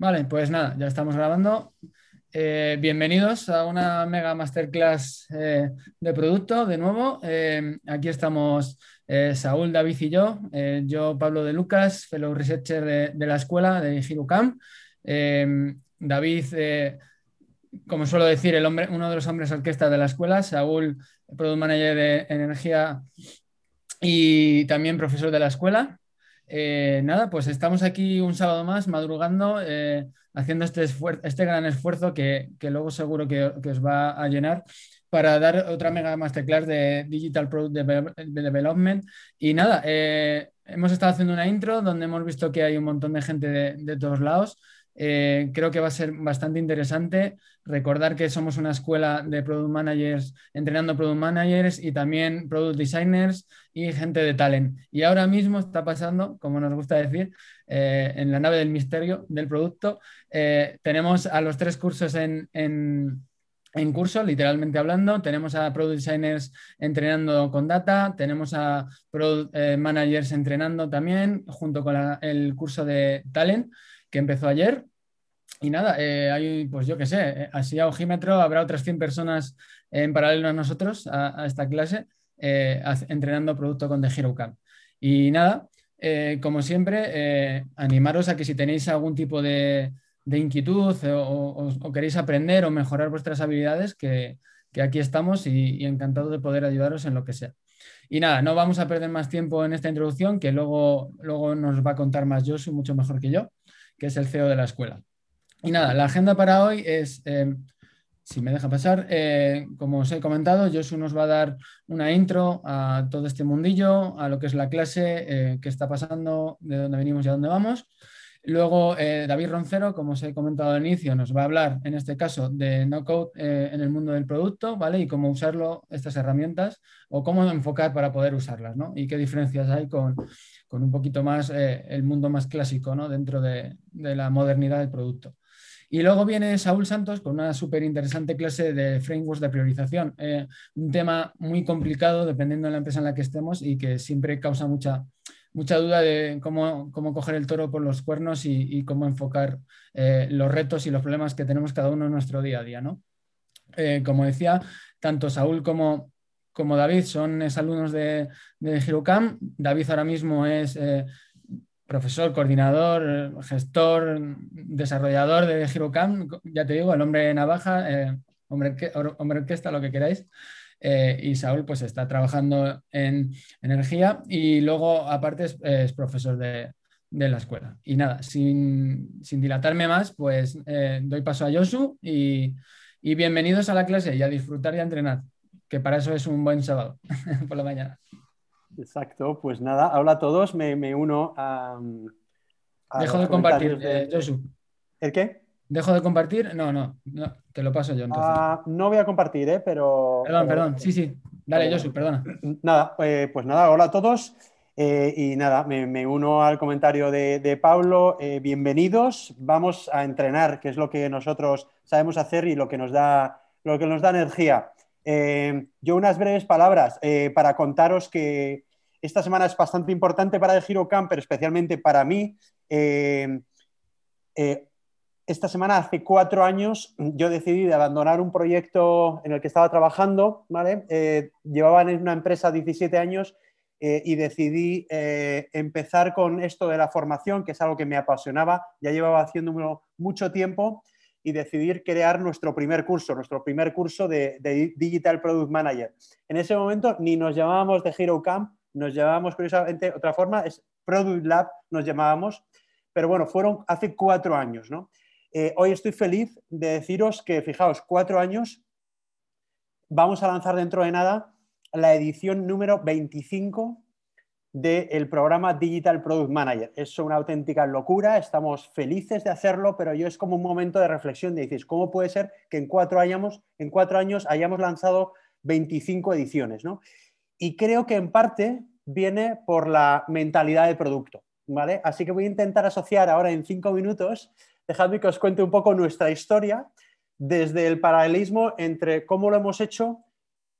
Vale, pues nada, ya estamos grabando. Eh, bienvenidos a una mega masterclass eh, de producto de nuevo. Eh, aquí estamos Saúl, David y yo. yo, Pablo de Lucas, fellow researcher de, la escuela de Hirucam. David, como suelo decir, el hombre, uno de los hombres orquesta de la escuela. Saúl, product manager de energía y también profesor de la escuela. Eh, nada, pues estamos aquí un sábado más madrugando, eh, haciendo este, este gran esfuerzo que, luego seguro que, os va a llenar para dar otra mega masterclass de Digital Product Development. Y nada, eh, hemos estado haciendo una intro donde hemos visto que hay un montón de gente de todos lados. Eh, creo que va a ser bastante interesante recordar que somos una escuela de product managers, entrenando product managers y también product designers y gente de talent. Y ahora mismo está pasando, como nos gusta decir, eh, en la nave del misterio del producto. Eh, tenemos a los tres cursos en, curso, literalmente hablando. Tenemos a product designers entrenando con data, tenemos a product managers entrenando también, junto con el curso de talent que empezó ayer. Y nada, eh, hay, pues yo qué sé, eh, así a ojímetro habrá otras 100 personas en paralelo a nosotros, a, esta clase, eh, entrenando producto con The Hero Camp. Y nada, como siempre, animaros a que si tenéis algún tipo de, inquietud o, queréis aprender o mejorar vuestras habilidades, que, aquí estamos y, y, encantado de poder ayudaros en lo que sea. Y nada, no vamos a perder más tiempo en esta introducción, que luego, luego nos va a contar más Josu, mucho mejor que yo que es el CEO de la escuela. Y nada, la agenda para hoy es, eh, si me deja pasar, eh, como os he comentado, Josu nos va a dar una intro a todo este mundillo, a lo que es la clase, eh, qué está pasando, de dónde venimos y a dónde vamos. Luego, David Roncero, como os he comentado al inicio, nos va a hablar, en este caso, de no code en el mundo del producto, ¿vale? Y cómo usarlo, estas herramientas, o cómo enfocar para poder usarlas, ¿no? Y qué diferencias hay con, con un poquito más eh, el mundo más clásico ¿no? dentro de, la modernidad del producto. Y luego viene Saúl Santos con una súper interesante clase de frameworks de priorización, eh, un tema muy complicado dependiendo de la empresa en la que estemos y que siempre causa mucha, mucha duda de cómo, cómo coger el toro por los cuernos y, cómo enfocar eh, los retos y los problemas que tenemos cada uno en nuestro día a día. ¿no? como decía, tanto Saúl como, como David son alumnos de, de HeroCam. David ahora mismo es eh, profesor, coordinador, gestor, desarrollador de HeroCam. Ya te digo, el hombre navaja, eh, hombre, hombre orquesta, lo que queráis. Eh, y Saúl pues está trabajando en energía y luego aparte es, profesor de, la escuela. Y nada, sin, dilatarme más, pues doy paso a Josu y, y bienvenidos a la clase y a disfrutar y a entrenar que para eso es un buen sábado por la mañana. Exacto, pues nada, habla a todos, me, uno a... Dejo de compartir, eh, Josu. ¿El qué? ¿Dejo de compartir? No, no, te lo paso yo entonces. Ah, no voy a compartir, ¿eh? pero... Perdón, perdón, sí, sí. Dale, Josu, perdona. Nada, eh, pues nada, hola a todos. Eh, y nada, me, uno al comentario de, Pablo. bienvenidos. Vamos a entrenar, que es lo que nosotros sabemos hacer y lo que nos da, lo que nos da energía. Eh, yo unas breves palabras para contaros que esta semana es bastante importante para el Giro Camper, especialmente para mí. Eh, esta semana, hace cuatro años, yo decidí abandonar un proyecto en el que estaba trabajando, ¿vale? llevaba en una empresa 17 años y decidí empezar con esto de la formación, que es algo que me apasionaba, ya llevaba haciéndolo mucho tiempo y decidir crear nuestro primer curso, nuestro primer curso de, Digital Product Manager. En ese momento ni nos llamábamos de Hero Camp, nos llamábamos curiosamente otra forma, es Product Lab, nos llamábamos, pero bueno, fueron hace cuatro años, ¿no? Eh, hoy estoy feliz de deciros que, fijaos, cuatro años, vamos a lanzar dentro de nada la edición número 25 del programa Digital Product Manager. Es una auténtica locura, estamos felices de hacerlo, pero yo es como un momento de reflexión de decir, ¿cómo puede ser que en cuatro, años, en cuatro años hayamos lanzado 25 ediciones? ¿no? Y creo que en parte viene por la mentalidad del producto. ¿vale? Así que voy a intentar asociar ahora en cinco minutos, dejadme que os cuente un poco nuestra historia desde el paralelismo entre cómo lo hemos hecho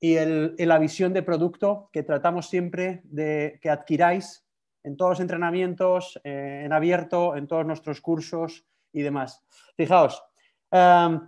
y, la visión de producto que tratamos siempre de que adquiráis en todos los entrenamientos, eh, en abierto, en todos nuestros cursos y demás. Fijaos, em,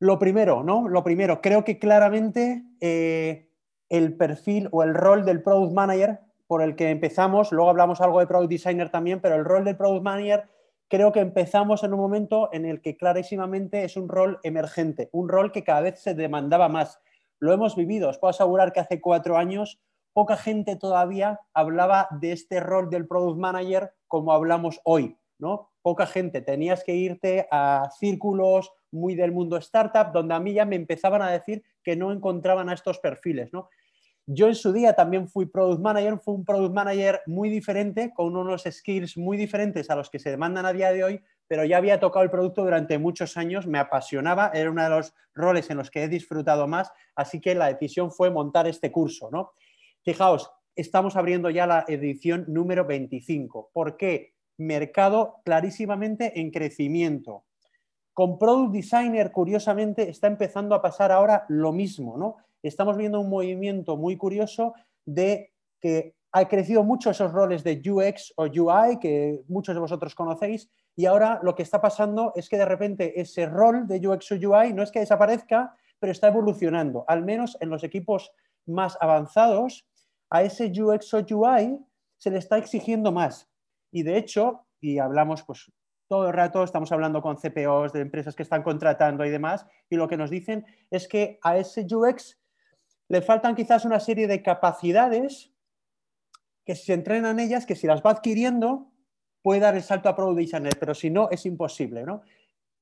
lo primero, ¿no? Lo primero, creo que claramente eh, el perfil o el rol del Product Manager por el que empezamos, luego hablamos algo de Product Designer también, pero el rol del Product Manager creo que empezamos en un momento en el que clarísimamente es un rol emergente, un rol que cada vez se demandaba más. Lo hemos vivido, os puedo asegurar que hace cuatro años poca gente todavía hablaba de este rol del Product Manager como hablamos hoy, ¿no? Poca gente, tenías que irte a círculos muy del mundo startup, donde a mí ya me empezaban a decir que no encontraban a estos perfiles. ¿no? Yo en su día también fui product manager, fui un product manager muy diferente, con unos skills muy diferentes a los que se demandan a día de hoy, pero ya había tocado el producto durante muchos años, me apasionaba, era uno de los roles en los que he disfrutado más, así que la decisión fue montar este curso. ¿no? Fijaos, estamos abriendo ya la edición número 25. ¿Por qué? Mercado clarísimamente en crecimiento. Con Product Designer, curiosamente, está empezando a pasar ahora lo mismo, ¿no? Estamos viendo un movimiento muy curioso de que ha crecido mucho esos roles de UX o UI que muchos de vosotros conocéis y ahora lo que está pasando es que de repente ese rol de UX o UI no es que desaparezca, pero está evolucionando, al menos en los equipos más avanzados, a ese UX o UI se le está exigiendo más. Y de hecho, y hablamos pues todo el rato estamos hablando con CPOs de empresas que están contratando y demás, y lo que nos dicen es que a ese UX le faltan quizás una serie de capacidades que si se entrenan ellas, que si las va adquiriendo, puede dar el salto a Product pero si no, es imposible. ¿no?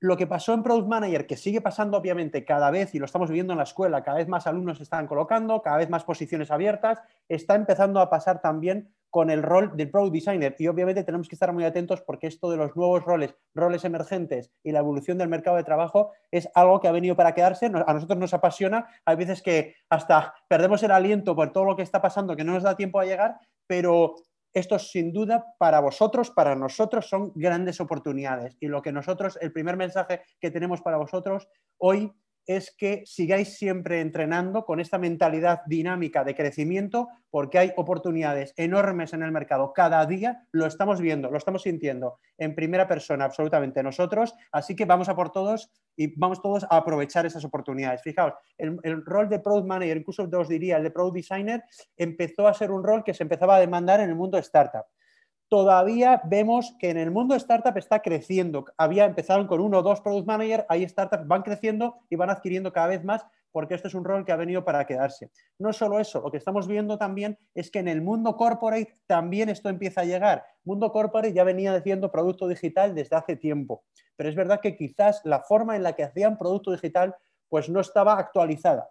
Lo que pasó en Product Manager, que sigue pasando obviamente cada vez, y lo estamos viendo en la escuela, cada vez más alumnos se están colocando, cada vez más posiciones abiertas, está empezando a pasar también con el rol del Product Designer. Y obviamente tenemos que estar muy atentos porque esto de los nuevos roles, roles emergentes y la evolución del mercado de trabajo es algo que ha venido para quedarse. A nosotros nos apasiona. Hay veces que hasta perdemos el aliento por todo lo que está pasando, que no nos da tiempo a llegar, pero esto sin duda para vosotros, para nosotros son grandes oportunidades. Y lo que nosotros, el primer mensaje que tenemos para vosotros hoy es que sigáis siempre entrenando con esta mentalidad dinámica de crecimiento, porque hay oportunidades enormes en el mercado. Cada día lo estamos viendo, lo estamos sintiendo en primera persona, absolutamente nosotros. Así que vamos a por todos y vamos todos a aprovechar esas oportunidades. Fijaos, el, rol de Product Manager, incluso os diría el de Product Designer, empezó a ser un rol que se empezaba a demandar en el mundo startup todavía vemos que en el mundo startup está creciendo. Había empezado con uno o dos product manager, hay startups van creciendo y van adquiriendo cada vez más porque este es un rol que ha venido para quedarse. No solo eso, lo que estamos viendo también es que en el mundo corporate también esto empieza a llegar. Mundo corporate ya venía diciendo producto digital desde hace tiempo, pero es verdad que quizás la forma en la que hacían producto digital pues no estaba actualizada.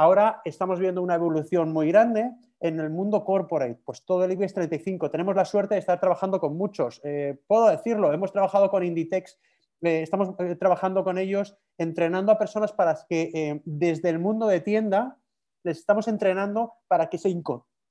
Ahora estamos viendo una evolución muy grande en el mundo corporate, pues todo el IBEX 35. Tenemos la suerte de estar trabajando con muchos. Eh, puedo decirlo, hemos trabajado con Inditex, eh, estamos eh, trabajando con ellos, entrenando a personas para que desde el mundo de tienda les estamos entrenando para que se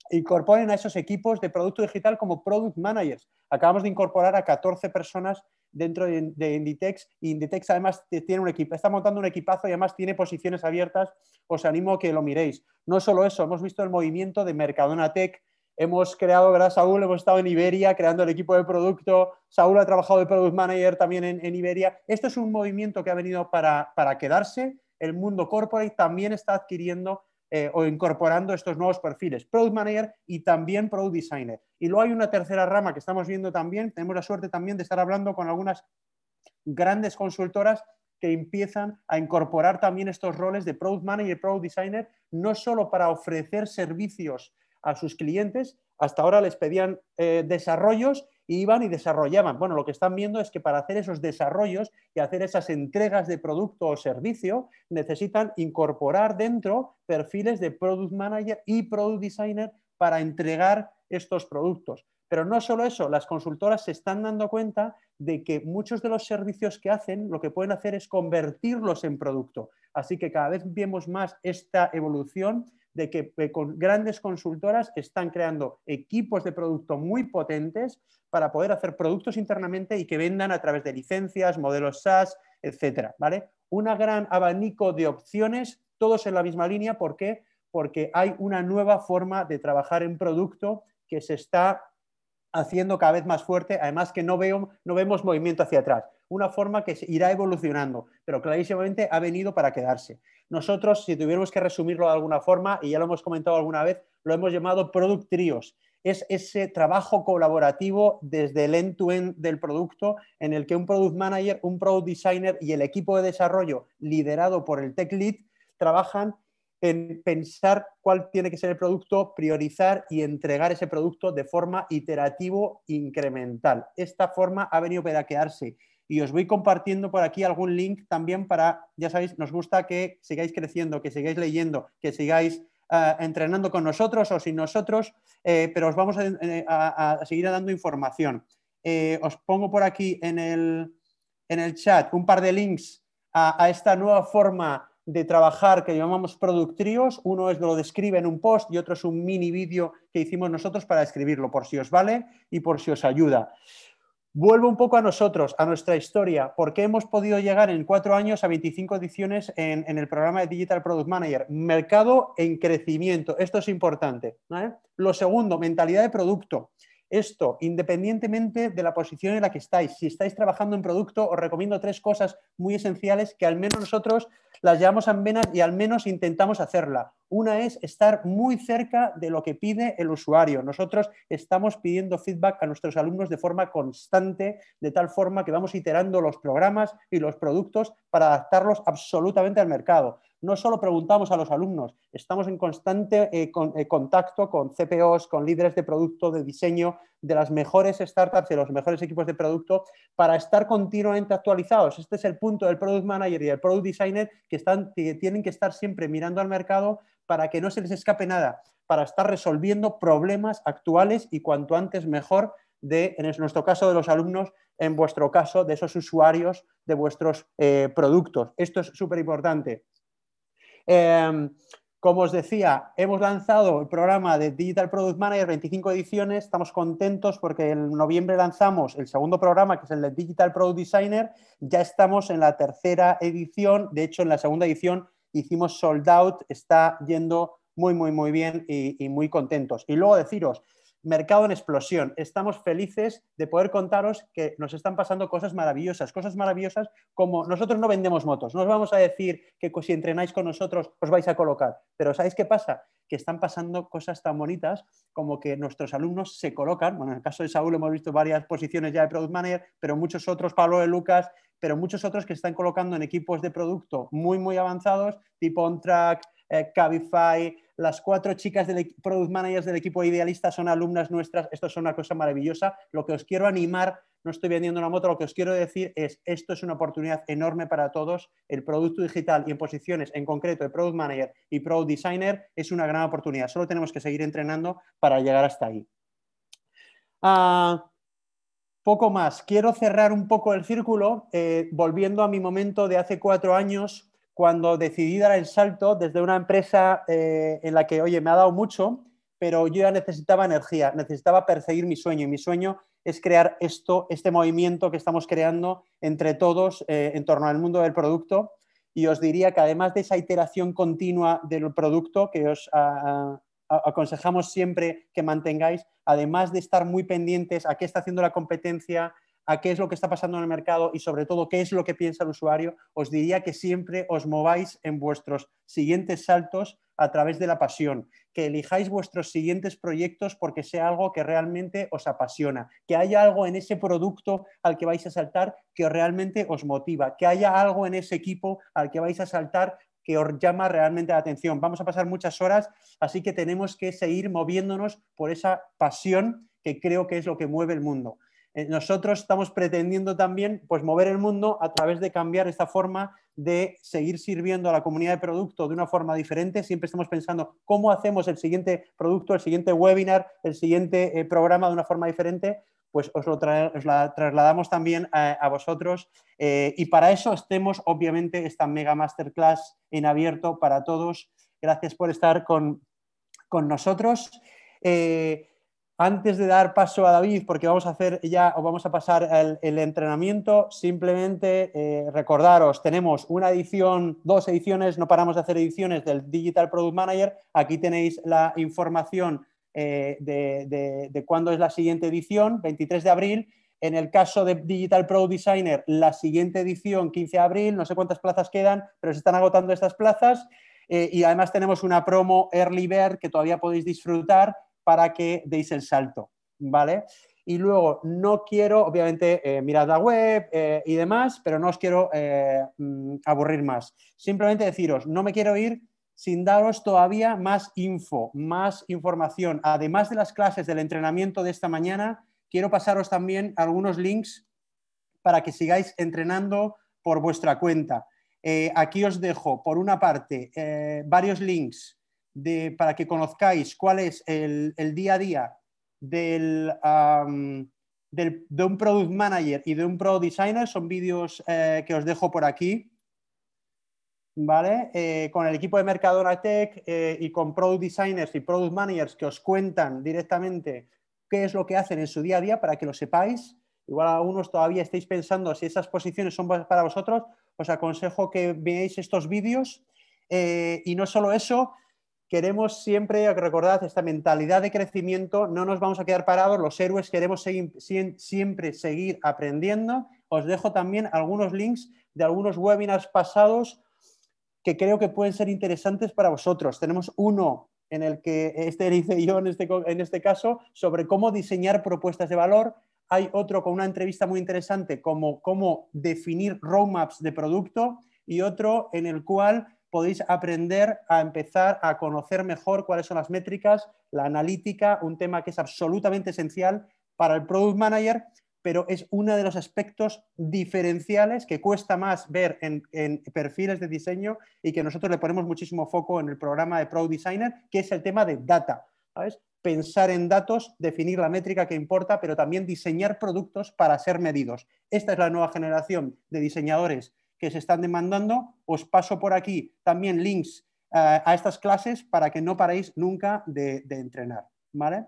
incorporen a esos equipos de producto digital como product managers. Acabamos de incorporar a 14 personas dentro de, Inditex. Inditex además tiene un equipo, está montando un equipazo y además tiene posiciones abiertas. Os animo a que lo miréis. No solo eso, hemos visto el movimiento de Mercadona Tech. Hemos creado, gracias Saúl, hemos estado en Iberia creando el equipo de producto. Saúl ha trabajado de Product Manager también en, Iberia. Esto es un movimiento que ha venido para, para quedarse. El mundo corporate también está adquiriendo eh, o incorporando estos nuevos perfiles, Product Manager y también Product Designer. Y luego hay una tercera rama que estamos viendo también, tenemos la suerte también de estar hablando con algunas grandes consultoras que empiezan a incorporar también estos roles de Product Manager y Product Designer, no solo para ofrecer servicios a sus clientes, hasta ahora les pedían eh, desarrollos iban y desarrollaban. Bueno, lo que están viendo es que para hacer esos desarrollos y hacer esas entregas de producto o servicio, necesitan incorporar dentro perfiles de Product Manager y Product Designer para entregar estos productos. Pero no solo eso, las consultoras se están dando cuenta de que muchos de los servicios que hacen lo que pueden hacer es convertirlos en producto. Así que cada vez vemos más esta evolución de que eh, con grandes consultoras están creando equipos de producto muy potentes para poder hacer productos internamente y que vendan a través de licencias, modelos SaaS, etcétera, ¿vale? Una gran abanico de opciones, todos en la misma línea, ¿por qué? Porque hay una nueva forma de trabajar en producto que se está haciendo cada vez más fuerte, además que no, veo, no vemos movimiento hacia atrás. una forma que irá evolucionando, pero clarísimamente ha venido para quedarse. Nosotros, si tuviéramos que resumirlo de alguna forma, y ya lo hemos comentado alguna vez, lo hemos llamado Product Trios. Es ese trabajo colaborativo desde el end-to-end del producto en el que un Product Manager, un Product Designer y el equipo de desarrollo liderado por el Tech Lead trabajan en pensar cuál tiene que ser el producto, priorizar y entregar ese producto de forma iterativo incremental. Esta forma ha venido para quedarse y os voy compartiendo por aquí algún link también para, ya sabéis, nos gusta que sigáis creciendo, que sigáis leyendo, que sigáis eh, entrenando con nosotros o sin nosotros, eh, pero os vamos eh, a, seguir dando información. os pongo por aquí en el, en el, chat un par de links a, a esta nueva forma de trabajar que llamamos Product Trios. Uno es lo describe en un post y otro es un mini vídeo que hicimos nosotros para escribirlo, por si os vale y por si os ayuda. Vuelvo un poco a nosotros, a nuestra historia. ¿Por qué hemos podido llegar en cuatro años a 25 ediciones en, el programa de Digital Product Manager? Mercado en crecimiento. Esto es importante. Lo segundo, mentalidad de producto. Esto, independientemente de la posición en la que estáis, si estáis trabajando en producto, os recomiendo tres cosas muy esenciales que al menos nosotros las llevamos en venas y al menos intentamos hacerla. Una es estar muy cerca de lo que pide el usuario. Nosotros estamos pidiendo feedback a nuestros alumnos de forma constante, de tal forma que vamos iterando los programas y los productos para adaptarlos absolutamente al mercado no solo preguntamos a los alumnos, estamos en constante eh, eh, contacto con CPOs, con líderes de producto, de diseño, de las mejores startups, de los mejores equipos de producto, para estar continuamente actualizados. Este es el punto del Product Manager y del Product Designer que, tienen que estar siempre mirando al mercado para que no se les escape nada, para estar resolviendo problemas actuales y cuanto antes mejor de, en nuestro caso, de los alumnos, en vuestro caso, de esos usuarios de vuestros eh, productos. Esto es súper importante. Em, como os decía, hemos lanzado el programa de Digital Product Manager, 25 ediciones. Estamos contentos porque en noviembre lanzamos el segundo programa, que es el de Digital Product Designer. Ya estamos en la tercera edición. De hecho, en la segunda edición hicimos sold out. Está yendo muy, muy, muy bien y, y muy contentos. Y luego deciros, mercado en explosión. Estamos felices de poder contaros que nos están pasando cosas maravillosas, cosas maravillosas como nosotros no vendemos motos, no os vamos a decir que si entrenáis con nosotros os vais a colocar, pero ¿sabéis qué pasa? Que están pasando cosas tan bonitas como que nuestros alumnos se colocan, bueno, en el caso de Saúl hemos visto varias posiciones ya de Product Manager, pero muchos otros, Pablo de Lucas, pero muchos otros que están colocando en equipos de producto muy, muy avanzados, tipo OnTrack, eh, Cabify, las cuatro chicas del product managers del equipo idealista son alumnas nuestras, esto es una cosa maravillosa. Lo que os quiero animar, no estoy vendiendo una moto, lo que os quiero decir es, esto es una oportunidad enorme para todos. El producto digital y en posiciones, en concreto el product manager y product designer, es una gran oportunidad. Solo tenemos que seguir entrenando para llegar hasta ahí. Ah, poco más. Quiero cerrar un poco el círculo, eh, volviendo a mi momento de hace cuatro años cuando decidí dar el salto desde una empresa eh, en la que, oye, me ha dado mucho, pero yo ya necesitaba energía, necesitaba perseguir mi sueño y mi sueño es crear esto, este movimiento que estamos creando entre todos eh, en torno al mundo del producto. Y os diría que además de esa iteración continua del producto que os aconsejamos siempre que mantengáis, además de estar muy pendientes a qué está haciendo la competencia, a qué es lo que está pasando en el mercado y sobre todo qué es lo que piensa el usuario, os diría que siempre os mováis en vuestros siguientes saltos a través de la pasión, que elijáis vuestros siguientes proyectos porque sea algo que realmente os apasiona, que haya algo en ese producto al que vais a saltar que realmente os motiva, que haya algo en ese equipo al que vais a saltar que os llama realmente la atención. Vamos a pasar muchas horas, así que tenemos que seguir moviéndonos por esa pasión que creo que es lo que mueve el mundo. Eh, nosotros estamos pretendiendo también pues, mover el mundo a través de cambiar esta forma de seguir sirviendo a la comunidad de producto de una forma diferente. Siempre estamos pensando cómo hacemos el siguiente producto, el siguiente webinar, el siguiente eh, programa de una forma diferente. Pues os lo trasladamos también a, vosotros. Eh, y para eso estemos, obviamente, esta mega masterclass en abierto para todos. Gracias por estar con, nosotros. Antes de dar paso a David, porque vamos a hacer ya o vamos a pasar el, entrenamiento, simplemente eh, recordaros, tenemos una edición, dos ediciones, no paramos de hacer ediciones del Digital Product Manager. Aquí tenéis la información eh, de, de cuándo es la siguiente edición, 23 de abril. En el caso de Digital Pro Designer, la siguiente edición, 15 de abril, no sé cuántas plazas quedan, pero se están agotando estas plazas. Eh, y además tenemos una promo Early Bird que todavía podéis disfrutar para que deis el salto, ¿vale? Y luego, no quiero, obviamente, eh, mirad la web eh, y demás, pero no os quiero mm, aburrir más. Simplemente deciros, no me quiero ir sin daros todavía más info, más información. Además de las clases del entrenamiento de esta mañana, quiero pasaros también algunos links para que sigáis entrenando por vuestra cuenta. Eh, aquí os dejo, por una parte, eh, varios links para que conozcáis cuál es el, día a día del, de un product manager y de un product designer. Son vídeos eh, que os dejo por aquí. ¿Vale? con el equipo de Mercadona Tech y con product designers y product managers que os cuentan directamente qué es lo que hacen en su día a día para que lo sepáis. Igual algunos todavía estáis pensando si esas posiciones son para vosotros, os aconsejo que veáis estos vídeos. Eh, y no solo eso, queremos siempre, recordad, esta mentalidad de crecimiento, no nos vamos a quedar parados, los héroes queremos siempre seguir aprendiendo. Os dejo también algunos links de algunos webinars pasados que creo que pueden ser interesantes para vosotros. Tenemos uno en el que este hice yo en este, en este caso, sobre cómo diseñar propuestas de valor. Hay otro con una entrevista muy interesante como cómo definir roadmaps de producto y otro en el cual podéis aprender a empezar a conocer mejor cuáles son las métricas, la analítica, un tema que es absolutamente esencial para el product manager pero es uno de los aspectos diferenciales que cuesta más ver en, perfiles de diseño y que nosotros le ponemos muchísimo foco en el programa de Pro Designer, que es el tema de data. ¿sabes? Pensar en datos, definir la métrica que importa, pero también diseñar productos para ser medidos. Esta es la nueva generación de diseñadores que se están demandando. Os paso por aquí también links eh, a estas clases para que no paréis nunca de, entrenar. ¿vale?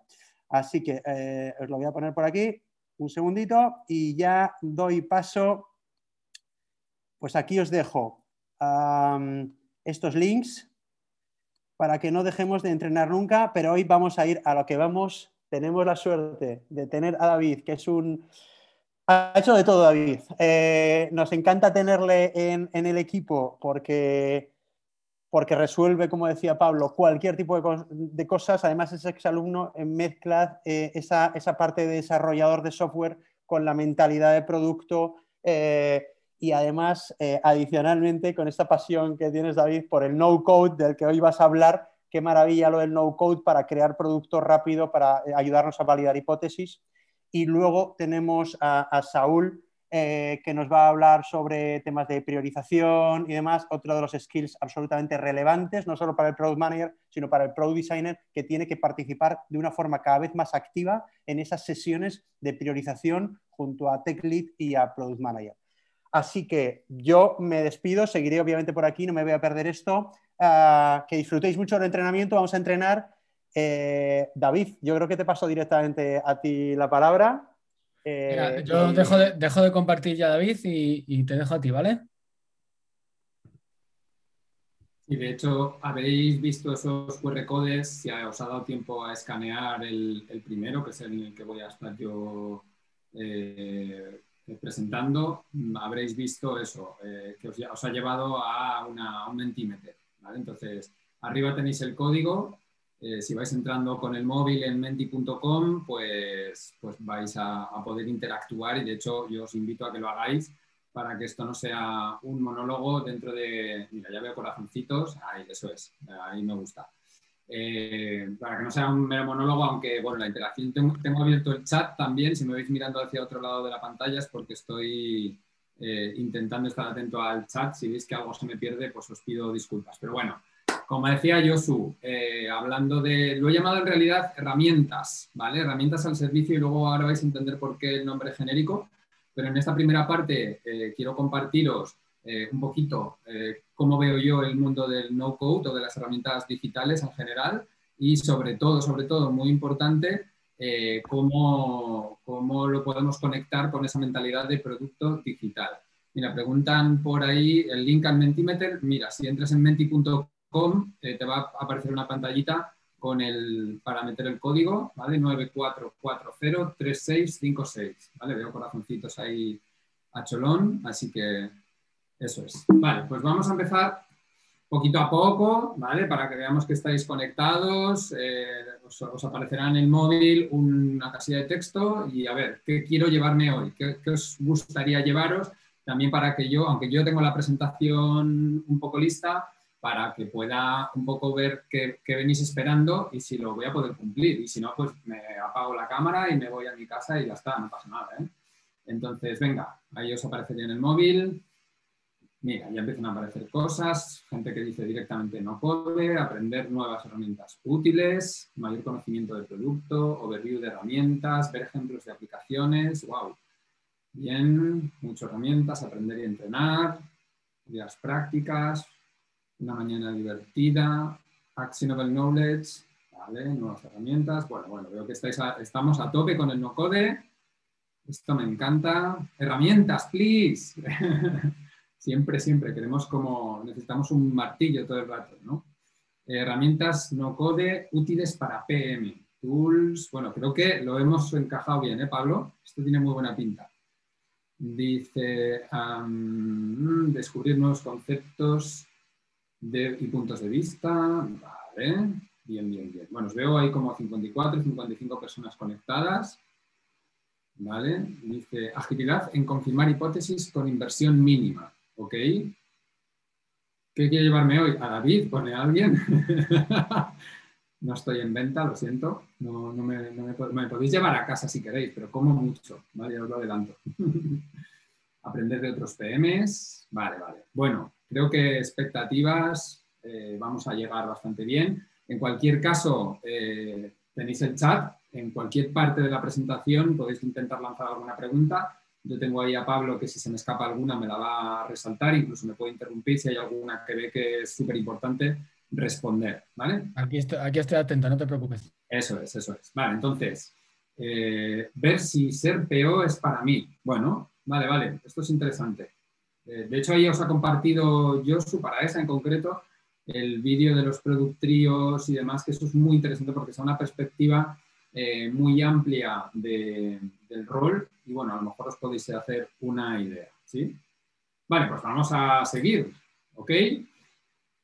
Así que eh, os lo voy a poner por aquí un segundito y ya doy paso. Pues aquí os dejo estos links para que no dejemos de entrenar nunca, pero hoy vamos a ir a lo que vamos. Tenemos la suerte de tener a David, que es un... Ha hecho de todo David. Eh, nos encanta tenerle en, el equipo porque porque resuelve, como decía Pablo, cualquier tipo de, cosas. Además, es exalumno en mezcla eh, esa, parte de desarrollador de software con la mentalidad de producto eh, y además, adicionalmente, con esta pasión que tienes, David, por el no-code del que hoy vas a hablar. Qué maravilla lo del no-code para crear producto rápido, para ayudarnos a validar hipótesis. Y luego tenemos a Saúl, eh, que nos va a hablar sobre temas de priorización y demás, otro de los skills absolutamente relevantes, no solo para el Product Manager, sino para el Product Designer, que tiene que participar de una forma cada vez más activa en esas sesiones de priorización junto a Tech Lead y a Product Manager. Así que yo me despido, seguiré obviamente por aquí, no me voy a perder esto. Ah, que disfrutéis mucho del entrenamiento, vamos a entrenar. Eh, David, yo creo que te paso directamente a ti la palabra. Eh, yo dejo, de, compartir ya, David, y, te dejo a ti, ¿vale? Y de hecho, habéis visto esos QR codes, si os ha dado tiempo a escanear el, primero, que es el que voy a estar yo eh, presentando, habréis visto eso, eh, que os, ha llevado a, un Mentimeter. Entonces, arriba tenéis el código eh, si vais entrando con el móvil en menti.com, pues, pues vais a, poder interactuar y de hecho yo os invito a que lo hagáis para que esto no sea un monólogo dentro de... Mira, ya veo corazoncitos, ahí, eso es, ahí me gusta. Eh, para que no sea un mero monólogo, aunque bueno, la interacción, tengo, abierto el chat también, si me veis mirando hacia otro lado de la pantalla es porque estoy eh, intentando estar atento al chat, si veis que algo se me pierde, pues os pido disculpas, pero bueno, como decía Josu, eh, hablando de, lo he llamado en realidad herramientas, ¿vale? Herramientas al servicio y luego ahora vais a entender por qué el nombre genérico, pero en esta primera parte eh, quiero compartiros eh, un poquito cómo veo yo el mundo del no-code o de las herramientas digitales en general y sobre todo, sobre todo, muy importante, cómo, cómo lo podemos conectar con esa mentalidad de producto digital. Mira, preguntan por ahí el link al Mentimeter. Mira, si entras en menti.com eh, te va a aparecer una pantallita con el, para meter el código, ¿vale? 94403656, ¿vale? Veo corazoncitos ahí a cholón, así que eso es. Vale, pues vamos a empezar poquito a poco, ¿vale? Para que veamos que estáis conectados, eh, os, aparecerá en el móvil una casilla de texto y a ver, ¿qué quiero llevarme hoy? ¿Qué, os gustaría llevaros? También para que yo, aunque yo tengo la presentación un poco lista, para que pueda un poco ver qué, venís esperando y si lo voy a poder cumplir. Y si no, pues me apago la cámara y me voy a mi casa y ya está, no pasa nada. ¿eh? Entonces, venga, ahí os aparecería en el móvil, Mira, ya empiezan a aparecer cosas, gente que dice directamente no puede, aprender nuevas herramientas útiles, mayor conocimiento del producto, overview de herramientas, ver ejemplos de aplicaciones, wow. Bien, muchas herramientas, aprender y entrenar, ideas prácticas, una mañana divertida, actionable knowledge, vale, nuevas herramientas. Bueno, bueno, veo que estáis estamos a tope con el no code. Esto me encanta. Herramientas, please. Siempre, siempre queremos como, necesitamos un martillo todo el rato, ¿no? Herramientas no code útiles para PM. Tools, bueno, creo que lo hemos encajado bien, ¿eh, Pablo? Esto tiene muy buena pinta. Dice, descubrir nuevos conceptos y puntos de vista. Vale, bien, bien, bien. Bueno, os veo ahí como 54, 55 personas conectadas. Vale, dice agilidad en confirmar hipótesis con inversión mínima. ¿ok? ¿Qué quiere llevarme hoy? A David, pone alguien. no estoy en venta, lo siento. No, me, podéis llevar a casa si queréis, pero como mucho, ¿vale? os lo adelanto. Aprender de otros PMs. Vale, vale. Bueno, creo que expectativas eh, vamos a llegar bastante bien. En cualquier caso, eh, tenéis el chat. En cualquier parte de la presentación podéis intentar lanzar alguna pregunta yo tengo ahí a Pablo que si se me escapa alguna me la va a resaltar, incluso me puede interrumpir si hay alguna que ve que es súper importante responder, ¿vale? Aquí estoy, aquí estoy atento, no te preocupes. Eso es, eso es. Vale, entonces, eh, ver si ser PO es para mí. Bueno, vale, vale, esto es interesante. Eh, de hecho, ahí os ha compartido Josu, para esa en concreto, el vídeo de los product y demás, que eso es muy interesante porque es una perspectiva eh, muy amplia del rol y bueno, a lo mejor os podéis hacer una idea, ¿sí? Vale, pues vamos a seguir, ¿ok?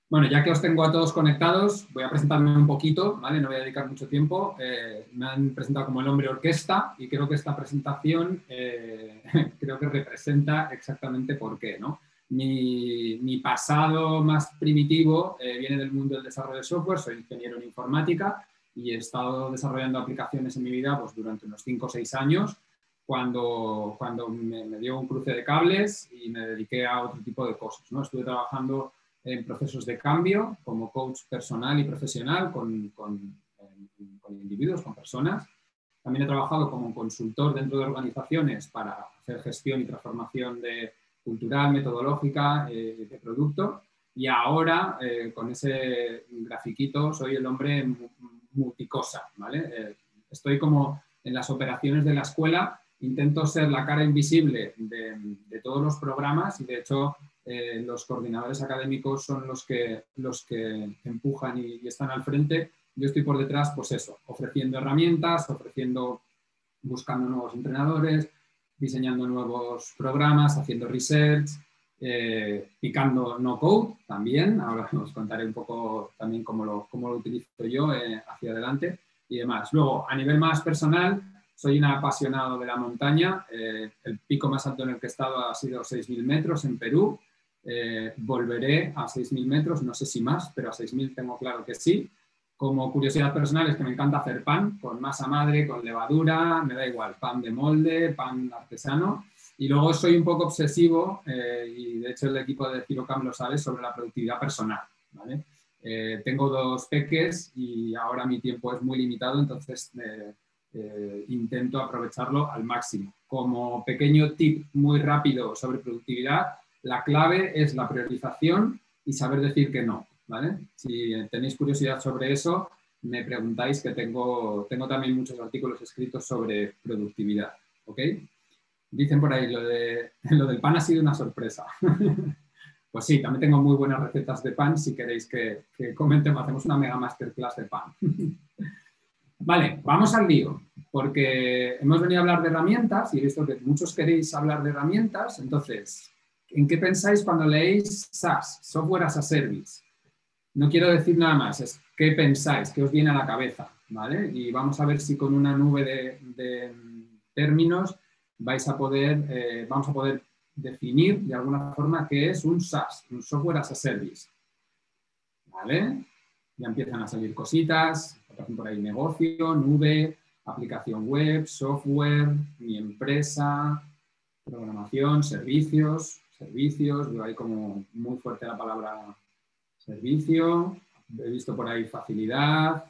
Bueno, ya que os tengo a todos conectados, voy a presentarme un poquito, ¿vale? No voy a dedicar mucho tiempo. Eh, me han presentado como el hombre orquesta y creo que esta presentación eh, creo que representa exactamente por qué, ¿no? Mi, mi pasado más primitivo viene del mundo del desarrollo de software, soy ingeniero en informática y he estado desarrollando aplicaciones en mi vida pues, durante unos 5 o 6 años, cuando, cuando me, dio un cruce de cables y me dediqué a otro tipo de cosas. ¿no? Estuve trabajando en procesos de cambio como coach personal y profesional con, con, con individuos, con personas. También he trabajado como consultor dentro de organizaciones para hacer gestión y transformación de, cultural, metodológica eh, de producto. Y ahora, eh, con ese grafiquito, soy el hombre multicosa, ¿vale? Eh, estoy como en las operaciones de la escuela, intento ser la cara invisible de, todos los programas y de hecho eh, los coordinadores académicos son los que, los que empujan y, están al frente. Yo estoy por detrás, pues eso, ofreciendo herramientas, ofreciendo, buscando nuevos entrenadores, diseñando nuevos programas, haciendo research, eh, picando no code también, ahora os contaré un poco también cómo lo, cómo lo utilizo yo eh, hacia adelante y demás. Luego, a nivel más personal, soy un apasionado de la montaña, el pico más alto en el que he estado ha sido 6.000 metros en Perú, volveré a 6.000 metros, no sé si más, pero a 6.000 tengo claro que sí. Como curiosidad personal es que me encanta hacer pan con masa madre, con levadura, me da igual, pan de molde, pan artesano y luego soy un poco obsesivo, eh, y de hecho el equipo de Cirocam lo sabe, sobre la productividad personal. ¿vale? Eh, tengo dos peques y ahora mi tiempo es muy limitado, entonces eh, intento aprovecharlo al máximo. Como pequeño tip muy rápido sobre productividad, la clave es la priorización y saber decir que no. ¿vale? Si tenéis curiosidad sobre eso, me preguntáis que tengo, tengo también muchos artículos escritos sobre productividad. ¿ok? Dicen por ahí, lo, de, lo del pan ha sido una sorpresa. Pues sí, también tengo muy buenas recetas de pan si queréis que, que comentemos, hacemos una mega masterclass de pan. vale, vamos al lío, porque hemos venido a hablar de herramientas y he visto que muchos queréis hablar de herramientas, entonces, ¿en qué pensáis cuando leéis SaaS, Software as a Service? No quiero decir nada más, es qué pensáis, qué os viene a la cabeza, ¿vale? Y vamos a ver si con una nube de, términos vais a poder, eh, vamos a poder definir de alguna forma qué es un SaaS, un Software as a Service. ¿Vale? Ya empiezan a salir cositas, por ahí negocio, nube, aplicación web, software, mi empresa, programación, servicios, servicios, veo ahí como muy fuerte la palabra servicio, he visto por ahí facilidad,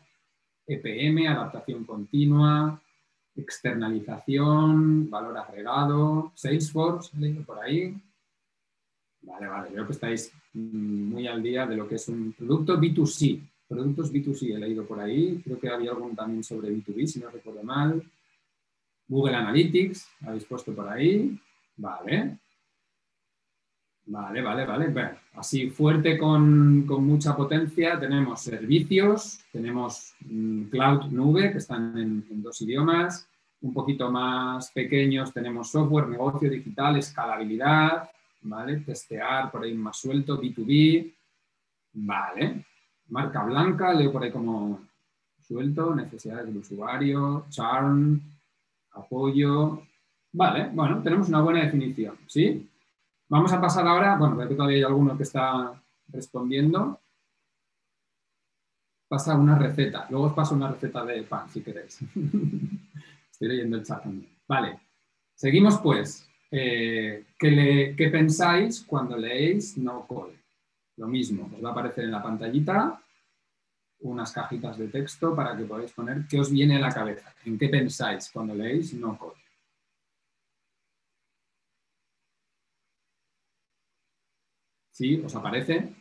EPM, adaptación continua, externalización, valor agregado, Salesforce, he leído por ahí. Vale, vale, veo que estáis muy al día de lo que es un producto B2C. Productos B2C he leído por ahí, creo que había algún también sobre B2B, si no recuerdo mal. Google Analytics, habéis puesto por ahí. Vale. Vale, vale, vale. así fuerte con, mucha potencia tenemos servicios, tenemos mm, cloud nube que están en, dos idiomas, un poquito más pequeños tenemos software, negocio digital, escalabilidad, ¿vale? Testear por ahí más suelto, B2B, ¿vale? Marca blanca, leo por ahí como suelto, necesidades del usuario, charm, apoyo, vale, bueno, tenemos una buena definición, ¿sí? Vamos a pasar ahora, bueno, veo que todavía hay alguno que está respondiendo. Pasa una receta, luego os paso una receta de pan si queréis. Estoy leyendo el chat también. Vale, seguimos pues. Eh, ¿qué, pensáis cuando leéis no code? Lo mismo, os va a aparecer en la pantallita unas cajitas de texto para que podáis poner qué os viene a la cabeza, en qué pensáis cuando leéis no code. ¿Sí? ¿Os aparece?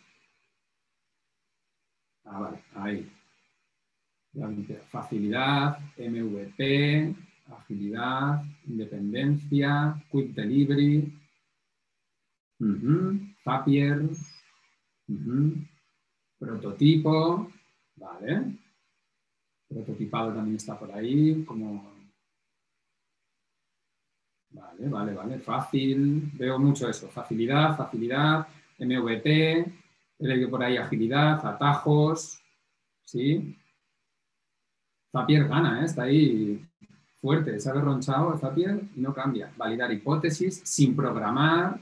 Ah, vale, ahí. Facilidad, MVP, agilidad, independencia, quick delivery, Zapier, prototipo, vale. Prototipado también está por ahí, como Vale, vale, vale. Fácil. Veo mucho eso. Facilidad, facilidad. He leído por ahí agilidad, atajos, ¿sí? Zapier gana, ¿eh? está ahí fuerte, se ha derronchado Zapier y no cambia. Validar hipótesis sin programar,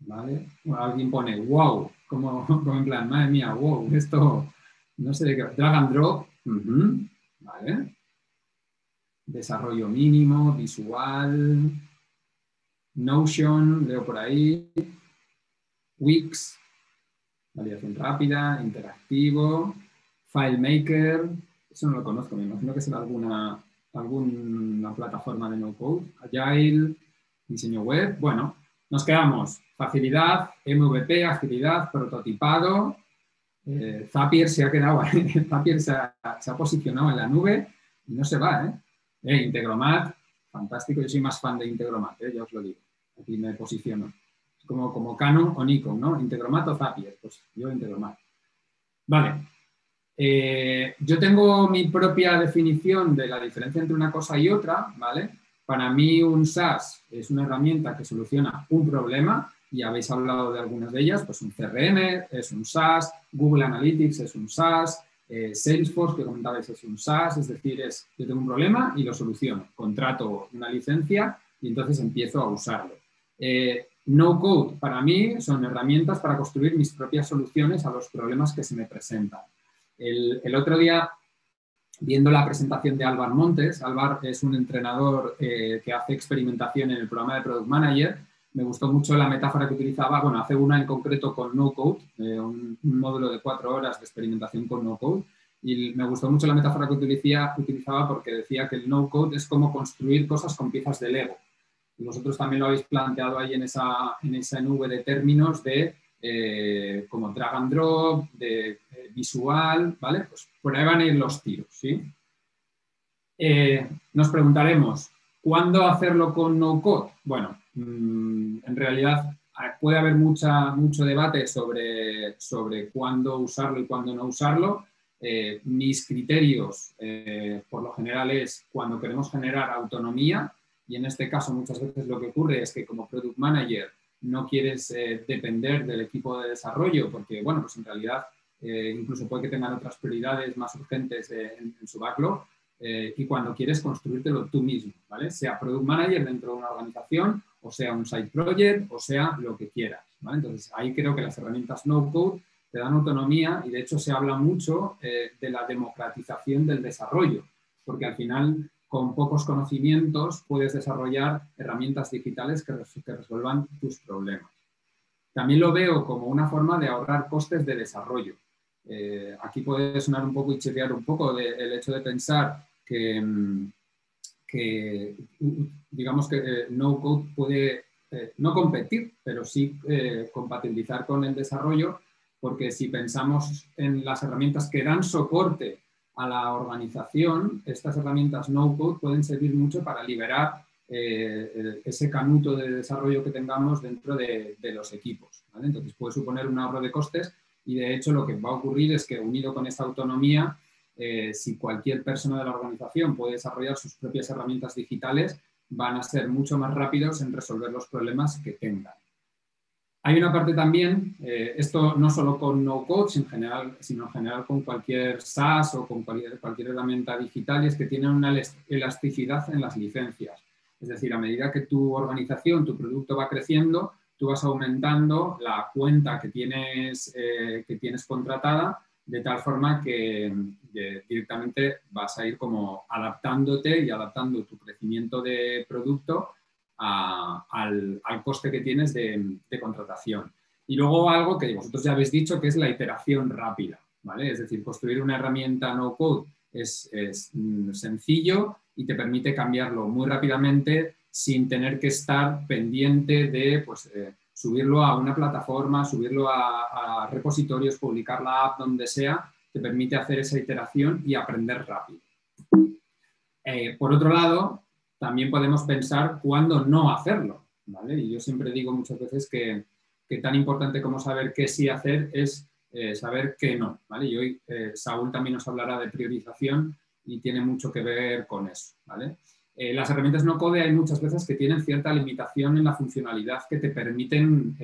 ¿vale? alguien pone wow, como, en plan, madre mía, wow, esto no sé de qué. Drag and drop, ¿vale? Desarrollo mínimo, visual, Notion, leo por ahí, Wix, validación rápida, interactivo, FileMaker, eso no lo conozco, me imagino que será alguna, alguna plataforma de no-code, Agile, diseño web. Bueno, nos quedamos facilidad, MVP, agilidad, prototipado. Eh, Zapier se ha quedado, Zapier se ha, posicionado en la nube y no se va, ¿eh? eh Integromat, fantástico, yo soy más fan de Integromat, ¿eh? ya os lo digo, aquí me posiciono como, como Canon o Nikon, ¿no? Integromat o Zapier, pues yo Integromat. Vale. Eh, yo tengo mi propia definición de la diferencia entre una cosa y otra, ¿vale? Para mí un SaaS es una herramienta que soluciona un problema y habéis hablado de algunas de ellas, pues un CRM es un SaaS, Google Analytics es un SaaS, eh, Salesforce que comentabais es un SaaS, es decir, es yo tengo un problema y lo soluciono, contrato una licencia y entonces empiezo a usarlo. Eh, no code para mí son herramientas para construir mis propias soluciones a los problemas que se me presentan. El, otro día, viendo la presentación de Álvaro Montes, Álvaro es un entrenador eh, que hace experimentación en el programa de Product Manager, me gustó mucho la metáfora que utilizaba, bueno, hace una en concreto con no code, eh, un, módulo de cuatro horas de experimentación con no code, y me gustó mucho la metáfora que utilizaba porque decía que el no code es como construir cosas con piezas de Lego vosotros también lo habéis planteado ahí en esa, en esa nube de términos de eh, como drag and drop, de eh, visual, ¿vale? Pues por ahí van a ir los tiros, ¿sí? Eh, nos preguntaremos, ¿cuándo hacerlo con no code? Bueno, mm, en realidad puede haber mucha, mucho debate sobre, sobre cuándo usarlo y cuándo no usarlo. Mis criterios, por lo general, es cuando queremos generar autonomía, y en este caso muchas veces lo que ocurre es que como product manager no quieres eh, depender del equipo de desarrollo, porque, bueno, pues en realidad incluso puede que tengan otras prioridades más urgentes en, su backlog, y cuando quieres construírtelo tú mismo, ¿vale? Sea product manager dentro de una organización, o sea un side project, o sea lo que quieras, ¿vale? Entonces ahí creo que las herramientas no code te dan autonomía y de hecho se habla mucho eh, de la democratización del desarrollo, porque al final con pocos conocimientos puedes desarrollar herramientas digitales que, resuelvan tus problemas. También lo veo como una forma de ahorrar costes de desarrollo. Eh, aquí puede sonar un poco y chequear un poco el hecho de pensar que, mm, digamos que eh, no code puede no competir, pero sí compatibilizar con el desarrollo porque si pensamos en las herramientas que dan soporte a la organización, estas herramientas no-code pueden servir mucho para liberar eh, ese canuto de desarrollo que tengamos dentro de, los equipos. Entonces puede suponer un ahorro de costes y de hecho lo que va a ocurrir es que unido con esta autonomía, eh, si cualquier persona de la organización puede desarrollar sus propias herramientas digitales, van a ser mucho más rápidos en resolver los problemas que tengan. Hay una parte también, eh, esto no solo con no code, en general, sino en general con cualquier SaaS o con cualquier, herramienta digital, es que tienen una elasticidad en las licencias. Es decir, a medida que tu organización, tu producto va creciendo, tú vas aumentando la cuenta que tienes, eh, que tienes contratada, de tal forma que directamente vas a ir como adaptándote y adaptando tu crecimiento de producto al, coste que tienes de, contratación. Y luego algo que vosotros ya habéis dicho, que es la iteración rápida. ¿vale? Es decir, construir una herramienta no code es, mm, sencillo y te permite cambiarlo muy rápidamente sin tener que estar pendiente de pues, eh, subirlo a una plataforma, subirlo a, repositorios, publicar la app donde sea, te permite hacer esa iteración y aprender rápido. Eh, por otro lado, también podemos pensar cuándo no hacerlo. ¿vale? Y yo siempre digo muchas veces que, tan importante como saber qué sí hacer es eh, saber qué no. ¿vale? Y hoy eh, Saúl también nos hablará de priorización y tiene mucho que ver con eso. ¿vale? Eh, las herramientas no code hay muchas veces que tienen cierta limitación en la funcionalidad que te permiten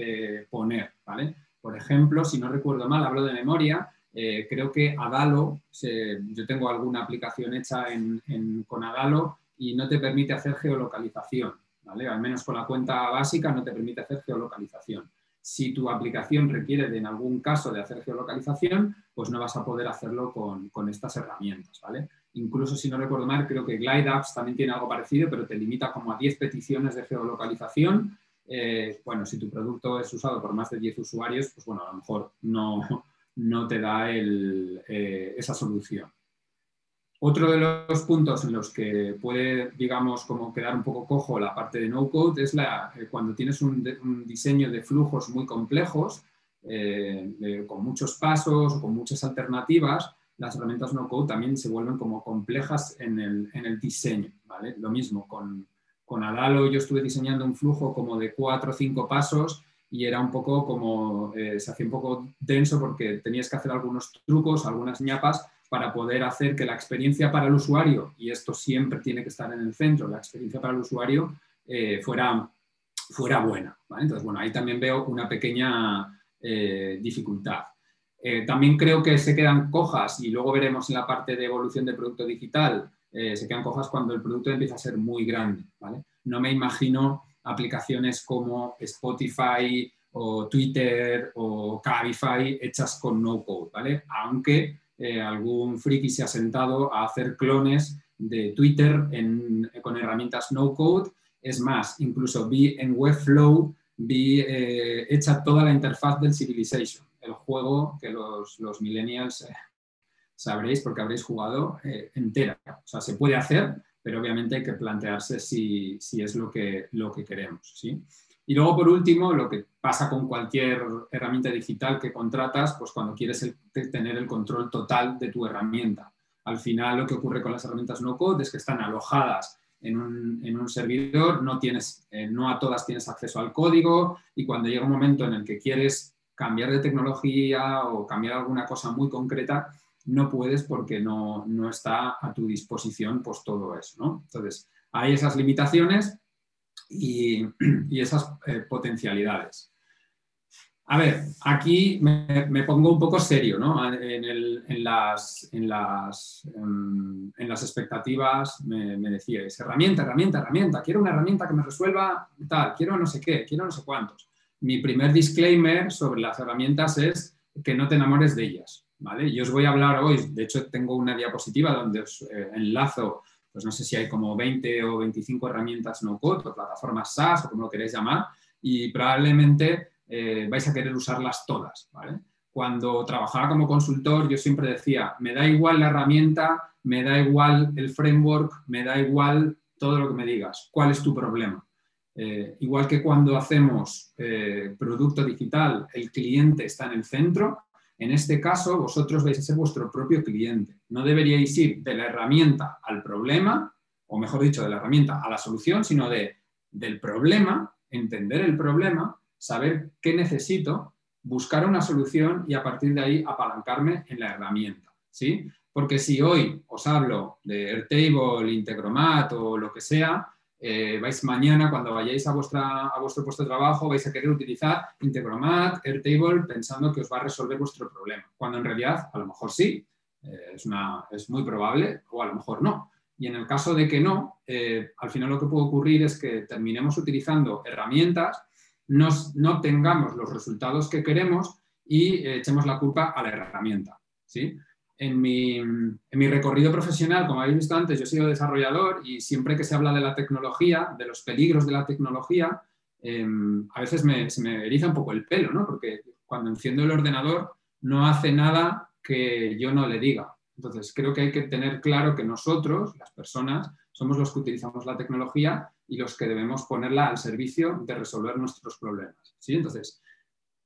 poner. ¿vale? Por ejemplo, si no recuerdo mal, hablo de memoria, creo que Adalo, yo tengo alguna aplicación hecha con Adalo y no te permite hacer geolocalización, ¿vale? Al menos con la cuenta básica no te permite hacer geolocalización. Si tu aplicación requiere de, en algún caso de hacer geolocalización, pues no vas a poder hacerlo con, estas herramientas, ¿vale? Incluso si no recuerdo mal, creo que Glide Apps también tiene algo parecido, pero te limita como a 10 peticiones de geolocalización. Eh, bueno, si tu producto es usado por más de 10 usuarios, pues bueno, a lo mejor no, no te da eh, esa solución. Otro de los puntos en los que puede, digamos, como quedar un poco cojo la parte de no-code es la, eh, cuando tienes un, diseño de flujos muy complejos, eh, con muchos pasos o con muchas alternativas, las herramientas no-code también se vuelven como complejas en el, diseño. ¿vale? Lo mismo, con, con Adalo yo estuve diseñando un flujo como de cuatro o cinco pasos y era un poco como, eh, se hacía un poco denso porque tenías que hacer algunos trucos, algunas ñapas para poder hacer que la experiencia para el usuario, y esto siempre tiene que estar en el centro, la experiencia para el usuario eh, fuera, fuera buena. Entonces, bueno, ahí también veo una pequeña eh, dificultad. Eh, también creo que se quedan cojas, y luego veremos en la parte de evolución de producto digital, se quedan cojas cuando el producto empieza a ser muy grande. No me imagino aplicaciones como Spotify o Twitter o Cabify hechas con no code, ¿vale? Aunque eh, algún friki se ha sentado a hacer clones de Twitter con herramientas no code. Es más, incluso vi en Webflow, vi eh, hecha toda la interfaz del Civilization, el juego que los, millennials eh, sabréis porque habréis jugado entera. O sea, se puede hacer, pero obviamente hay que plantearse si, es lo que, lo que queremos. ¿sí? Y luego, por último, lo que pasa con cualquier herramienta digital que contratas, pues cuando quieres tener el control total de tu herramienta. Al final, lo que ocurre con las herramientas no-code es que están alojadas en un, servidor, no, tienes, eh, no a todas tienes acceso al código y cuando llega un momento en el que quieres cambiar de tecnología o cambiar alguna cosa muy concreta, no puedes porque no, está a tu disposición pues, todo eso. Entonces, hay esas limitaciones y, esas eh, potencialidades. A ver, aquí me, pongo un poco serio ¿no? en, las, en, las, en, las, expectativas. Me, me, decíais, herramienta, herramienta, herramienta. Quiero una herramienta que me resuelva tal, quiero no sé qué, quiero no sé cuántos. Mi primer disclaimer sobre las herramientas es que no te enamores de ellas. ¿vale? Yo os voy a hablar hoy, de hecho tengo una diapositiva donde os eh, enlazo, pues no sé si hay como 20 o 25 herramientas no-code o plataformas SaaS o como lo queréis llamar, y probablemente eh, vais a querer usarlas todas. Cuando trabajaba como consultor, yo siempre decía, me da igual la herramienta, me da igual el framework, me da igual todo lo que me digas. ¿Cuál es tu problema? Eh, igual que cuando hacemos eh, producto digital, el cliente está en el centro, en este caso vosotros vais a ser vuestro propio cliente. No deberíais ir de la herramienta al problema, o mejor dicho, de la herramienta a la solución, sino de, del problema, entender el problema saber qué necesito, buscar una solución y a partir de ahí apalancarme en la herramienta. ¿sí? Porque si hoy os hablo de Airtable, Integromat o lo que sea, eh, vais mañana cuando vayáis a, a vuestro puesto de trabajo vais a querer utilizar Integromat, Airtable pensando que os va a resolver vuestro problema, cuando en realidad a lo mejor sí, eh, es, una, es muy probable o a lo mejor no. Y en el caso de que no, eh, al final lo que puede ocurrir es que terminemos utilizando herramientas no tengamos los resultados que queremos y echemos la culpa a la herramienta. ¿sí? En mi, recorrido profesional, como habéis visto antes, yo he sido desarrollador y siempre que se habla de la tecnología, de los peligros de la tecnología, em, a veces se me eriza un poco el pelo, ¿no? porque cuando enciendo el ordenador no hace nada que yo no le diga. Entonces, creo que hay que tener claro que nosotros, las personas, somos los que utilizamos la tecnología y los que debemos ponerla al servicio de resolver nuestros problemas. ¿sí? Entonces,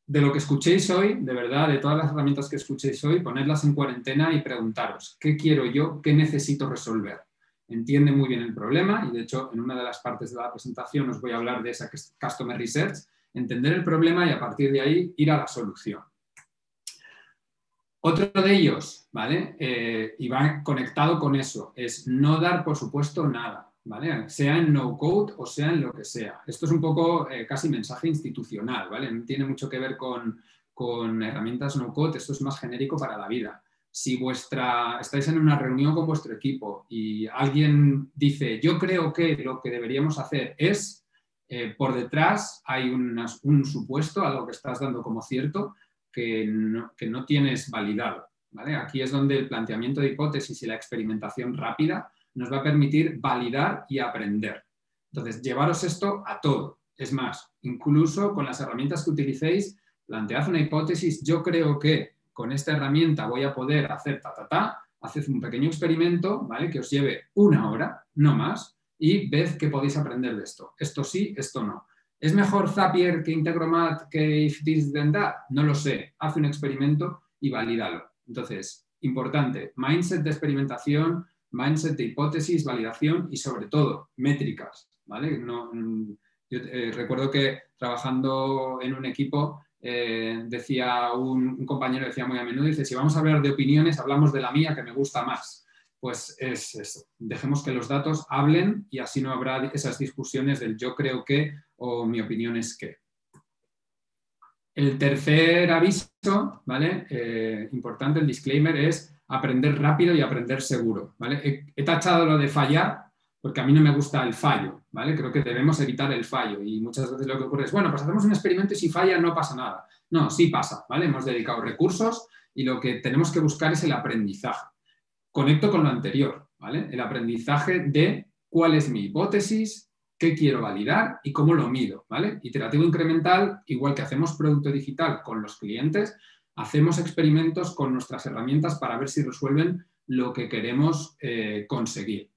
de lo que escuchéis hoy, de verdad, de todas las herramientas que escuchéis hoy, ponedlas en cuarentena y preguntaros, ¿qué quiero yo? ¿Qué necesito resolver? Entiende muy bien el problema y de hecho en una de las partes de la presentación os voy a hablar de esa Customer Research, entender el problema y a partir de ahí ir a la solución. Otro de ellos, ¿vale? Eh, y va conectado con eso, es no dar, por supuesto, nada, ¿vale? Sea en no-code o sea en lo que sea. Esto es un poco eh, casi mensaje institucional, ¿vale? No tiene mucho que ver con, herramientas no-code, esto es más genérico para la vida. Si vuestra, estáis en una reunión con vuestro equipo y alguien dice, yo creo que lo que deberíamos hacer es, eh, por detrás hay un supuesto, algo que estás dando como cierto, que no, tienes validado. ¿vale? Aquí es donde el planteamiento de hipótesis y la experimentación rápida nos va a permitir validar y aprender. Entonces, llevaros esto a todo. Es más, incluso con las herramientas que utilicéis, plantead una hipótesis, yo creo que con esta herramienta voy a poder hacer ta, ta, ta, haced un pequeño experimento, ¿vale? Que os lleve una hora, no más, y ved qué podéis aprender de esto. Esto sí, esto no. ¿Es mejor Zapier que Integromat que If This Then That? No lo sé. Haz un experimento y valídalo. Entonces, importante, mindset de experimentación, mindset de hipótesis, validación y sobre todo métricas. ¿vale? Yo eh, recuerdo que trabajando en un equipo eh, decía un, compañero decía muy a menudo, dice, si vamos a hablar de opiniones, hablamos de la mía que me gusta más pues es eso. Dejemos que los datos hablen y así no habrá esas discusiones del yo creo que o mi opinión es que. El tercer aviso, ¿vale? Eh, importante, el disclaimer, es aprender rápido y aprender seguro, ¿vale? He, tachado lo de fallar porque a mí no me gusta el fallo, ¿vale? Creo que debemos evitar el fallo y muchas veces lo que ocurre es, bueno, pues hacemos un experimento y si falla no pasa nada. No, sí pasa, ¿vale? Hemos dedicado recursos y lo que tenemos que buscar es el aprendizaje conecto con lo anterior, ¿vale? El aprendizaje de cuál es mi hipótesis, qué quiero validar y cómo lo mido, ¿vale? Iterativo incremental, igual que hacemos producto digital con los clientes, hacemos experimentos con nuestras herramientas para ver si resuelven lo que queremos eh, conseguir.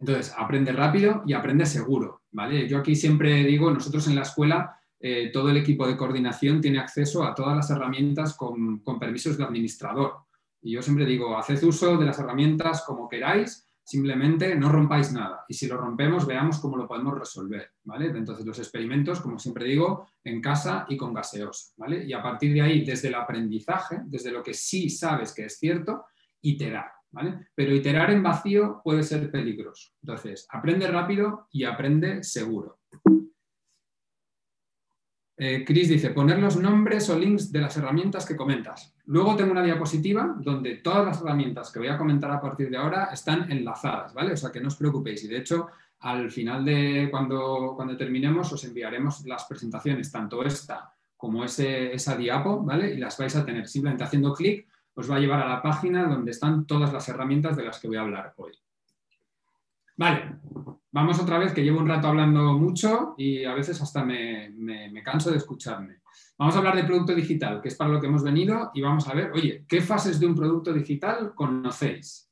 Entonces, aprende rápido y aprende seguro, ¿vale? Yo aquí siempre digo, nosotros en la escuela, eh, todo el equipo de coordinación tiene acceso a todas las herramientas con permisos de administrador, y yo siempre digo, haced uso de las herramientas como queráis, Simplemente no rompáis nada y si lo rompemos veamos cómo lo podemos resolver, ¿vale? Entonces los experimentos, como siempre digo, en casa y con gaseosa, ¿vale? Y a partir de ahí, desde el aprendizaje, desde lo que sí sabes que es cierto, iterar, ¿vale? Pero iterar en vacío puede ser peligroso. Entonces, aprende rápido y aprende seguro. Eh, Chris dice, poner los nombres o links de las herramientas que comentas. Luego tengo una diapositiva donde todas las herramientas que voy a comentar a partir de ahora están enlazadas, ¿vale? O sea que no os preocupéis. Y de hecho, al final de cuando, cuando terminemos, os enviaremos las presentaciones, tanto esta como ese, esa diapo, ¿vale? Y las vais a tener. Simplemente haciendo clic os va a llevar a la página donde están todas las herramientas de las que voy a hablar hoy. Vale, vamos otra vez, que llevo un rato hablando mucho y a veces hasta me, canso de escucharme. Vamos a hablar de producto digital, que es para lo que hemos venido, y vamos a ver, oye, ¿qué fases de un producto digital conocéis?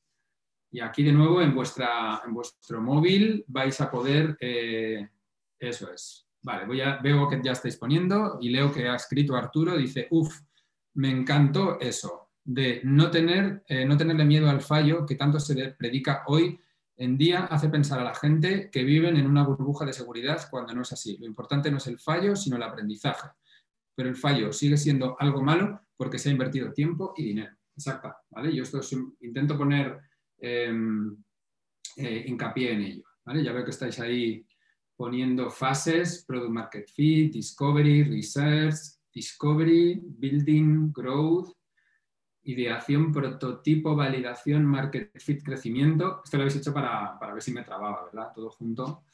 Y aquí de nuevo en, vuestra, en vuestro móvil vais a poder, eh, eso es. Vale, voy a, veo que ya estáis poniendo y leo que ha escrito Arturo, dice, uff, me encantó eso, de no, tener, eh, no tenerle miedo al fallo que tanto se predica hoy en día hace pensar a la gente que viven en una burbuja de seguridad cuando no es así. Lo importante no es el fallo, sino el aprendizaje. Pero el fallo sigue siendo algo malo porque se ha invertido tiempo y dinero. Exacto. ¿vale? Yo esto intento poner em, eh, hincapié en ello. ¿vale? Ya veo que estáis ahí poniendo fases, Product Market Fit, Discovery, Research, Discovery, Building, Growth, ideación, prototipo, validación, market fit, crecimiento. Esto lo habéis hecho para, ver si me trababa, ¿verdad? Todo junto.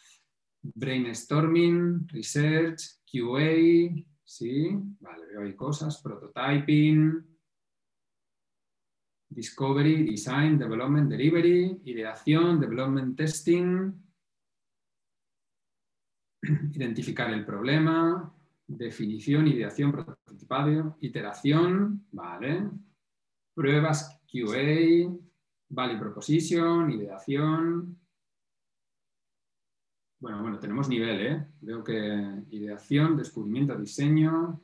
Brainstorming, research, QA, sí, vale, veo ahí cosas, prototyping, discovery, design, development, delivery, ideación, development testing, identificar el problema, definición, ideación, prototipado, iteración, vale, pruebas QA, value proposition, ideación. Bueno, bueno, tenemos nivel, ¿eh? Veo que ideación, descubrimiento, diseño,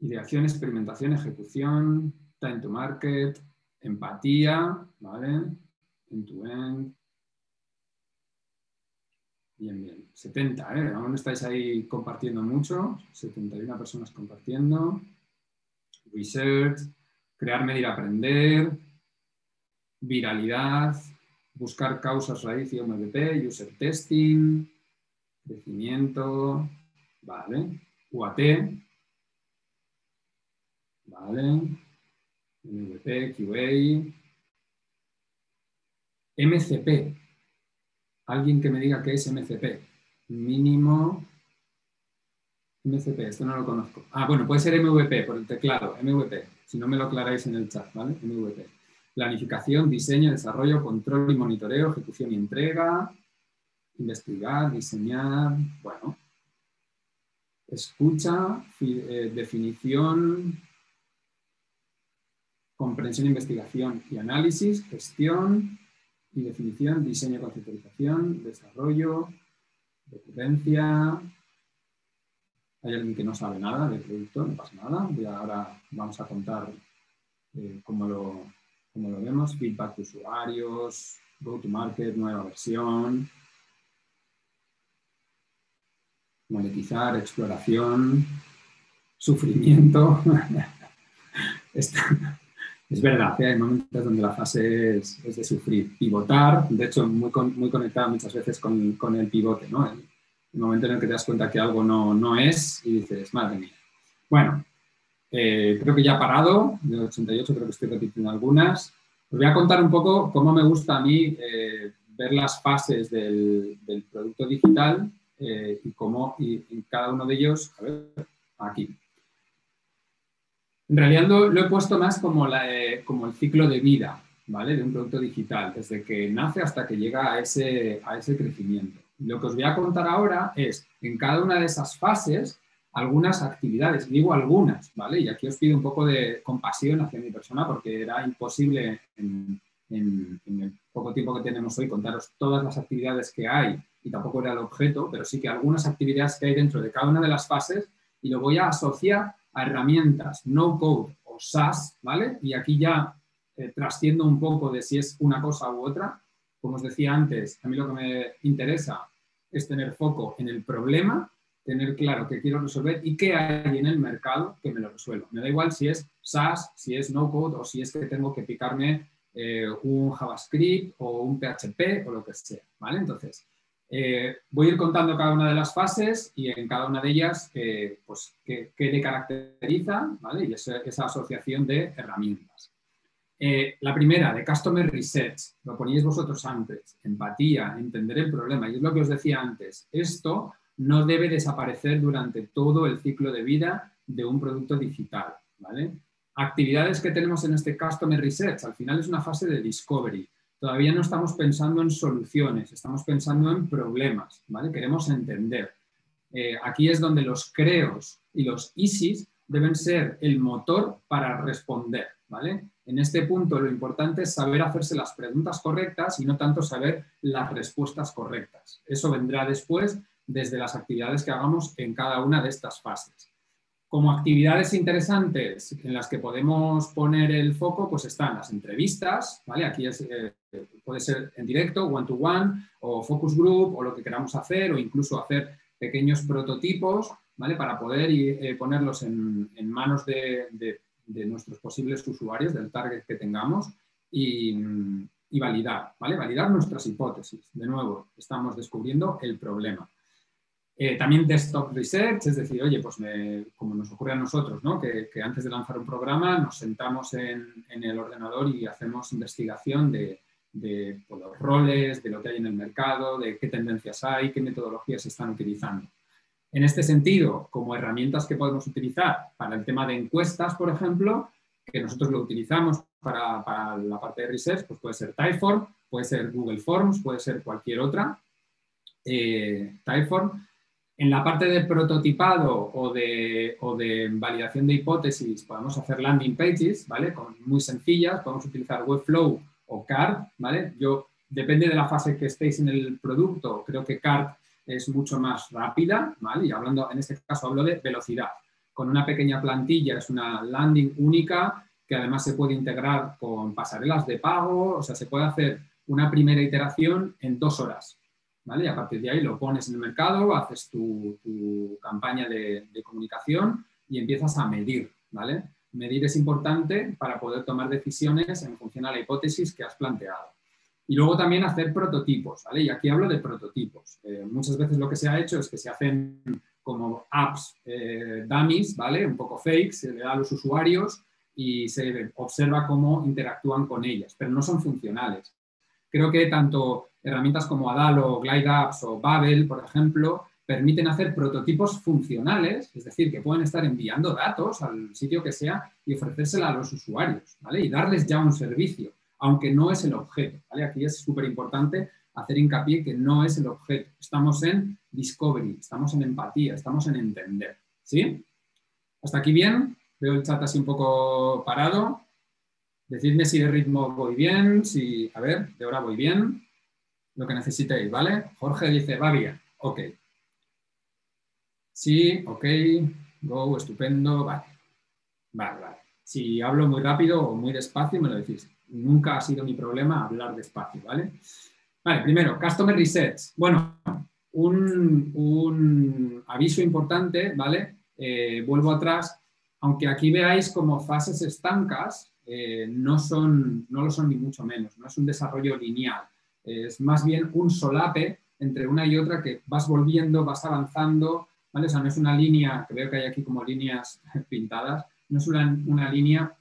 ideación, experimentación, ejecución, time to market, empatía, ¿vale? End-to-end. Bien, bien. 70, ¿eh? Aún estáis ahí compartiendo mucho. 71 personas compartiendo. Research, crear, medir, aprender, viralidad, buscar causas raíz y MVP, user testing, crecimiento, vale, UAT, vale, MVP, QA, MCP. Alguien que me diga qué es MCP. Mínimo MCP, esto no lo conozco. Ah, bueno, puede ser MVP por el teclado, MVP, si no me lo aclaráis en el chat, ¿vale? MVP. Planificación, diseño, desarrollo, control y monitoreo, ejecución y entrega, investigar, diseñar, bueno. Escucha, eh, definición, comprensión, investigación y análisis, gestión y definición, diseño, conceptualización, desarrollo, recurrencia, hay alguien que no sabe nada del producto, no pasa nada. ahora vamos a contar eh, cómo, lo, cómo, lo, vemos. Feedback de usuarios, go to market, nueva versión, monetizar, exploración, sufrimiento. es verdad, hay momentos donde la fase es, de sufrir. Pivotar, de hecho, muy, muy conectada muchas veces con, con el pivote, ¿no? Momento en el que te das cuenta que algo no, no es y dices, madre mía. Bueno, eh, creo que ya he parado, de 88 creo que estoy repitiendo algunas. Os voy a contar un poco cómo me gusta a mí eh, ver las fases del, producto digital eh, y cómo y, cada uno de ellos, a ver, aquí. En realidad lo, he puesto más como, la, como el ciclo de vida, ¿vale? De un producto digital, desde que nace hasta que llega a ese, a ese crecimiento. Lo que os voy a contar ahora es, en cada una de esas fases, algunas actividades, digo algunas, ¿vale? Y aquí os pido un poco de compasión hacia mi persona porque era imposible en, el poco tiempo que tenemos hoy contaros todas las actividades que hay y tampoco era el objeto, pero sí que algunas actividades que hay dentro de cada una de las fases y lo voy a asociar a herramientas no code o SaaS, ¿vale? Y aquí ya eh, trasciendo un poco de si es una cosa u otra, como os decía antes, a mí lo que me interesa es tener foco en el problema, tener claro qué quiero resolver y qué hay en el mercado que me lo resuelva. Me da igual si es SaaS, si es no-code o si es que tengo que picarme eh, un JavaScript o un PHP o lo que sea, ¿vale? Entonces, eh, voy a ir contando cada una de las fases y en cada una de ellas eh, pues, qué, le caracteriza ¿vale? y esa, asociación de herramientas. Eh, la primera, de Customer Research, lo poníais vosotros antes, empatía, entender el problema. Y es lo que os decía antes, esto no debe desaparecer durante todo el ciclo de vida de un producto digital. Actividades que tenemos en este Customer Research, al final es una fase de discovery todavía no estamos pensando en soluciones, estamos pensando en problemas, ¿vale? Queremos entender. Eh, aquí es donde los creos y los ISIS deben ser el motor para responder. En este punto lo importante es saber hacerse las preguntas correctas y no tanto saber las respuestas correctas. Eso vendrá después desde las actividades que hagamos en cada una de estas fases. Como actividades interesantes en las que podemos poner el foco, pues están las entrevistas, ¿vale? Aquí eh, puede ser en directo, one-to-one, o focus group, o lo que queramos hacer, o incluso hacer pequeños prototipos, ¿vale? Para poder eh, ponerlos en, manos de, nuestros posibles usuarios, del target que tengamos, y, validar, ¿vale? Validar nuestras hipótesis. De nuevo, estamos descubriendo el problema. Eh, también desktop research, es decir, oye, pues como nos ocurre a nosotros, ¿no? que, antes de lanzar un programa nos sentamos en, el ordenador y hacemos investigación de, pues, los roles, de lo que hay en el mercado, de qué tendencias hay, qué metodologías se están utilizando. En este sentido, como herramientas que podemos utilizar para el tema de encuestas, por ejemplo, que nosotros lo utilizamos para, la parte de research, pues puede ser Typeform, puede ser Google Forms, puede ser cualquier otra. Eh, Typeform en la parte de prototipado o de, de, validación de hipótesis podemos hacer landing pages, ¿vale? muy sencillas, podemos utilizar Webflow o CART, ¿vale? Yo, depende de la fase que estéis en el producto, creo que CART es mucho más rápida, ¿vale? Y hablando, en este caso hablo de velocidad. Con una pequeña plantilla es una landing única que además se puede integrar con pasarelas de pago, o sea, se puede hacer una primera iteración en dos horas, y a partir de ahí lo pones en el mercado, haces tu, campaña de, comunicación y empiezas a medir, ¿vale? Medir es importante para poder tomar decisiones en función a la hipótesis que has planteado. Y luego también hacer prototipos, ¿vale? Y aquí hablo de prototipos. Eh, muchas veces lo que se ha hecho es que se hacen como apps eh, dummies, ¿vale? Un poco fake, se le da a los usuarios y se observa cómo interactúan con ellas, pero no son funcionales. Creo que tanto herramientas como Adalo, Glide Apps o Babel, por ejemplo, permiten hacer prototipos funcionales, es decir, que pueden estar enviando datos al sitio que sea y ofrecérsela a los usuarios, ¿vale? Y darles ya un servicio, aunque no es el objeto. Aquí es súper importante hacer hincapié que no es el objeto. Estamos en discovery, estamos en empatía, estamos en entender, ¿sí? ¿Hasta aquí bien? Veo el chat así un poco parado. Decidme si de ritmo voy bien, si, a ver, de hora voy bien lo que necesitéis, ¿vale? Jorge dice, va bien, ok. Sí, ok, go, estupendo, vale. Vale, vale. Si hablo muy rápido o muy despacio, me lo decís. Nunca ha sido mi problema hablar despacio, ¿vale? Vale, primero, Customer Research. Bueno, un, aviso importante, ¿vale? Eh, vuelvo atrás. Aunque aquí veáis como fases estancas, eh, no, son, no lo son ni mucho menos, no es un desarrollo lineal es más bien un solape entre una y otra que vas volviendo, vas avanzando, ¿vale? O sea, no es una línea, que veo que hay aquí como líneas pintadas, no es una, línea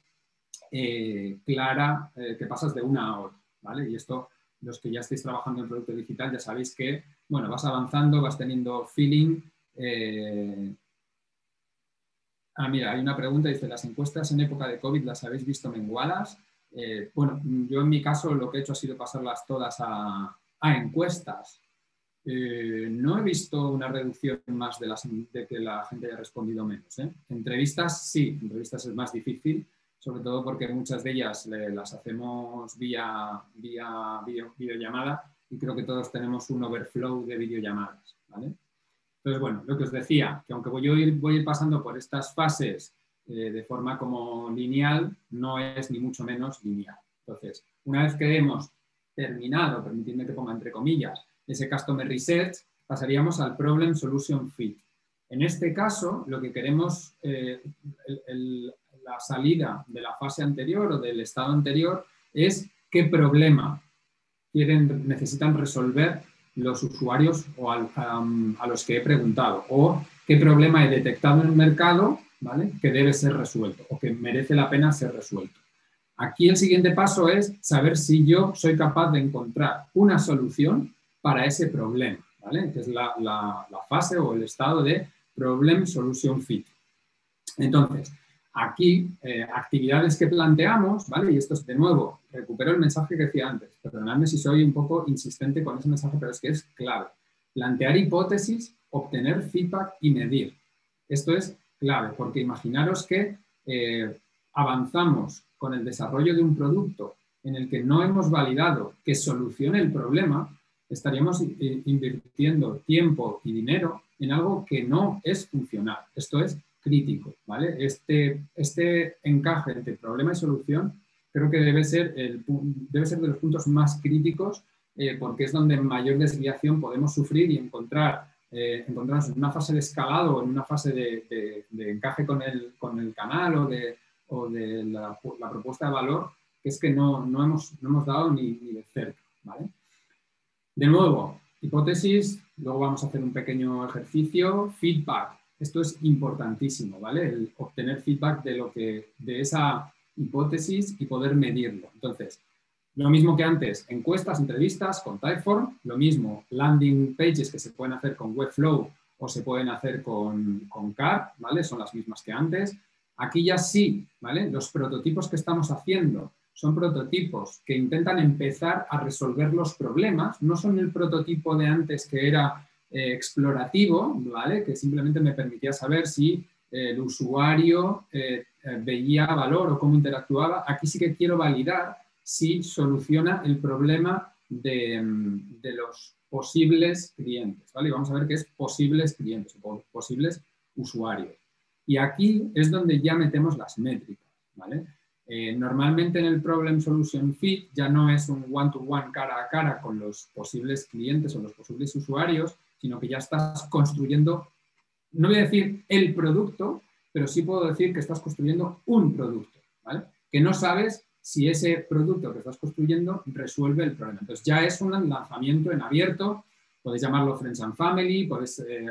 eh, clara eh, que pasas de una a otra, ¿vale? Y esto, los que ya estáis trabajando en producto digital, ya sabéis que, bueno, vas avanzando, vas teniendo feeling. Eh, ah, mira, hay una pregunta, dice, ¿las encuestas en época de COVID las habéis visto menguadas? Bueno, yo en mi caso lo que he hecho ha sido pasarlas todas a, encuestas. Eh, no he visto una reducción más de, las, de que la gente haya respondido menos. Entrevistas sí, entrevistas es más difícil, sobre todo porque muchas de ellas las hacemos vía, vía videollamada y creo que todos tenemos un overflow de videollamadas. Entonces, bueno, lo que os decía, que aunque voy a ir, voy a ir pasando por estas fases eh, de forma como lineal no es ni mucho menos lineal. Entonces, una vez que hemos terminado, permitidme que ponga entre comillas, ese Customer Research, pasaríamos al Problem Solution Fit. En este caso, lo que queremos, eh, la salida de la fase anterior o del estado anterior es qué problema quieren, necesitan resolver los usuarios o a, los que he preguntado o qué problema he detectado en el mercado ¿vale? que debe ser resuelto o que merece la pena ser resuelto. Aquí el siguiente paso es saber si yo soy capaz de encontrar una solución para ese problema, ¿vale? que es la, la fase o el estado de Problem Solution Fit. Entonces, aquí, eh, actividades que planteamos, ¿vale? Y esto es de nuevo, recupero el mensaje que decía antes. Perdonadme si soy un poco insistente con ese mensaje, pero es que es clave. Plantear hipótesis, obtener feedback y medir. Esto es clave, porque imaginaros que eh, avanzamos con el desarrollo de un producto en el que no hemos validado que solucione el problema, estaríamos eh, invirtiendo tiempo y dinero en algo que no es funcional. Esto es crítico, ¿vale? Este, este encaje entre problema y solución creo que debe ser, el, debe ser de los puntos más críticos eh, porque es donde mayor desviación podemos sufrir y encontrar, eh, encontrarnos en una fase de escalado o en una fase de, encaje con el, con el, canal o de, o de la, propuesta de valor, que es que no, no, hemos, no hemos, dado ni, ni de cerca, ¿vale? De nuevo, hipótesis, luego vamos a hacer un pequeño ejercicio, feedback, esto es importantísimo, ¿vale? El obtener feedback de, lo que, de esa hipótesis y poder medirlo. Entonces, lo mismo que antes, encuestas, entrevistas con Typeform, lo mismo, landing pages que se pueden hacer con Webflow o se pueden hacer con, con CAR, ¿vale? Son las mismas que antes. Aquí ya sí, ¿vale? Los prototipos que estamos haciendo son prototipos que intentan empezar a resolver los problemas, no son el prototipo de antes que era eh, explorativo, ¿vale? Que simplemente me permitía saber si eh, el usuario eh, veía valor o cómo interactuaba. Aquí sí que quiero validar si soluciona el problema de, mm, de los posibles clientes, ¿vale? Y vamos a ver qué es posibles clientes o posibles usuarios. Y aquí es donde ya metemos las métricas, ¿vale? normalmente en el Problem Solution Fit ya no es un one-to-one -one cara a cara con los posibles clientes o los posibles usuarios, sino que ya estás construyendo, no voy a decir el producto, pero sí puedo decir que estás construyendo un producto, ¿vale? Que no sabes si ese producto que estás construyendo resuelve el problema. Entonces ya es un lanzamiento en abierto, podéis llamarlo Friends and Family, podéis, eh,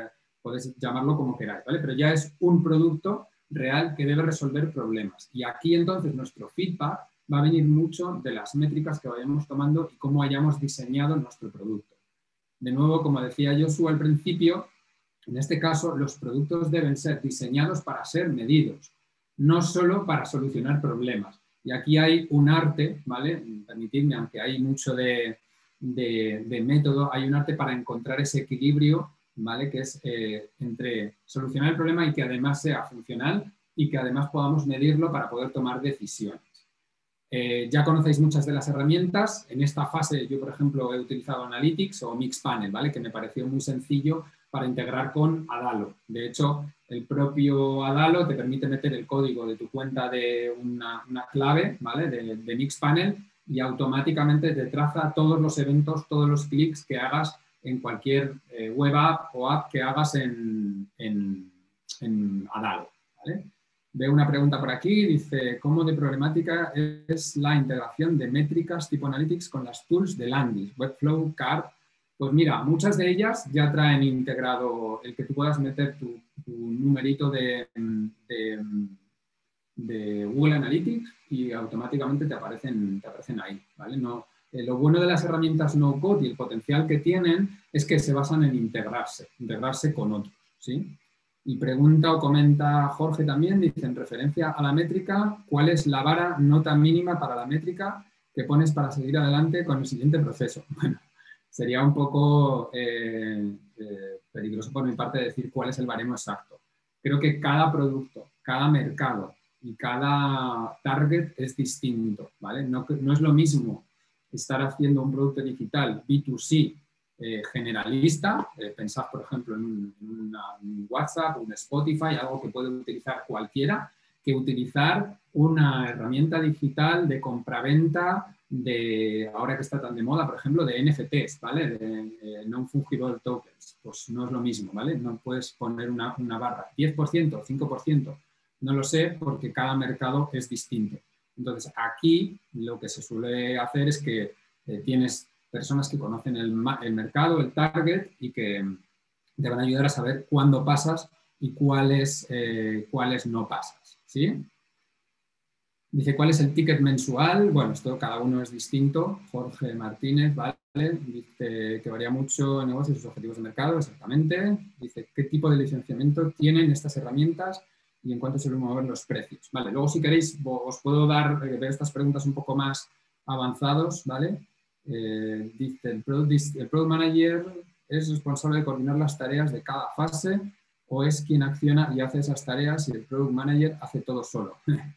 llamarlo como queráis, ¿vale? Pero ya es un producto real que debe resolver problemas. Y aquí entonces nuestro feedback va a venir mucho de las métricas que vayamos tomando y cómo hayamos diseñado nuestro producto. De nuevo, como decía Joshua al principio, en este caso los productos deben ser diseñados para ser medidos, no solo para solucionar problemas. Y aquí hay un arte, ¿vale? Permitidme, aunque hay mucho de, método, hay un arte para encontrar ese equilibrio, ¿vale? Que es eh, entre solucionar el problema y que además sea funcional y que además podamos medirlo para poder tomar decisiones. Eh, ya conocéis muchas de las herramientas. En esta fase yo, por ejemplo, he utilizado Analytics o Mixpanel, ¿vale? que me pareció muy sencillo para integrar con Adalo. De hecho, el propio Adalo te permite meter el código de tu cuenta de una, clave ¿vale? de, Mixpanel y automáticamente te traza todos los eventos, todos los clics que hagas en cualquier eh, web app o app que hagas en, en, Adalo. Veo una pregunta por aquí, dice, ¿cómo de problemática es la integración de métricas tipo Analytics con las tools de Landis, Webflow, Card? Pues mira, muchas de ellas ya traen integrado el que tú puedas meter tu, numerito de, de, Google Analytics y automáticamente te aparecen, te aparecen ahí, ¿vale? No, eh, lo bueno de las herramientas no code y el potencial que tienen es que se basan en integrarse, integrarse con otros, ¿sí? Y pregunta o comenta Jorge también, dice en referencia a la métrica, ¿cuál es la vara nota mínima para la métrica que pones para seguir adelante con el siguiente proceso? Bueno, sería un poco eh, eh, peligroso por mi parte decir cuál es el baremo exacto. Creo que cada producto, cada mercado y cada target es distinto, ¿vale? No, no es lo mismo estar haciendo un producto digital B2C eh, generalista, eh, pensad por ejemplo en un, WhatsApp, un Spotify, algo que puede utilizar cualquiera, que utilizar una herramienta digital de compraventa de, ahora que está tan de moda, por ejemplo, de NFTs, ¿vale? De eh, non-fungible tokens. Pues no es lo mismo, ¿vale? No puedes poner una, barra 10%, 5%, no lo sé porque cada mercado es distinto. Entonces, aquí lo que se suele hacer es que tienes personas que conocen el, mercado, el target y que te van a ayudar a saber cuándo pasas y cuáles, eh, cuáles no pasas, ¿sí? Dice, ¿cuál es el ticket mensual? Bueno, esto cada uno es distinto. Jorge Martínez, ¿vale? Dice que varía mucho en negocios y sus objetivos de mercado, exactamente. Dice, ¿qué tipo de licenciamiento tienen estas herramientas y en cuánto se mover los precios? Vale, luego si queréis os puedo dar, eh, ver estas preguntas un poco más avanzados, ¿vale? Eh, el product, el product Manager es responsable de coordinar las tareas de cada fase o es quien acciona y hace esas tareas y el Product Manager hace todo solo.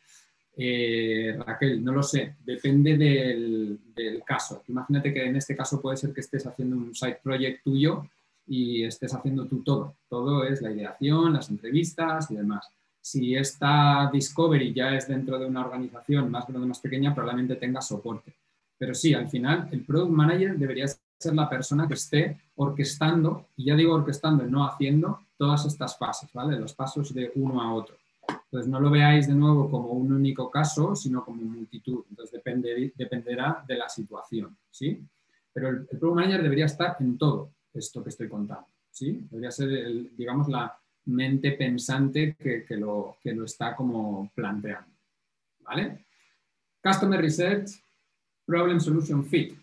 Eh, Raquel, no lo sé, depende del, caso. Imagínate que en este caso puede ser que estés haciendo un side project tuyo y estés haciendo tú todo. Todo es la ideación, las entrevistas y demás. Si esta Discovery ya es dentro de una organización más grande o más pequeña, probablemente tenga soporte. Pero sí, al final el Product Manager debería ser la persona que esté orquestando, y ya digo orquestando y no haciendo, todas estas fases, ¿vale? Los pasos de uno a otro. Entonces, no lo veáis de nuevo como un único caso, sino como multitud. Entonces, dependerá de la situación, ¿sí? Pero el, el Product Manager debería estar en todo esto que estoy contando, ¿sí? Debería ser, digamos, la mente pensante que, lo, que lo está como planteando, ¿vale? Customer Research, Problem Solution Fit.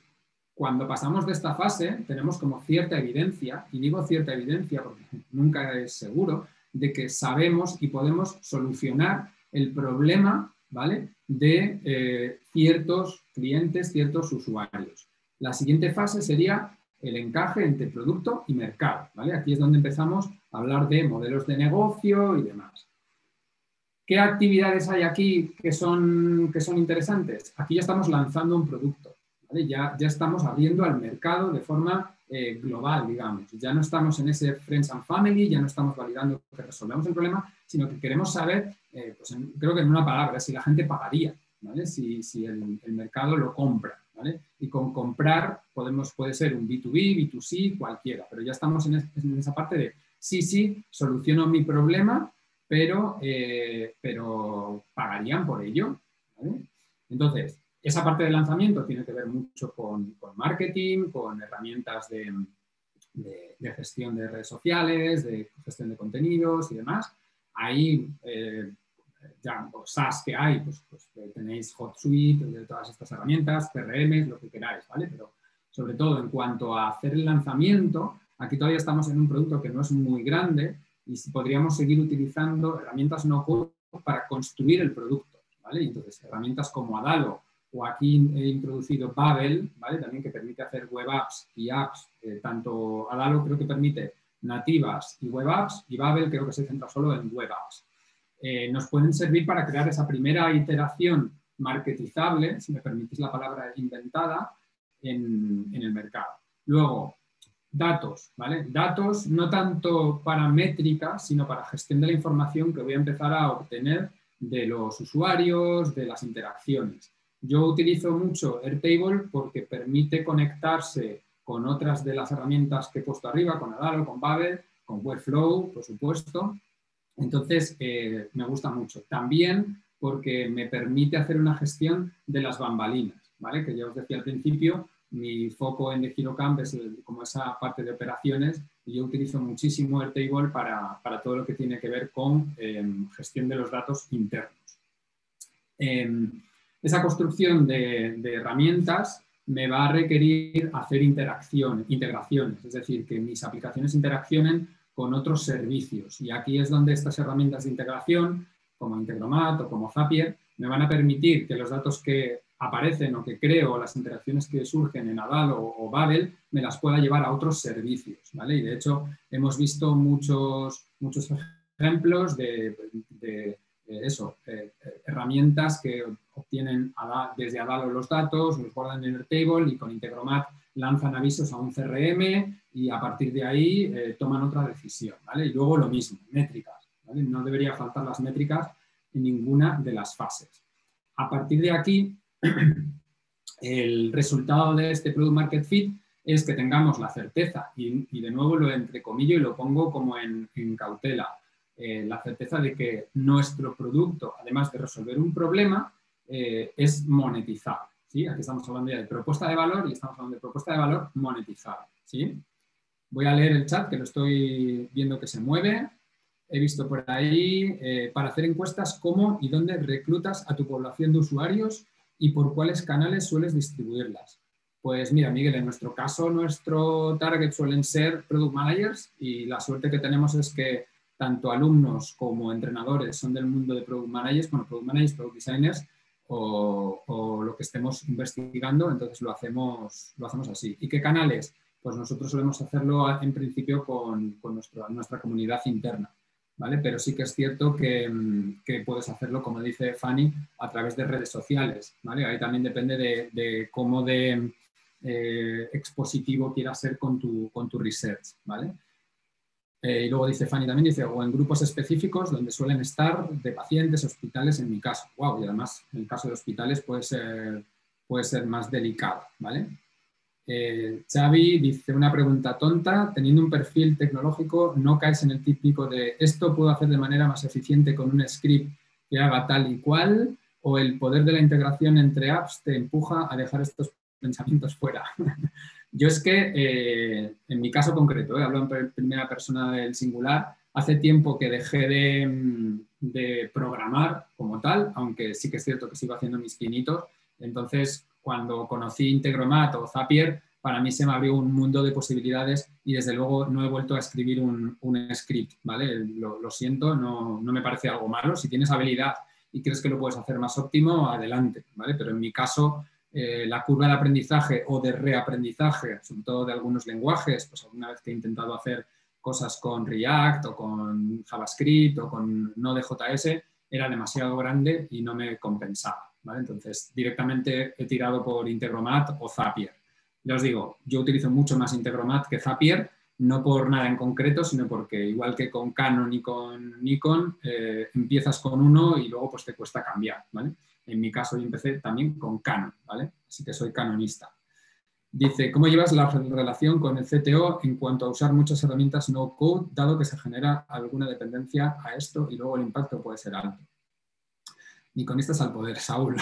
Cuando pasamos de esta fase, tenemos como cierta evidencia, y digo cierta evidencia porque nunca es seguro, de que sabemos y podemos solucionar el problema ¿vale? de eh, ciertos clientes, ciertos usuarios. La siguiente fase sería el encaje entre producto y mercado. ¿vale? Aquí es donde empezamos a hablar de modelos de negocio y demás. ¿Qué actividades hay aquí que son, que son interesantes? Aquí ya estamos lanzando un producto. Ya, ya estamos abriendo al mercado de forma eh, global, digamos. Ya no estamos en ese Friends and Family, ya no estamos validando que resolvemos el problema, sino que queremos saber, eh, pues creo que en una palabra, si la gente pagaría, ¿vale? si, si el, mercado lo compra. ¿vale? Y con comprar podemos, puede ser un B2B, B2C, cualquiera, pero ya estamos en, esa parte de, sí, sí, soluciono mi problema, pero, eh, pero pagarían por ello. Entonces, esa parte del lanzamiento tiene que ver mucho con, marketing, con herramientas de, gestión de redes sociales, de gestión de contenidos y demás. Ahí, eh, ya los SaaS que hay, pues, pues eh, tenéis HotSuite, de todas estas herramientas, CRM, lo que queráis, ¿vale? Pero sobre todo en cuanto a hacer el lanzamiento, aquí todavía estamos en un producto que no es muy grande y podríamos seguir utilizando herramientas no code para construir el producto, ¿vale? Entonces, herramientas como Adalo o aquí he introducido Babel, ¿vale? también que permite hacer web apps y apps, eh, tanto Adalo creo que permite nativas y web apps, y Babel creo que se centra solo en web apps. Eh, nos pueden servir para crear esa primera iteración marketizable, si me permitís la palabra inventada, en, en el mercado. Luego, datos, ¿vale? Datos no tanto para métrica, sino para gestión de la información que voy a empezar a obtener de los usuarios, de las interacciones. Yo utilizo mucho Airtable porque permite conectarse con otras de las herramientas que he puesto arriba, con Adalo, con Babel, con Webflow, por supuesto. Entonces, eh, me gusta mucho. También porque me permite hacer una gestión de las bambalinas, ¿vale? Que ya os decía al principio, mi foco en DeGiroCamp es como esa parte de operaciones y yo utilizo muchísimo Airtable para, para todo lo que tiene que ver con em, gestión de los datos internos. Em, esa construcción de, herramientas me va a requerir hacer interacción, integraciones, es decir, que mis aplicaciones interaccionen con otros servicios. Y aquí es donde estas herramientas de integración, como Integromat o como Zapier, me van a permitir que los datos que aparecen o que creo, las interacciones que surgen en Adal o, Babel, me las pueda llevar a otros servicios. ¿vale? Y de hecho, hemos visto muchos, muchos ejemplos de eh, eso, eh, eh, herramientas que obtienen desde Adalo los datos, los guardan en el table y con Integromat lanzan avisos a un CRM y a partir de ahí toman otra decisión. Y luego lo mismo, métricas. No debería faltar las métricas en ninguna de las fases. A partir de aquí, el resultado de este Product Market Fit es que tengamos la certeza, y, de nuevo lo entrecomillo y lo pongo como en, cautela, eh, la certeza de que nuestro producto, además de resolver un problema, eh, es monetizable. ¿sí? Aquí estamos hablando ya de propuesta de valor y estamos hablando de propuesta de valor monetizable. ¿sí? Voy a leer el chat que lo estoy viendo que se mueve. He visto por ahí eh, para hacer encuestas cómo y dónde reclutas a tu población de usuarios y por cuáles canales sueles distribuirlas. Pues mira, Miguel, en nuestro caso, nuestro target suelen ser product managers y la suerte que tenemos es que tanto alumnos como entrenadores son del mundo de product managers, bueno, product managers, product designers o, lo que estemos investigando, entonces lo hacemos, lo hacemos así. ¿Y qué canales? Pues nosotros solemos hacerlo en principio con, nuestra comunidad interna. ¿Vale? Pero sí que es cierto que, puedes hacerlo, como dice Fanny, a través de redes sociales. ¿vale? Ahí también depende de, cómo de eh, expositivo quieras ser con tu, con tu research. ¿vale? Eh, y luego dice Fanny también, dice, o en grupos específicos donde suelen estar de pacientes, hospitales, en mi caso. Wow, y además en el caso de hospitales puede ser, puede ser más delicado, ¿vale? Eh, Xavi dice una pregunta tonta, teniendo un perfil tecnológico no caes en el típico de esto puedo hacer de manera más eficiente con un script que haga tal y cual o el poder de la integración entre apps te empuja a dejar estos pensamientos fuera. Yo es que, eh, en mi caso concreto, eh, hablo en primera persona del singular, hace tiempo que dejé mm, de, programar como tal, aunque sí que es cierto que sigo haciendo mis pinitos. Entonces, cuando conocí Integromat o Zapier, para mí se me abrió un mundo de posibilidades y desde luego no he vuelto a escribir un, script, ¿vale? Lo, siento, no, no, me parece algo malo. Si tienes habilidad y crees que lo puedes hacer más óptimo, adelante, ¿vale? Pero en mi caso eh, la curva de aprendizaje o de reaprendizaje, sobre todo de algunos lenguajes, pues alguna vez que he intentado hacer cosas con React o con JavaScript o con Node.js, era demasiado grande y no me compensaba. Entonces, directamente he tirado por Integromat o Zapier. Ya os digo, yo utilizo mucho más Integromat que Zapier, no por nada en concreto, sino porque igual que con Canon y con Nikon, eh, empiezas con uno y luego pues te cuesta cambiar. En mi caso yo empecé también con Canon, ¿vale? Así que soy canonista. Dice, ¿cómo llevas la relación con el CTO en cuanto a usar muchas herramientas no code, dado que se genera alguna dependencia a esto y luego el impacto puede ser alto? Niconistas al poder, Saúl.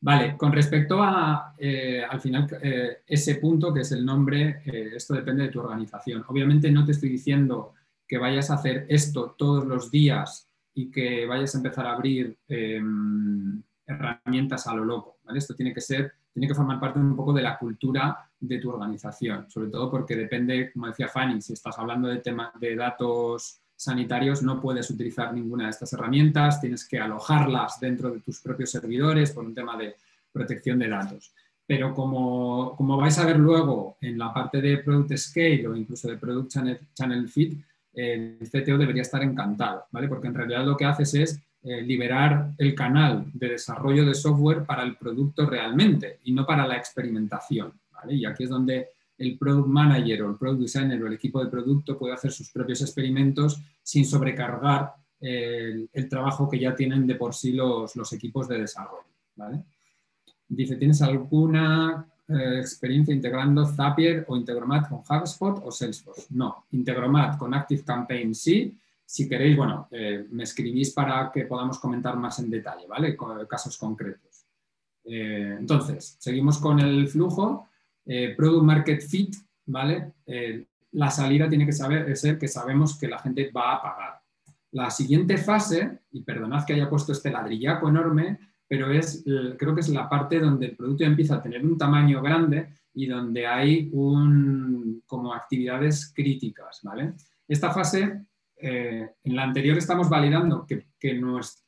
vale, con respecto a, eh, al final, eh, ese punto que es el nombre, eh, esto depende de tu organización. Obviamente no te estoy diciendo que vayas a hacer esto todos los días y que vayas a empezar a abrir em, herramientas a lo loco. Esto tiene que ser, tiene que formar parte un poco de la cultura de tu organización, sobre todo porque depende, como decía Fanny, si estás hablando de temas de datos sanitarios, no puedes utilizar ninguna de estas herramientas, tienes que alojarlas dentro de tus propios servidores por un tema de protección de datos. Pero como, como vais a ver luego en la parte de Product Scale o incluso de Product Channel, Feed, el CTO debería estar encantado, ¿vale? Porque en realidad lo que haces es eh, liberar el canal de desarrollo de software para el producto realmente y no para la experimentación, ¿vale? Y aquí es donde el product manager o el product designer o el equipo de producto puede hacer sus propios experimentos sin sobrecargar el, trabajo que ya tienen de por sí los, los equipos de desarrollo, ¿vale? Dice, ¿tienes alguna eh, experiencia integrando Zapier o Integromat con HubSpot o Salesforce. No, Integromat con ActiveCampaign sí. Si queréis, bueno, eh, me escribís para que podamos comentar más en detalle, ¿vale? Con casos concretos. Eh, entonces, seguimos con el flujo. Product Market Fit, ¿vale? la salida tiene que saber, ser que sabemos que la gente va a pagar. La siguiente fase, y perdonad que haya puesto este ladrillaco enorme, pero es, creo que es la parte donde el producto empieza a tener un tamaño grande y donde hay un, como actividades críticas. ¿vale? Esta fase, eh, en la anterior estamos validando que, que,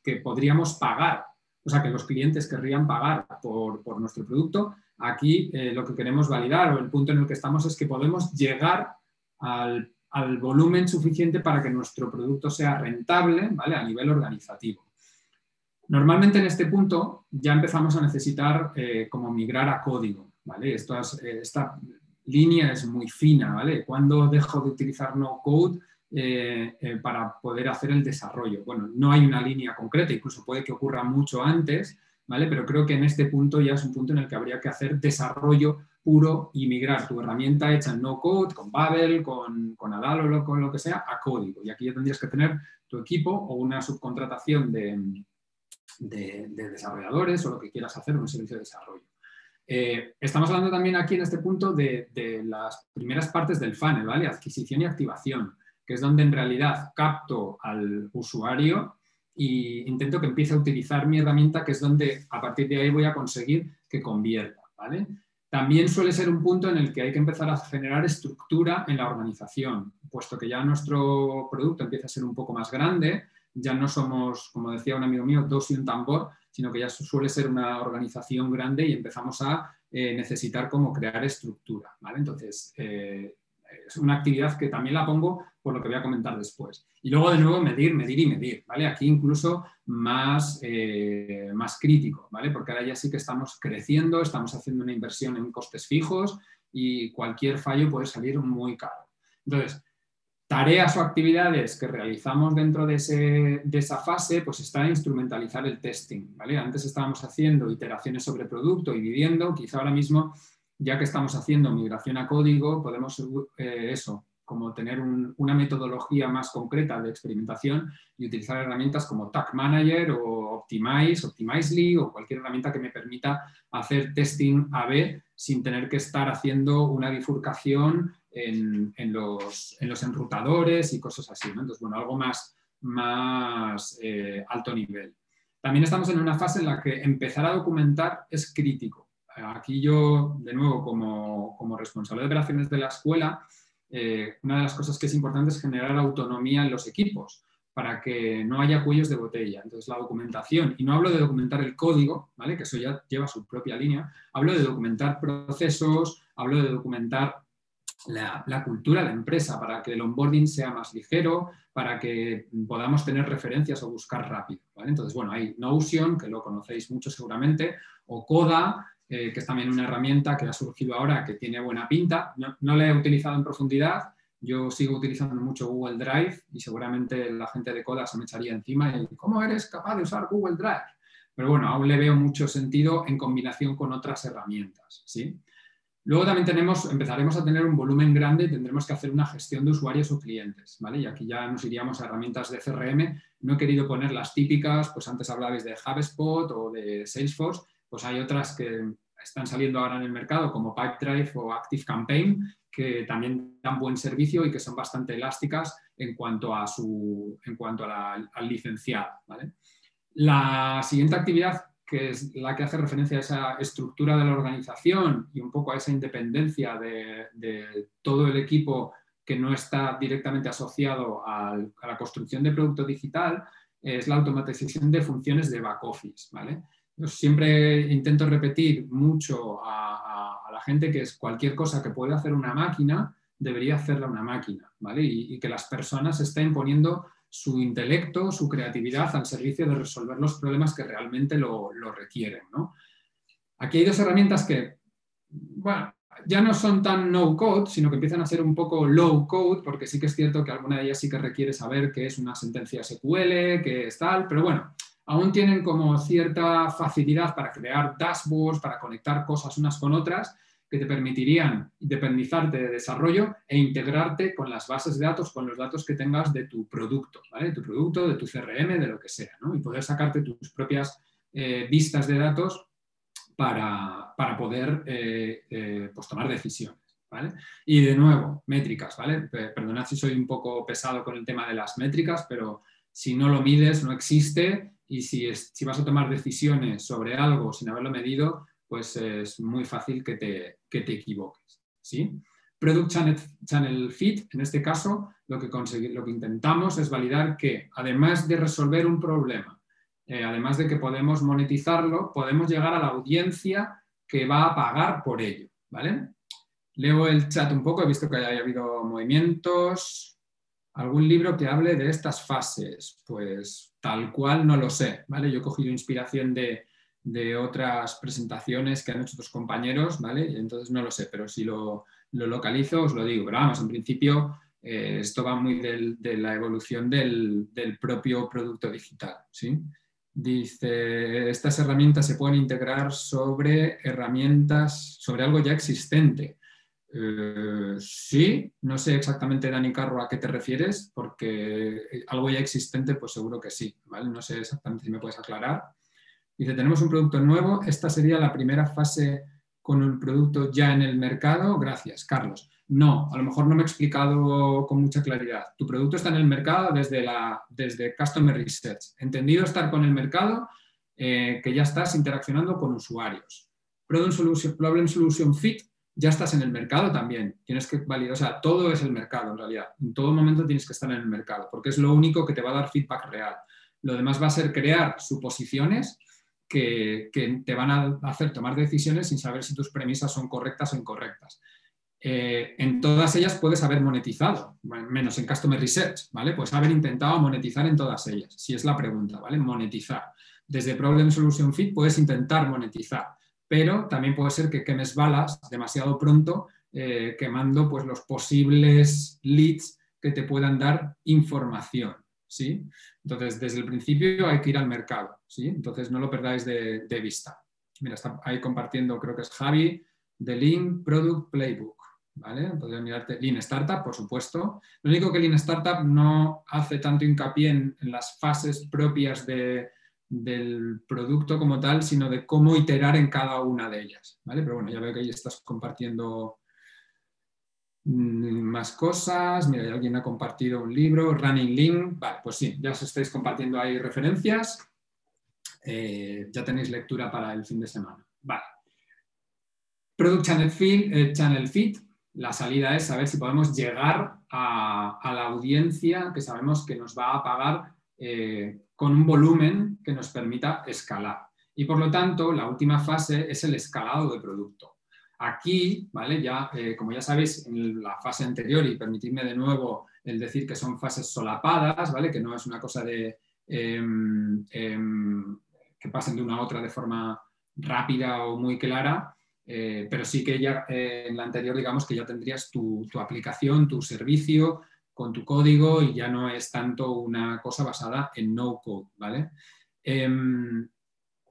que, podríamos pagar, o sea, que los clientes querrían pagar por, por nuestro producto. Aquí eh, lo que queremos validar o el punto en el que estamos es que podemos llegar al, volumen suficiente para que nuestro producto sea rentable ¿vale? a nivel organizativo. Normalmente en este punto ya empezamos a necesitar eh, como migrar a código, ¿vale? Eh, esta línea es muy fina, ¿vale? Cuando dejo de utilizar no code para poder hacer el desarrollo. Bueno, no hay una línea concreta, incluso puede que ocurra mucho antes, ¿vale? Pero creo que en este punto ya es un punto en el que habría que hacer desarrollo puro y migrar tu herramienta hecha en no code, con Babel, con, con Adalo o con lo que sea, a código. Y aquí ya tendrías que tener tu equipo o una subcontratación de, de, desarrolladores o lo que quieras hacer, un servicio de desarrollo. Eh, estamos hablando también aquí en este punto de, de, las primeras partes del funnel, ¿vale? Adquisición y activación, que es donde en realidad capto al usuario e intento que empiece a utilizar mi herramienta, que es donde a partir de ahí voy a conseguir que convierta. También suele ser un punto en el que hay que empezar a generar estructura en la organización, puesto que ya nuestro producto empieza a ser un poco más grande, ya no somos, como decía un amigo mío, dos y un tambor, sino que ya suele ser una organización grande y empezamos a eh, necesitar como crear estructura. Entonces, eh, es una actividad que también la pongo por lo que voy a comentar después. Y luego de nuevo medir, medir y medir, ¿vale? Aquí incluso más, eh, más crítico, ¿vale? Porque ahora ya sí que estamos creciendo, estamos haciendo una inversión en costes fijos y cualquier fallo puede salir muy caro. Entonces, tareas o actividades que realizamos dentro de, de, esa fase, pues está instrumentalizar el testing, ¿vale? Antes estábamos haciendo iteraciones sobre producto y viviendo, quizá ahora mismo ya que estamos haciendo migración a código, podemos eh, eso, como tener una metodología más concreta de experimentación y utilizar herramientas como Tag Manager o Optimize, Optimizely o cualquier herramienta que me permita hacer testing A-B sin tener que estar haciendo una bifurcación en, los, enrutadores y cosas así. Entonces, bueno, algo más, más eh, alto nivel. También estamos en una fase en la que empezar a documentar es crítico aquí yo, de nuevo, como, responsable de operaciones de la escuela, eh, una de las cosas que es importante es generar autonomía en los equipos para que no haya cuellos de botella. Entonces, la documentación, y no hablo de documentar el código, ¿vale? que eso ya lleva su propia línea, hablo de documentar procesos, hablo de documentar la, cultura de la empresa para que el onboarding sea más ligero, para que podamos tener referencias o buscar rápido. Entonces, bueno, hay Notion, que lo conocéis mucho seguramente, o Coda, eh, que es también una herramienta que ha surgido ahora que tiene buena pinta. No, la he utilizado en profundidad, yo sigo utilizando mucho Google Drive y seguramente la gente de Coda se me echaría encima y ¿cómo eres capaz de usar Google Drive? Pero bueno, aún le veo mucho sentido en combinación con otras herramientas. ¿sí? Luego también tenemos, empezaremos a tener un volumen grande y tendremos que hacer una gestión de usuarios o clientes. ¿vale? Y aquí ya nos iríamos a herramientas de CRM. No he querido poner las típicas, pues antes hablabais de HubSpot o de Salesforce, pues hay otras que están saliendo ahora en el mercado como Pipedrive o Active Campaign, que también dan buen servicio y que son bastante elásticas en cuanto, a su, en cuanto al licenciado. La siguiente actividad, que es la que hace referencia a esa estructura de la organización y un poco a esa independencia de, todo el equipo que no está directamente asociado a la construcción de producto digital, es la automatización de funciones de back office. ¿vale? Siempre intento repetir mucho a, la gente que es cualquier cosa que puede hacer una máquina, debería hacerla una máquina, ¿vale? Y, que las personas estén poniendo su intelecto, su creatividad al servicio de resolver los problemas que realmente lo, requieren, Aquí hay dos herramientas que, bueno, ya no son tan no code, sino que empiezan a ser un poco low code, porque sí que es cierto que alguna de ellas sí que requiere saber qué es una sentencia SQL, qué es tal, pero bueno, aún tienen como cierta facilidad para crear dashboards, para conectar cosas unas con otras, que te permitirían independizarte de desarrollo e integrarte con las bases de datos, con los datos que tengas de tu producto, ¿vale? De tu producto, de tu CRM, de lo que sea, ¿no? Y poder sacarte tus propias eh, vistas de datos para, poder eh, eh, pues tomar decisiones. ¿Vale? Y de nuevo, métricas, ¿vale? Perdonad si soy un poco pesado con el tema de las métricas, pero si no lo mides, no existe y si, si vas a tomar decisiones sobre algo sin haberlo medido, pues es muy fácil que te, que te equivoques. ¿sí? Product Channel, Channel, Fit, en este caso, lo que, lo que intentamos es validar que, además de resolver un problema, eh, además de que podemos monetizarlo, podemos llegar a la audiencia que va a pagar por ello. ¿vale? Leo el chat un poco, he visto que haya habido movimientos. ¿Algún libro que hable de estas fases? Pues tal cual no lo sé, ¿vale? Yo he cogido inspiración de, otras presentaciones que han hecho otros compañeros, ¿vale? entonces no lo sé, pero si lo, localizo os lo digo. Pero vamos, en principio Eh, esto va muy de la evolución del, propio producto digital. ¿sí? Dice, estas herramientas se pueden integrar sobre herramientas, sobre algo ya existente. Eh, sí, no sé exactamente, Dani Carro, a qué te refieres, porque algo ya existente, pues seguro que sí. No sé exactamente si me puedes aclarar. Dice, tenemos un producto nuevo, esta sería la primera fase con un producto ya en el mercado. Gracias, Carlos. No, a lo mejor no me he explicado con mucha claridad. Tu producto está en el mercado desde, la, desde Customer Research. Entendido estar con el mercado, eh, que ya estás interaccionando con usuarios. Problem Solution, Problem Solution Fit, ya estás en el mercado también. Tienes que validar, o sea, todo es el mercado en realidad. En todo momento tienes que estar en el mercado, porque es lo único que te va a dar feedback real. Lo demás va a ser crear suposiciones que, te van a hacer tomar decisiones sin saber si tus premisas son correctas o incorrectas. Eh, en todas ellas puedes haber monetizado, menos en Customer Research, ¿vale? Pues haber intentado monetizar en todas ellas, si es la pregunta, ¿vale? Monetizar. Desde Problem Solution Fit puedes intentar monetizar, pero también puede ser que quemes balas demasiado pronto eh, quemando pues, los posibles leads que te puedan dar información, ¿sí? Entonces, desde el principio hay que ir al mercado, ¿sí? Entonces, no lo perdáis de, de vista. Mira, está ahí compartiendo, creo que es Javi, The Link Product Playbook. ¿vale? Podrías mirarte Lean Startup, por supuesto. Lo único que Lean Startup no hace tanto hincapié en, las fases propias del producto como tal, sino de cómo iterar en cada una de ellas, ¿vale? Pero bueno, ya veo que ahí estás compartiendo mm, más cosas. Mira, alguien ha compartido un libro, Running Lean. Vale, pues sí, ya os estáis compartiendo ahí referencias. Eh, ya tenéis lectura para el fin de semana. Vale. Product Channel Fit, eh, Channel Fit la salida es saber si podemos llegar a, la audiencia que sabemos que nos va a pagar eh, con un volumen que nos permita escalar. Y por lo tanto, la última fase es el escalado de producto. Aquí, ¿vale? Ya, eh, como ya sabéis, en la fase anterior, y permitidme de nuevo el decir que son fases solapadas, ¿vale? Que no es una cosa de em, em, que pasen de una a otra de forma rápida o muy clara, eh, pero sí que ya eh, en la anterior, digamos que ya tendrías tu, aplicación, tu servicio con tu código y ya no es tanto una cosa basada en no code, ¿vale? Em,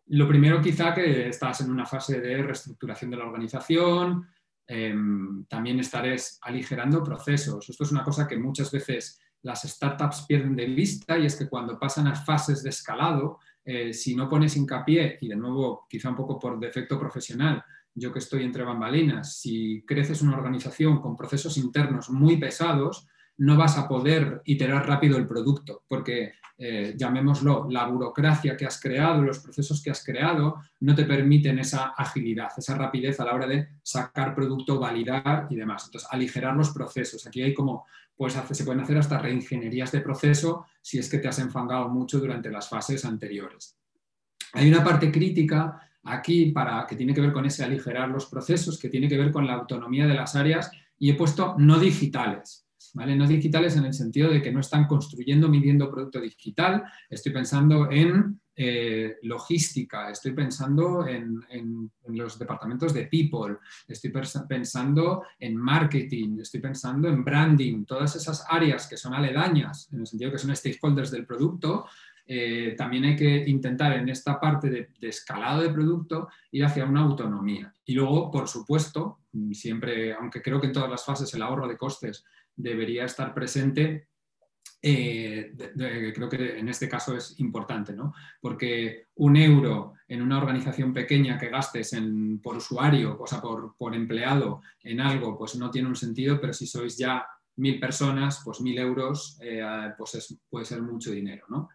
lo primero quizá que estás en una fase de reestructuración de la organización, em, también estarás aligerando procesos. Esto es una cosa que muchas veces las startups pierden de vista y es que cuando pasan a fases de escalado, eh, si no pones hincapié, y de nuevo quizá un poco por defecto profesional, yo que estoy entre bambalinas, si creces una organización con procesos internos muy pesados, no vas a poder iterar rápido el producto, porque, eh, llamémoslo, la burocracia que has creado, los procesos que has creado, no te permiten esa agilidad, esa rapidez a la hora de sacar producto, validar y demás. Entonces, aligerar los procesos. Aquí hay como, pues se pueden hacer hasta reingenierías de proceso si es que te has enfangado mucho durante las fases anteriores. Hay una parte crítica aquí para, que tiene que ver con ese aligerar los procesos, que tiene que ver con la autonomía de las áreas y he puesto no digitales. No digitales en el sentido de que no están construyendo, midiendo producto digital. Estoy pensando en eh, logística, estoy pensando en, los departamentos de people, estoy pensando en marketing, estoy pensando en branding, todas esas áreas que son aledañas, en el sentido que son stakeholders del producto, eh, también hay que intentar en esta parte de, escalado de producto ir hacia una autonomía. Y luego, por supuesto, siempre, aunque creo que en todas las fases el ahorro de costes debería estar presente, eh, creo que en este caso es importante, ¿no? Porque un euro en una organización pequeña que gastes por usuario, o sea, por, empleado en algo, pues no tiene un sentido, pero si sois ya mil personas, pues mil euros, eh, pues puede ser mucho dinero, ¿no?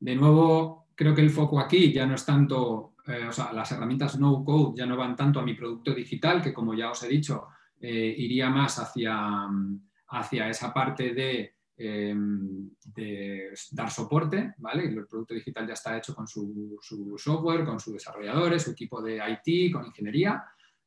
De nuevo, creo que el foco aquí ya no es tanto, eh, o sea, las herramientas no code ya no van tanto a mi producto digital, que como ya os he dicho, iría más hacia, hacia esa parte de, em, dar soporte, ¿vale? El producto digital ya está hecho con su, software, con sus desarrolladores, su equipo de IT, con ingeniería.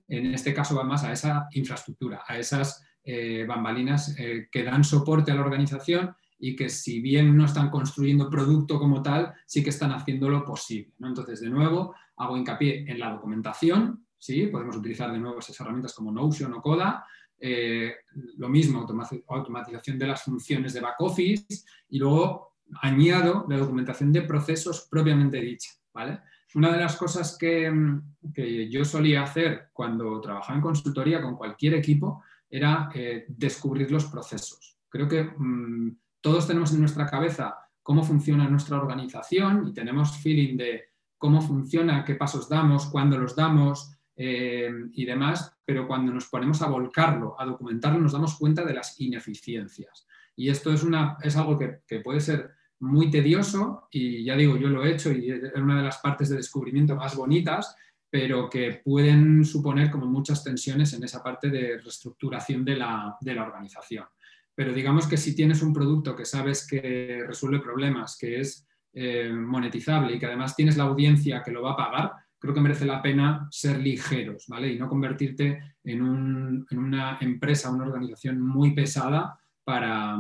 En este caso va más a esa infraestructura, a esas eh, bambalinas que dan soporte a la organización y que si bien no están construyendo producto como tal, sí que están haciendo lo posible. Entonces, de nuevo, hago hincapié en la documentación, ¿sí? podemos utilizar de nuevo esas herramientas como Notion o Coda, eh, lo mismo, automatización de las funciones de back office y luego añado la documentación de procesos propiamente dicha. ¿vale? Una de las cosas que, yo solía hacer cuando trabajaba en consultoría con cualquier equipo era eh, descubrir los procesos. Creo que mm, todos tenemos en nuestra cabeza cómo funciona nuestra organización y tenemos feeling de cómo funciona, qué pasos damos, cuándo los damos, eh, y demás, pero cuando nos ponemos a volcarlo, a documentarlo, nos damos cuenta de las ineficiencias. Y esto es, algo que, puede ser muy tedioso y ya digo, yo lo he hecho y es una de las partes de descubrimiento más bonitas, pero que pueden suponer como muchas tensiones en esa parte de reestructuración de la, organización. Pero digamos que si tienes un producto que sabes que resuelve problemas, que es eh, monetizable y que además tienes la audiencia que lo va a pagar, creo que merece la pena ser ligeros, ¿vale? Y no convertirte en, una empresa, una organización muy pesada para,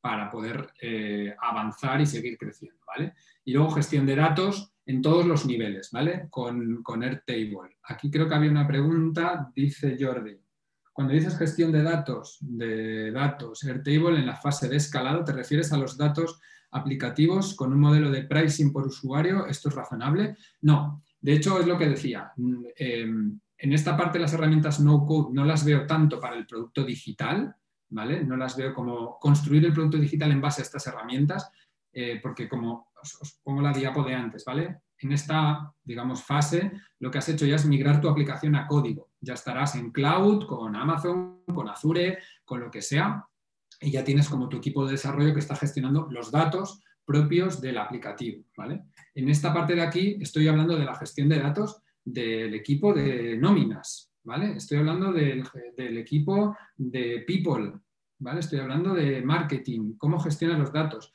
para poder eh, avanzar y seguir creciendo, ¿vale? Y luego gestión de datos en todos los niveles, ¿vale? Con, con Airtable. Aquí creo que había una pregunta, dice Jordi. Cuando dices gestión de datos, de datos, Airtable en la fase de escalado, ¿te refieres a los datos aplicativos con un modelo de pricing por usuario? ¿Esto es razonable? No, de hecho, es lo que decía. Mm, em, en esta parte las herramientas no code no las veo tanto para el producto digital, ¿vale? No las veo como construir el producto digital en base a estas herramientas, eh, porque como os, pongo la diapo de antes, ¿vale? En esta, digamos, fase, lo que has hecho ya es migrar tu aplicación a código. Ya estarás en cloud, con Amazon, con Azure, con lo que sea, y ya tienes como tu equipo de desarrollo que está gestionando los datos propios del aplicativo. ¿vale? En esta parte de aquí estoy hablando de la gestión de datos del equipo de nóminas. ¿vale? Estoy hablando del, equipo de people. ¿vale? Estoy hablando de marketing, cómo gestiona los datos.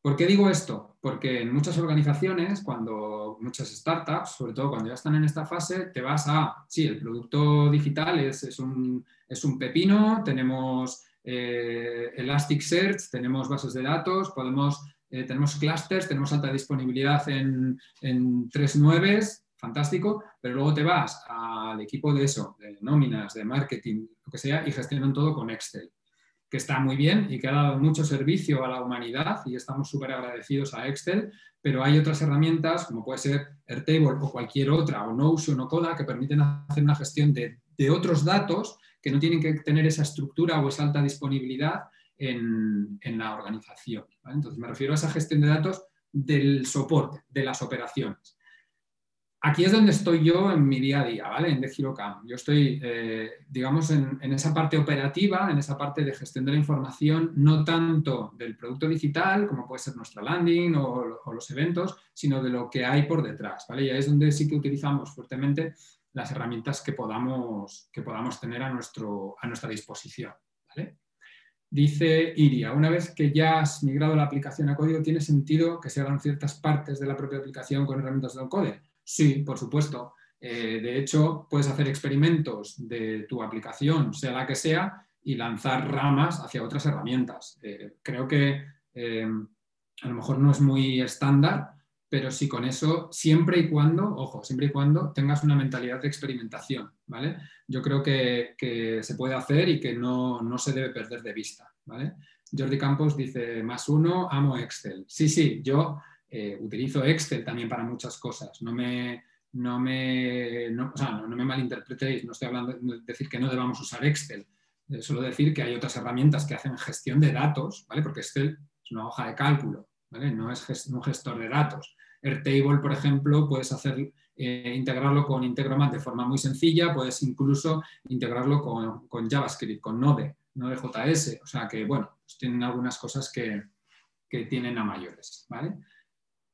¿Por qué digo esto? Porque en muchas organizaciones, cuando muchas startups, sobre todo cuando ya están en esta fase, te vas a, sí, el producto digital es, un, es un pepino, tenemos eh, Elasticsearch, tenemos bases de datos, podemos eh, tenemos clusters, tenemos alta disponibilidad en, en 3.9, fantástico, pero luego te vas al equipo de eso, de nóminas, de marketing, lo que sea, y gestionan todo con Excel, que está muy bien y que ha dado mucho servicio a la humanidad y estamos súper agradecidos a Excel, pero hay otras herramientas, como puede ser Airtable o cualquier otra, o Notion o Coda, que permiten hacer una gestión de, de otros datos que no tienen que tener esa estructura o esa alta disponibilidad en, la organización. Entonces, me refiero a esa gestión de datos del soporte, de las operaciones. Aquí es donde estoy yo en mi día a día, ¿vale? En DeGiroCam. Yo estoy, eh, digamos, en, esa parte operativa, en esa parte de gestión de la información, no tanto del producto digital, como puede ser nuestra landing o, los eventos, sino de lo que hay por detrás, ¿vale? Y ahí es donde sí que utilizamos fuertemente las herramientas que podamos, que podamos tener a, nuestro, a nuestra disposición, ¿vale? Dice Iria, una vez que ya has migrado la aplicación a código, ¿tiene sentido que se hagan ciertas partes de la propia aplicación con herramientas de code? Sí, por supuesto. Eh, de hecho, puedes hacer experimentos de tu aplicación, sea la que sea, y lanzar ramas hacia otras herramientas. Eh, creo que eh, a lo mejor no es muy estándar, pero sí con eso, siempre y cuando, ojo, siempre y cuando tengas una mentalidad de experimentación, ¿vale? Yo creo que, se puede hacer y que no, se debe perder de vista, ¿vale? Jordi Campos dice, más uno, amo Excel. Sí, sí, yo eh, utilizo Excel también para muchas cosas, no me, no me, no, o sea, no, me malinterpretéis, no estoy hablando de decir que no debamos usar Excel, eh, solo decir que hay otras herramientas que hacen gestión de datos, ¿vale? Porque Excel es una hoja de cálculo, No es un gestor de datos. Airtable, por ejemplo, puedes hacer, eh, integrarlo con Integromat de forma muy sencilla, puedes incluso integrarlo con, JavaScript, con Node, Node.js, o sea que, bueno, pues tienen algunas cosas que, tienen a mayores, ¿vale?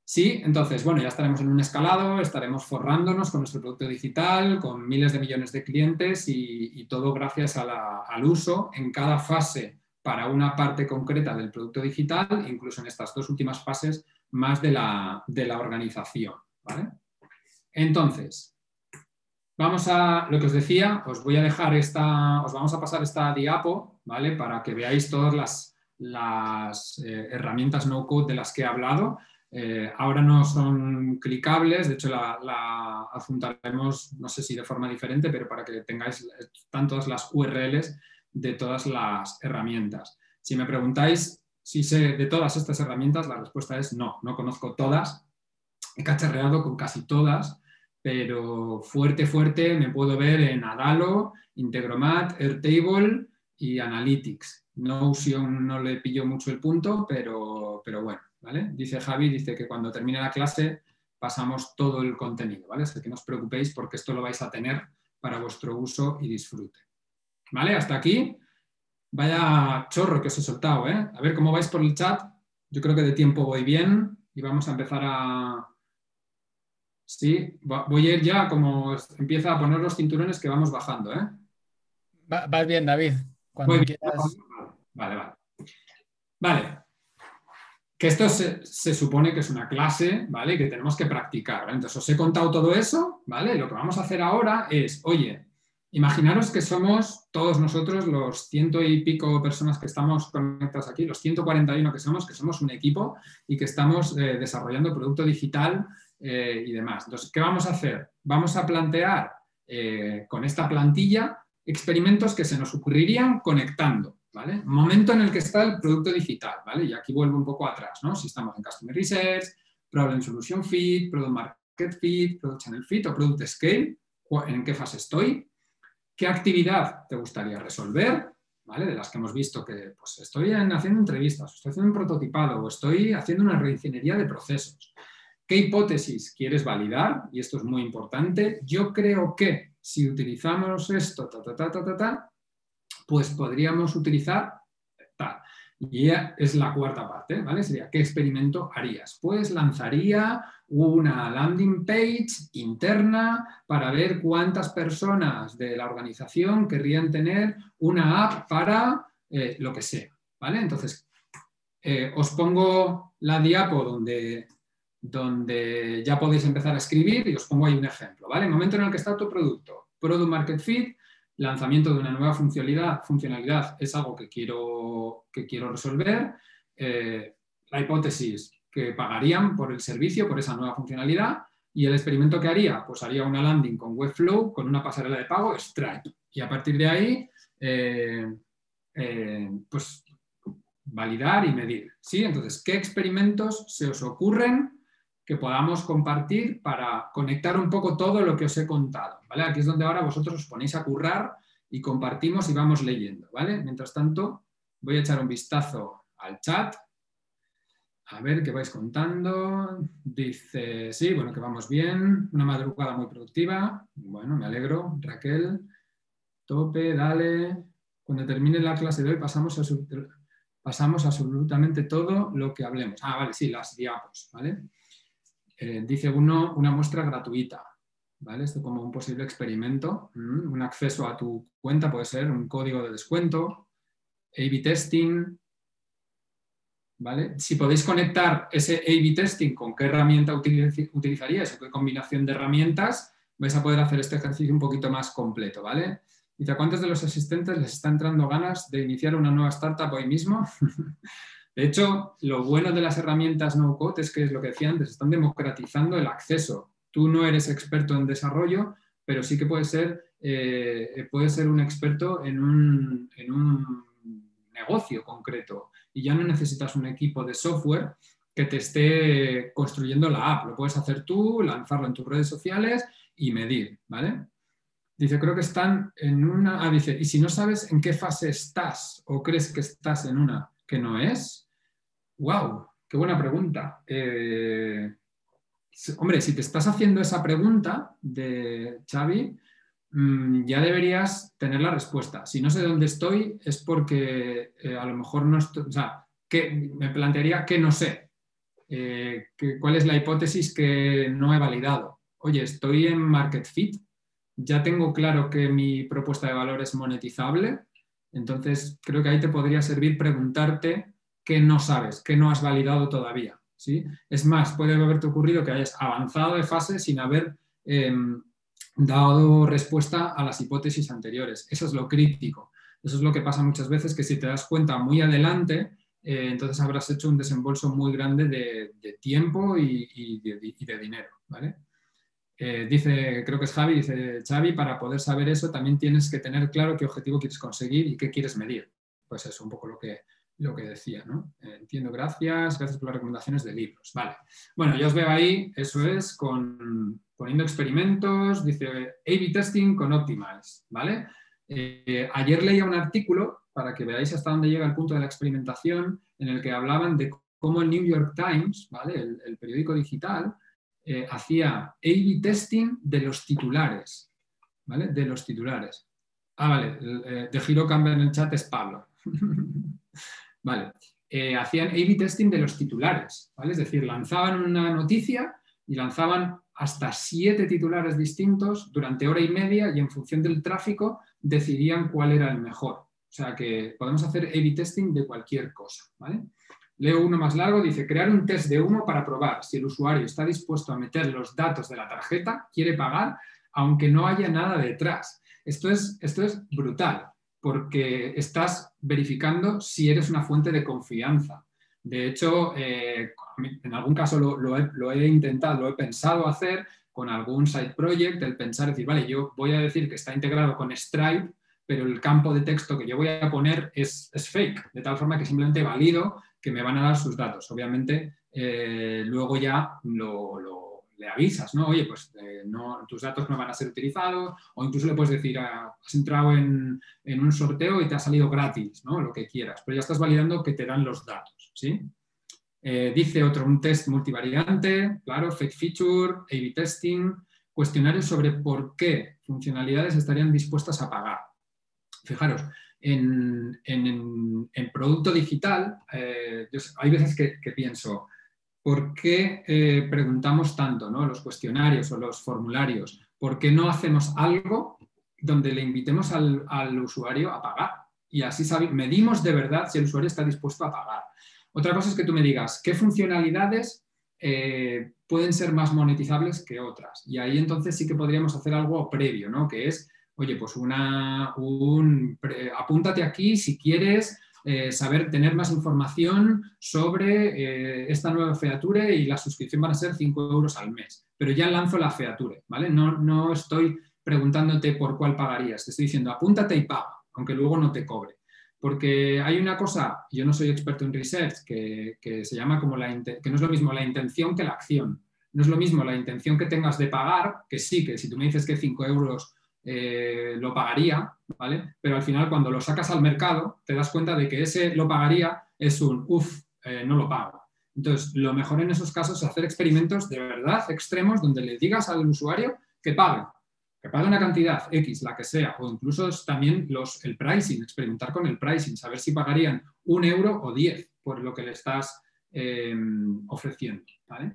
Sí, entonces, bueno, ya estaremos en un escalado, estaremos forrándonos con nuestro producto digital, con miles de millones de clientes y, todo gracias al uso en cada fase para una parte concreta del producto digital, incluso en estas dos últimas fases más de la, organización. Entonces, vamos a lo que os decía, os voy a dejar esta, os vamos a pasar esta diapo, ¿vale? Para que veáis todas las, las eh, herramientas no code de las que he hablado. Eh, ahora no son clicables, de hecho la, la, no sé si de forma diferente, pero para que tengáis están todas las URLs de todas las herramientas. Si me preguntáis si sé de todas estas herramientas, la respuesta es no, no conozco todas. He cacharreado con casi todas, pero fuerte, fuerte me puedo ver en Adalo, Integromat, Airtable y Analytics. No le pillo mucho el punto, pero, pero bueno. Dice Javi, dice que cuando termine la clase pasamos todo el contenido, ¿vale? Así que no os preocupéis porque esto lo vais a tener para vuestro uso y disfrute. ¿Vale? Hasta aquí. Vaya chorro que os he soltado, ¿eh? A ver cómo vais por el chat. Yo creo que de tiempo voy bien y vamos a empezar a... Sí, voy a ir ya como empieza a poner los cinturones que vamos bajando, ¿eh? vas bien, David. Cuando quieras... Vale, vale. Vale, que esto se, supone que es una clase, ¿vale? Que tenemos que practicar. Entonces, os he contado todo eso, ¿vale? Lo que vamos a hacer ahora es, oye, imaginaros que somos todos nosotros los ciento y pico personas que estamos conectados aquí, los 141 que somos, que somos un equipo y que estamos eh, desarrollando producto digital eh, y demás. Entonces, ¿qué vamos a hacer? Vamos a plantear eh, con esta plantilla experimentos que se nos ocurrirían conectando. Momento en el que está el producto digital, ¿vale? Y aquí vuelvo un poco atrás, ¿no? Si estamos en Customer Research, Problem Solution Fit, Product Market Fit, Product Channel Fit o Product Scale, ¿en qué fase estoy? ¿Qué actividad te gustaría resolver? ¿Vale? De las que hemos visto que pues, estoy haciendo entrevistas, estoy haciendo un prototipado o estoy haciendo una reingeniería de procesos. ¿Qué hipótesis quieres validar? Y esto es muy importante. Yo creo que si utilizamos esto, pues podríamos utilizar tal. Y es la cuarta parte, ¿vale? Sería, ¿qué experimento harías? Pues lanzaría una landing page interna para ver cuántas personas de la organización querrían tener una app para eh, lo que sea, ¿vale? Entonces, eh, os pongo la diapo donde, donde ya podéis empezar a escribir y os pongo ahí un ejemplo, ¿vale? El momento en el que está tu producto, Product Market Fit, lanzamiento de una nueva funcionalidad, funcionalidad es algo que quiero, que quiero resolver. Eh, la hipótesis que pagarían por el servicio, por esa nueva funcionalidad. Y el experimento que haría, pues haría una landing con Webflow, con una pasarela de pago, Stripe. Y a partir de ahí, eh, eh, pues validar y medir. ¿sí? Entonces, ¿qué experimentos se os ocurren que podamos compartir para conectar un poco todo lo que os he contado. ¿vale? Aquí es donde ahora vosotros os ponéis a currar y compartimos y vamos leyendo. ¿vale? Mientras tanto, voy a echar un vistazo al chat. A ver qué vais contando. Dice, sí, bueno, que vamos bien. Una madrugada muy productiva. Bueno, me alegro. Raquel, tope, dale. Cuando termine la clase de hoy pasamos a pasamos absolutamente todo lo que hablemos. Ah, vale, sí, las diapos, ¿vale? Eh, dice uno, una muestra gratuita. ¿vale? Esto como un posible experimento. Mm, un acceso a tu cuenta puede ser un código de descuento, A-B testing. ¿vale? Si podéis conectar ese A-B testing con qué herramienta utilizaríais o qué combinación de herramientas, vais a poder hacer este ejercicio un poquito más completo. ¿vale? Dice, ¿a cuántos de los asistentes les está entrando ganas de iniciar una nueva startup hoy mismo? De hecho, lo bueno de las herramientas no-code es que es lo que decía antes, están democratizando el acceso. Tú no eres experto en desarrollo, pero sí que puedes ser, eh, ser un experto en un, en un negocio concreto y ya no necesitas un equipo de software que te esté construyendo la app. Lo puedes hacer tú, lanzarlo en tus redes sociales y medir, ¿vale? Dice, creo que están en una... Ah, dice, y si no sabes en qué fase estás o crees que estás en una que no es? ¡Wow! ¡Qué buena pregunta! Eh, hombre, si te estás haciendo esa pregunta de Xavi, mm, ya deberías tener la respuesta. Si no sé dónde estoy, es porque eh, a lo mejor no estoy, o sea, que me plantearía que no sé. Eh, ¿Cuál es la hipótesis que no he validado? Oye, estoy en Market Fit, ya tengo claro que mi propuesta de valor es monetizable, entonces, creo que ahí te podría servir preguntarte qué no sabes, qué no has validado todavía. ¿sí? Es más, puede haberte ocurrido que hayas avanzado de fase sin haber em, dado respuesta a las hipótesis anteriores. Eso es lo crítico. Eso es lo que pasa muchas veces, que si te das cuenta muy adelante, eh, entonces habrás hecho un desembolso muy grande de, tiempo y, de, dinero. ¿vale? Eh, dice, creo que es Javi, dice Xavi, para poder saber eso también tienes que tener claro qué objetivo quieres conseguir y qué quieres medir. Pues eso, un poco lo que, lo que decía, ¿no? entiendo, gracias, gracias por las recomendaciones de libros. Vale. Bueno, ya os veo ahí, eso es, con, poniendo experimentos, dice A-B testing con Optimize, ¿vale? Eh, ayer leía un artículo, para que veáis hasta dónde llega el punto de la experimentación, en el que hablaban de cómo el New York Times, ¿vale? el, periódico digital, eh, hacía A-B testing de los titulares, ¿vale? De los titulares. Ah, vale, eh, de Giro Campbell en el chat es Pablo. vale, hacían A-B testing de los titulares, ¿vale? Es decir, lanzaban una noticia y lanzaban hasta siete titulares distintos durante hora y media y en función del tráfico decidían cuál era el mejor. O sea que podemos hacer A-B testing de cualquier cosa. Leo uno más largo, dice crear un test de humo para probar si el usuario está dispuesto a meter los datos de la tarjeta, quiere pagar, aunque no haya nada detrás. Esto es, esto es brutal, porque estás verificando si eres una fuente de confianza. De hecho, eh, en algún caso lo, he, intentado, lo he pensado hacer con algún side project, el pensar, decir, vale, yo voy a decir que está integrado con Stripe, pero el campo de texto que yo voy a poner es, fake, de tal forma que simplemente valido que me van a dar sus datos. Obviamente, eh, luego ya lo le avisas, ¿no? Oye, pues eh, no, tus datos no van a ser utilizados, o incluso le puedes decir, ah, has entrado en, un sorteo y te ha salido gratis, ¿no? Lo que quieras, pero ya estás validando que te dan los datos, ¿sí? Eh, dice otro, un test multivariante, claro, fake feature, A-B testing, cuestionarios sobre por qué funcionalidades estarían dispuestas a pagar. Fijaros, en, producto digital, eh, hay veces que pienso, ¿por qué eh, preguntamos tanto ¿no? los cuestionarios o los formularios? ¿Por qué no hacemos algo donde le invitemos al, usuario a pagar? Y así medimos de verdad si el usuario está dispuesto a pagar. Otra cosa es que tú me digas qué funcionalidades eh, pueden ser más monetizables que otras. Y ahí entonces sí que podríamos hacer algo previo, ¿no? Que es, oye, pues una, un, apúntate aquí si quieres eh, saber, tener más información sobre eh, esta nueva feature y la suscripción van a ser 5 euros al mes. Pero ya lanzo la feature, ¿vale? No, no estoy preguntándote por cuál pagarías, te estoy diciendo apúntate y paga, aunque luego no te cobre. Porque hay una cosa, yo no soy experto en research, que, se llama como la, que no es lo mismo la intención que la acción. No es lo mismo la intención que tengas de pagar, que sí, que si tú me dices que 5 euros eh, lo pagaría, ¿vale? Pero al final cuando lo sacas al mercado te das cuenta de que ese lo pagaría es un, uff, eh, no lo pago. Entonces, lo mejor en esos casos es hacer experimentos de verdad extremos donde le digas al usuario que pague, que pague una cantidad X, la que sea, o incluso también los, el pricing, experimentar con el pricing, saber si pagarían un euro o diez por lo que le estás eh, ofreciendo. ¿vale?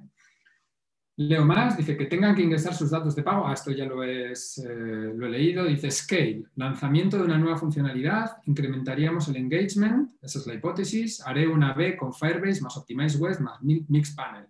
Leo más, dice que tengan que ingresar sus datos de pago. Ah, esto ya lo, es, eh, lo he leído. Dice Scale, lanzamiento de una nueva funcionalidad, incrementaríamos el engagement, esa es la hipótesis. Haré una B con Firebase más Optimize West más Mixpanel.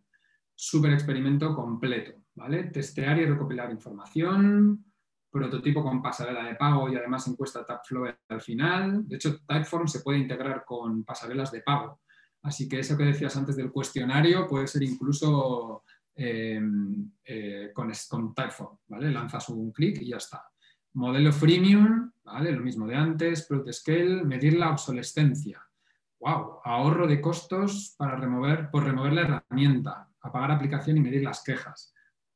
Super experimento completo. ¿vale? Testear y recopilar información, prototipo con pasarela de pago y además encuesta Tapflow al final. De hecho, Typeform se puede integrar con pasarelas de pago. Así que eso que decías antes del cuestionario puede ser incluso Em, eh, con, con Typeform, ¿vale? Lanzas un clic y ya está. Modelo freemium, ¿vale? Lo mismo de antes, Product medir la obsolescencia. ¡Wow! Ahorro de costos para remover, por remover la herramienta, apagar aplicación y medir las quejas.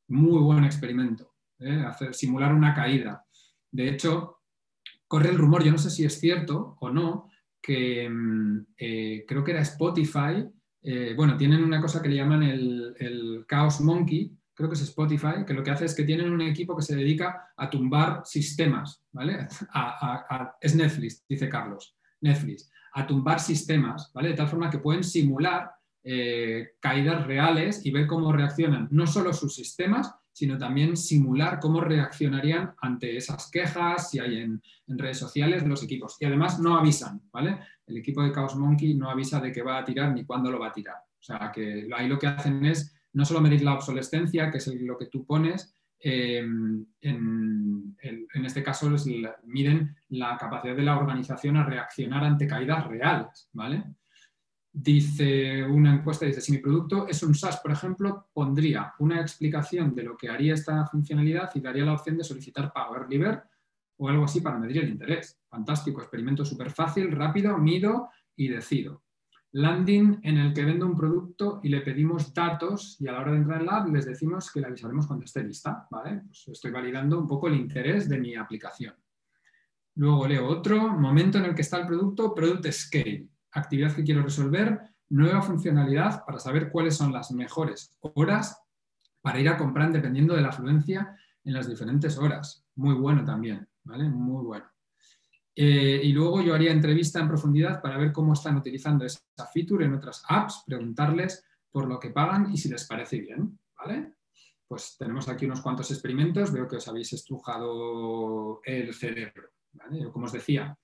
Muy buen experimento. ¿eh? Hacer, simular una caída. De hecho, corre el rumor, yo no sé si es cierto o no, que em, eh, creo que era Spotify eh, bueno, tienen una cosa que le llaman el, Chaos Monkey, creo que es Spotify, que lo que hace es que tienen un equipo que se dedica a tumbar sistemas, ¿vale? es Netflix, dice Carlos, Netflix, a tumbar sistemas, ¿vale? De tal forma que pueden simular eh, caídas reales y ver cómo reaccionan no solo sus sistemas, sino también simular cómo reaccionarían ante esas quejas, si hay en, redes sociales, los equipos. Y además no avisan, ¿vale? El equipo de Chaos Monkey no avisa de que va a tirar ni cuándo lo va a tirar. O sea, que ahí lo que hacen es no solo medir la obsolescencia, que es lo que tú pones, eh, en, este caso miden la capacidad de la organización a reaccionar ante caídas reales, ¿vale? Dice una encuesta, dice, si mi producto es un SaaS, por ejemplo, pondría una explicación de lo que haría esta funcionalidad y daría la opción de solicitar pago early o algo así para medir el interés. Fantástico, experimento súper fácil, rápido, mido y decido. Landing en el que vendo un producto y le pedimos datos y a la hora de entrar en la app les decimos que le avisaremos cuando esté lista. ¿vale? Pues estoy validando un poco el interés de mi aplicación. Luego leo otro, momento en el que está el producto, Product Scale, actividad que quiero resolver, nueva funcionalidad para saber cuáles son las mejores horas para ir a comprar dependiendo de la afluencia en las diferentes horas. Muy bueno también. ¿vale? Muy bueno. Eh, y luego yo haría entrevista en profundidad para ver cómo están utilizando esa feature en otras apps, preguntarles por lo que pagan y si les parece bien, ¿vale? Pues tenemos aquí unos cuantos experimentos, veo que os habéis estrujado el cerebro, ¿vale? como os decía,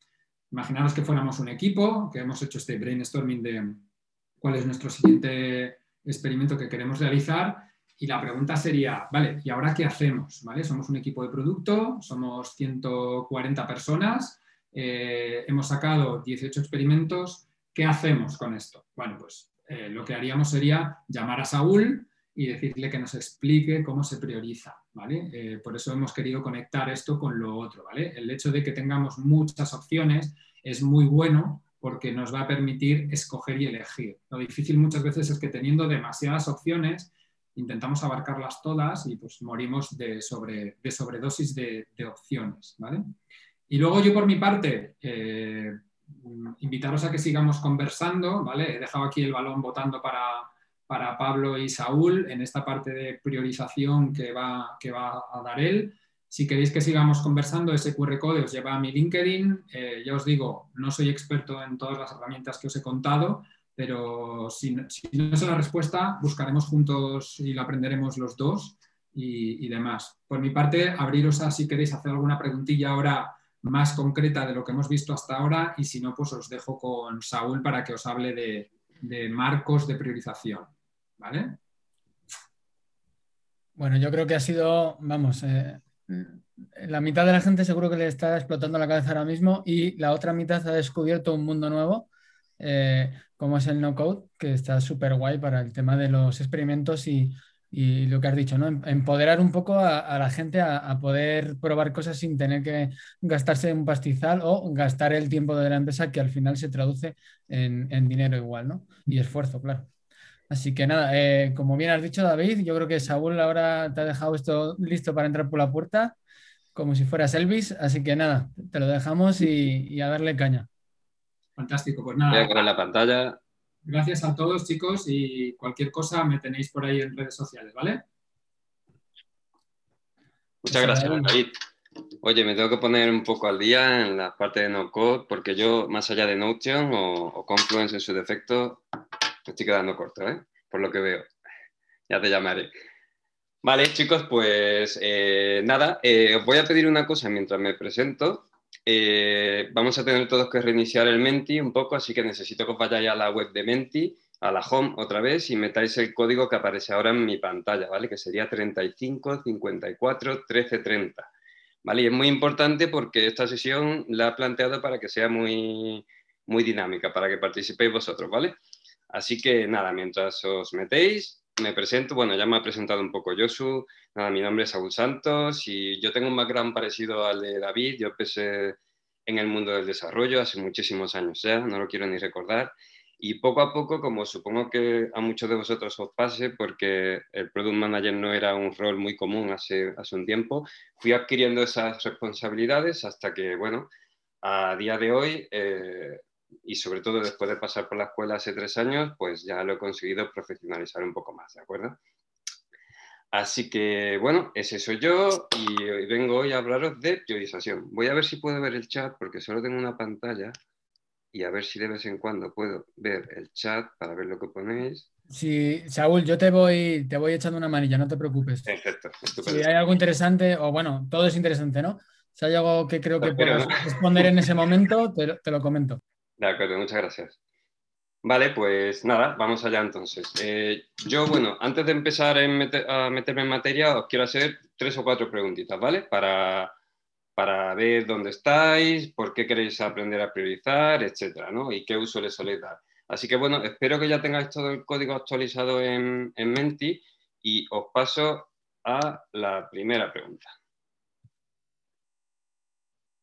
imaginaros que fuéramos un equipo, que hemos hecho este brainstorming de cuál es nuestro siguiente experimento que queremos realizar y la pregunta sería, vale, ¿y ahora qué hacemos? ¿Vale? Somos un equipo de producto, somos 140 personas, eh, hemos sacado 18 experimentos, ¿qué hacemos con esto? Bueno, pues eh, lo que haríamos sería llamar a Saúl y decirle que nos explique cómo se prioriza, ¿vale? Eh, por eso hemos querido conectar esto con lo otro, ¿vale? El hecho de que tengamos muchas opciones es muy bueno porque nos va a permitir escoger y elegir. Lo difícil muchas veces es que teniendo demasiadas opciones intentamos abarcarlas todas y pues morimos de, sobre, de sobredosis de, opciones. ¿vale? Y luego yo por mi parte, eh, invitaros a que sigamos conversando, ¿vale? He dejado aquí el balón votando para, para Pablo y Saúl en esta parte de priorización que va, que va a dar él. Si queréis que sigamos conversando, ese QR code os lleva a mi LinkedIn. Eh, ya os digo, no soy experto en todas las herramientas que os he contado, pero si, no es la respuesta, buscaremos juntos y la aprenderemos los dos y, demás. Por mi parte, abriros a si queréis hacer alguna preguntilla ahora más concreta de lo que hemos visto hasta ahora y si no, pues os dejo con Saúl para que os hable de, marcos de priorización. ¿Vale? Bueno, yo creo que ha sido, vamos, eh, la mitad de la gente seguro que le está explotando la cabeza ahora mismo y la otra mitad ha descubierto un mundo nuevo eh, como es el no code, que está súper guay para el tema de los experimentos y, lo que has dicho, ¿no? Em, empoderar un poco a, la gente a, poder probar cosas sin tener que gastarse un pastizal o gastar el tiempo de la empresa que al final se traduce en, dinero igual, ¿no? Y esfuerzo, claro. Así que nada, eh, como bien has dicho, David, yo creo que Saúl ahora te ha dejado esto listo para entrar por la puerta, como si fueras Elvis. Así que nada, te lo dejamos y a darle caña. Fantástico, pues nada. Voy a la pantalla. Gracias a todos, chicos, y cualquier cosa me tenéis por ahí en redes sociales, ¿vale? Muchas gracias, David. Oye, me tengo que poner un poco al día en la parte de no code, porque yo, más allá de Notion o, Confluence en su defecto, estoy quedando corto, ¿eh? Por lo que veo. Ya te llamaré. Vale, chicos, pues eh, nada, eh, os voy a pedir una cosa mientras me presento. Vamos a tener todos que reiniciar el Menti un poco, así que necesito que os vayáis a la web de Menti, a la home otra vez y metáis el código que aparece ahora en mi pantalla, ¿vale? Que sería 35 54 13 30. ¿Vale? Y es muy importante porque esta sesión la he planteado para que sea muy, muy dinámica, para que participéis vosotros, ¿vale? Así que nada, mientras os metéis, me presento, bueno, ya me ha presentado un poco Josu, nada, mi nombre es Saúl Santos y yo tengo un background parecido al de David, yo empecé en el mundo del desarrollo hace muchísimos años ya, no lo quiero ni recordar, y poco a poco, como supongo que a muchos de vosotros os pase, porque el Product Manager no era un rol muy común hace, hace un tiempo, fui adquiriendo esas responsabilidades hasta que, bueno, a día de hoy eh, y sobre todo después de pasar por la escuela hace tres años, pues ya lo he conseguido profesionalizar un poco más, ¿de acuerdo? Así que, bueno, ese soy yo y vengo hoy a hablaros de priorización. Voy a ver si puedo ver el chat porque solo tengo una pantalla y a ver si de vez en cuando puedo ver el chat para ver lo que ponéis. Sí, Saúl, yo te voy, te voy echando una manilla, no te preocupes. Perfecto. Si hay algo interesante, o bueno, todo es interesante, ¿no? Si hay algo que creo que puedas responder en ese momento, te lo comento. De acuerdo, muchas gracias. Vale, pues nada, vamos allá entonces. Eh, yo, bueno, antes de empezar a meterme en materia, os quiero hacer tres o cuatro preguntitas, ¿vale? Para, para ver dónde estáis, por qué queréis aprender a priorizar, etcétera, ¿no? Y qué uso le soléis dar. Así que bueno, espero que ya tengáis todo el código actualizado en, en Menti y os paso a la primera pregunta.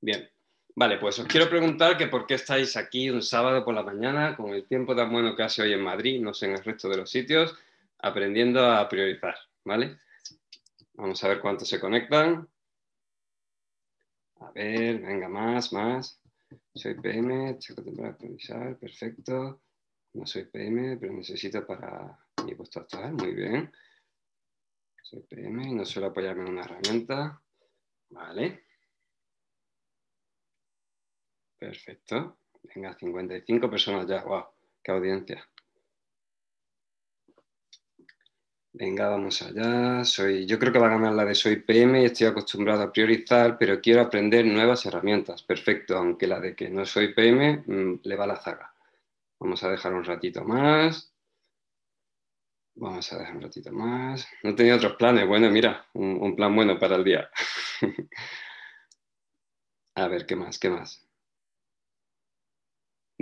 Bien, vale, pues os quiero preguntar que por qué estáis aquí un sábado por la mañana con el tiempo tan bueno que hace hoy en Madrid, no sé en el resto de los sitios, aprendiendo a priorizar, ¿vale? Vamos a ver cuántos se conectan. A ver, venga, más, más. Soy PM, checo para priorizar, perfecto. No soy PM, pero necesito para mi puesto actual, muy bien. Soy PM y no suelo apoyarme en una herramienta. Vale. Perfecto. Venga, 55 personas ya. ¡Wow! ¡Qué audiencia! Venga, vamos allá. Soy, yo creo que va a ganar la de Soy PM y estoy acostumbrado a priorizar, pero quiero aprender nuevas herramientas. Perfecto, aunque la de que no soy PM mm, le va la zaga. Vamos a dejar un ratito más. Vamos a dejar un ratito más. No tenía otros planes. Bueno, mira, un, un plan bueno para el día. a ver, ¿qué más? ¿Qué más?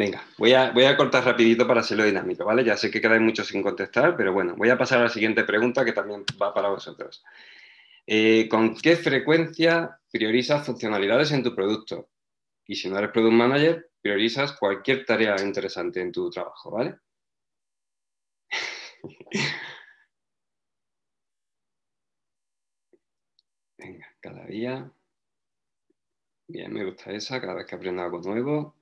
Venga, voy a, cortar rapidito para hacerlo dinámico, ¿vale? Ya sé que quedáis muchos sin contestar, pero bueno, voy a pasar a la siguiente pregunta que también va para vosotros. Eh, ¿Con qué frecuencia priorizas funcionalidades en tu producto? Y si no eres Product Manager, priorizas cualquier tarea interesante en tu trabajo, ¿vale? Venga, cada día. Bien, me gusta esa, cada vez que aprendo algo nuevo.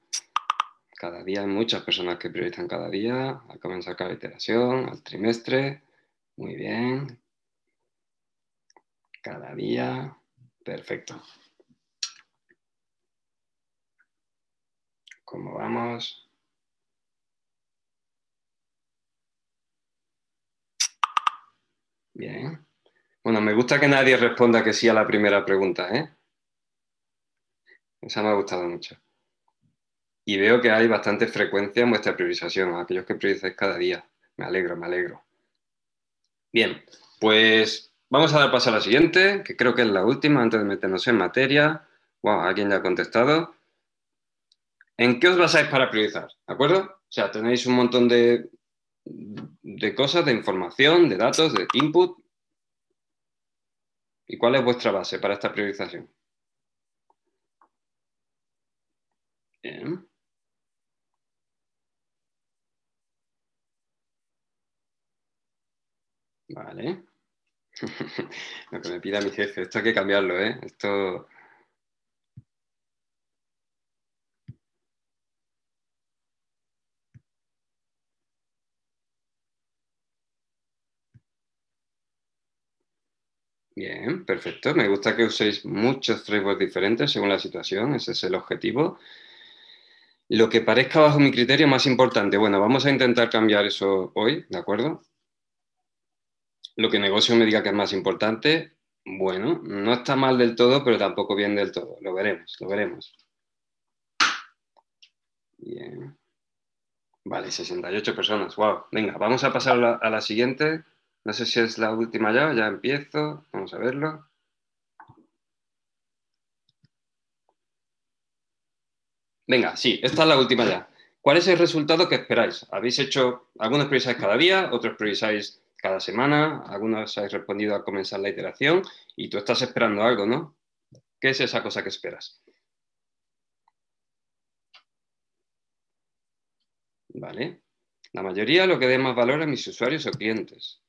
Cada día hay muchas personas que priorizan cada día, a comenzar cada iteración, al trimestre. Muy bien. Cada día. Perfecto. ¿Cómo vamos? Bien. Bueno, me gusta que nadie responda que sí a la primera pregunta, ¿eh? Esa me ha gustado mucho y veo que hay bastante frecuencia en vuestra priorización, aquellos que priorizáis cada día. Me alegro, me alegro. Bien, pues vamos a dar paso a la siguiente, que creo que es la última antes de meternos en materia. Wow, alguien ya ha contestado. ¿En qué os basáis para priorizar? ¿De acuerdo? O sea, tenéis un montón de, de cosas, de información, de datos, de input. ¿Y cuál es vuestra base para esta priorización? Bien. Vale. Lo que me pida mi jefe, esto hay que cambiarlo, ¿eh? Esto... Bien, perfecto. Me gusta que uséis muchos frameworks diferentes según la situación, ese es el objetivo. Lo que parezca bajo mi criterio más importante, bueno, vamos a intentar cambiar eso hoy, ¿de acuerdo? Lo que negocio me diga que es más importante, bueno, no está mal del todo, pero tampoco bien del todo. Lo veremos, lo veremos. Bien. Vale, 68 personas. Wow. Venga, vamos a pasar a la, siguiente. No sé si es la última ya, ya empiezo. Vamos a verlo. Venga, sí, esta es la última ya. ¿Cuál es el resultado que esperáis? ¿Habéis hecho, algunos priorizáis cada día, otros priorizáis cada semana, algunos habéis respondido a comenzar la iteración y tú estás esperando algo, ¿no? ¿Qué es esa cosa que esperas? Vale. La mayoría lo que dé más valor a mis usuarios o clientes.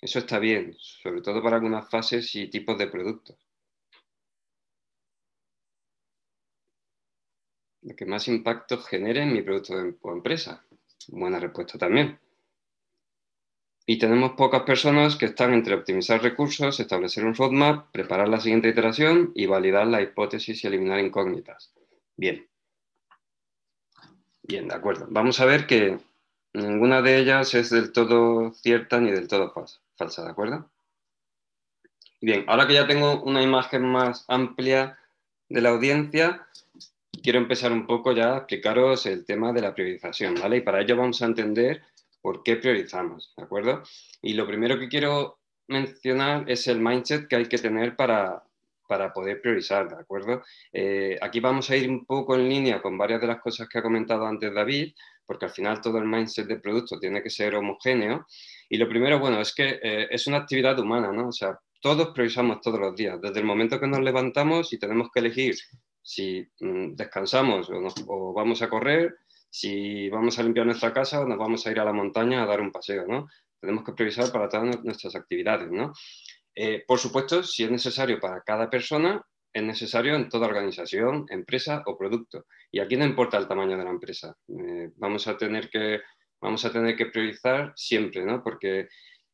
Eso está bien, sobre todo para algunas fases y tipos de productos. Lo que más impacto genere en mi producto o empresa. Buena respuesta también. Y tenemos pocas personas que están entre optimizar recursos, establecer un roadmap, preparar la siguiente iteración y validar la hipótesis y eliminar incógnitas. Bien. Bien, de acuerdo. Vamos a ver que ninguna de ellas es del todo cierta ni del todo falsa, ¿de acuerdo? Bien, ahora que ya tengo una imagen más amplia de la audiencia, quiero empezar un poco ya a explicaros el tema de la priorización, ¿vale? Y para ello vamos a entender por qué priorizamos, ¿de acuerdo? Y lo primero que quiero mencionar es el mindset que hay que tener para, para poder priorizar, ¿de acuerdo? Eh, aquí vamos a ir un poco en línea con varias de las cosas que ha comentado antes David, porque al final todo el mindset de producto tiene que ser homogéneo. Y lo primero, bueno, es que eh, es una actividad humana, ¿no? O sea, todos priorizamos todos los días, desde el momento que nos levantamos y tenemos que elegir si mm, descansamos o, vamos a correr, si vamos a limpiar nuestra casa nos vamos a ir a la montaña a dar un paseo, ¿no? Tenemos que priorizar para todas nuestras actividades, ¿no? Eh, por supuesto, si es necesario para cada persona, es necesario en toda organización, empresa o producto. Y aquí no importa el tamaño de la empresa. Eh, vamos, a tener que, vamos a tener que priorizar siempre, ¿no? Porque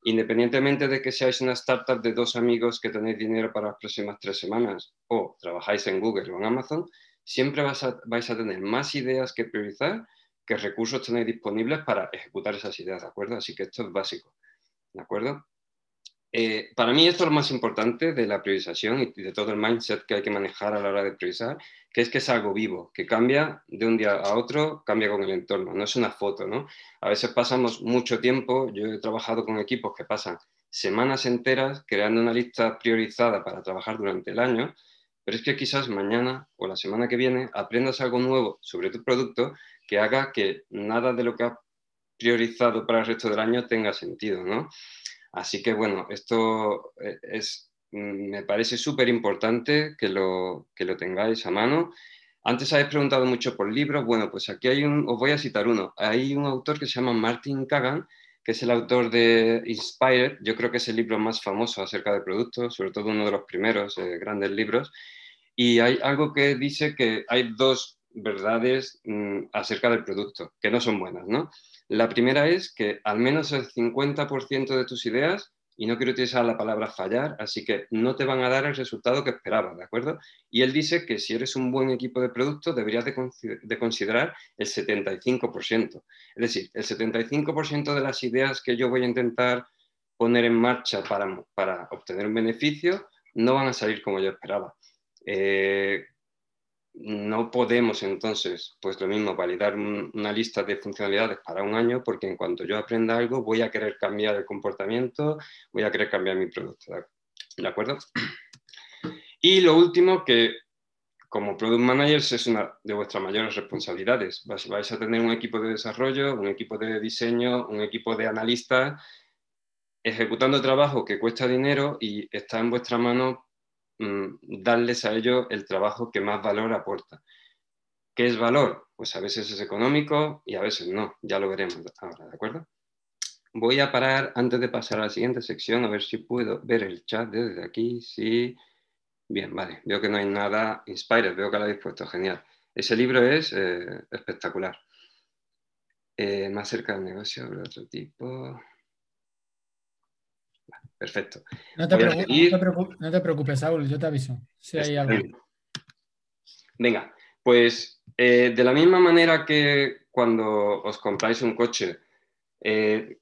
independientemente de que seáis una startup de dos amigos que tenéis dinero para las próximas tres semanas o trabajáis en Google o en Amazon, siempre vais a, vais a tener más ideas que priorizar que recursos tenéis disponibles para ejecutar esas ideas, ¿de acuerdo? Así que esto es básico, ¿de acuerdo? Eh, para mí esto es lo más importante de la priorización y de todo el mindset que hay que manejar a la hora de priorizar, que es que es algo vivo, que cambia de un día a otro, cambia con el entorno, no es una foto, ¿no? A veces pasamos mucho tiempo, yo he trabajado con equipos que pasan semanas enteras creando una lista priorizada para trabajar durante el año, pero es que quizás mañana o la semana que viene aprendas algo nuevo sobre tu producto que haga que nada de lo que has priorizado para el resto del año tenga sentido, ¿no? Así que bueno, esto eh, es, mm, me parece súper importante que lo, que lo tengáis a mano. Antes habéis preguntado mucho por libros. Bueno, pues aquí hay un, os voy a citar uno. Hay un autor que se llama Martin Kagan, que es el autor de Inspired. Yo creo que es el libro más famoso acerca de productos, sobre todo uno de los primeros eh, grandes libros. Y hay algo que dice que hay dos verdades mm, acerca del producto, que no son buenas, ¿no? La primera es que al menos el 50% de tus ideas, y no quiero utilizar la palabra fallar, así que no te van a dar el resultado que esperabas, ¿de acuerdo? Y él dice que si eres un buen equipo de producto, deberías de, considerar el 75%. Es decir, el 75% de las ideas que yo voy a intentar poner en marcha para, para obtener un beneficio no van a salir como yo esperaba. Eh, no podemos entonces, pues lo mismo, validar una lista de funcionalidades para un año porque en cuanto yo aprenda algo voy a querer cambiar el comportamiento, voy a querer cambiar mi producto. ¿De acuerdo? Y lo último, que como Product Managers es una de vuestras mayores responsabilidades. Vais a tener un equipo de desarrollo, un equipo de diseño, un equipo de analistas ejecutando trabajo que cuesta dinero y está en vuestra mano Mm, darles a ellos el trabajo que más valor aporta. ¿Qué es valor? Pues a veces es económico y a veces no, ya lo veremos ahora, ¿de acuerdo? Voy a parar antes de pasar a la siguiente sección a ver si puedo ver el chat desde aquí. Sí. Bien, vale. Veo que no hay nada inspired, veo que lo habéis puesto, genial. Ese libro es eh, espectacular. Eh, más cerca del negocio, de otro tipo. Perfecto. No te, preocupes, Saúl, yo te aviso si hay algo. Venga, pues eh, de la misma manera que cuando os compráis un coche, eh,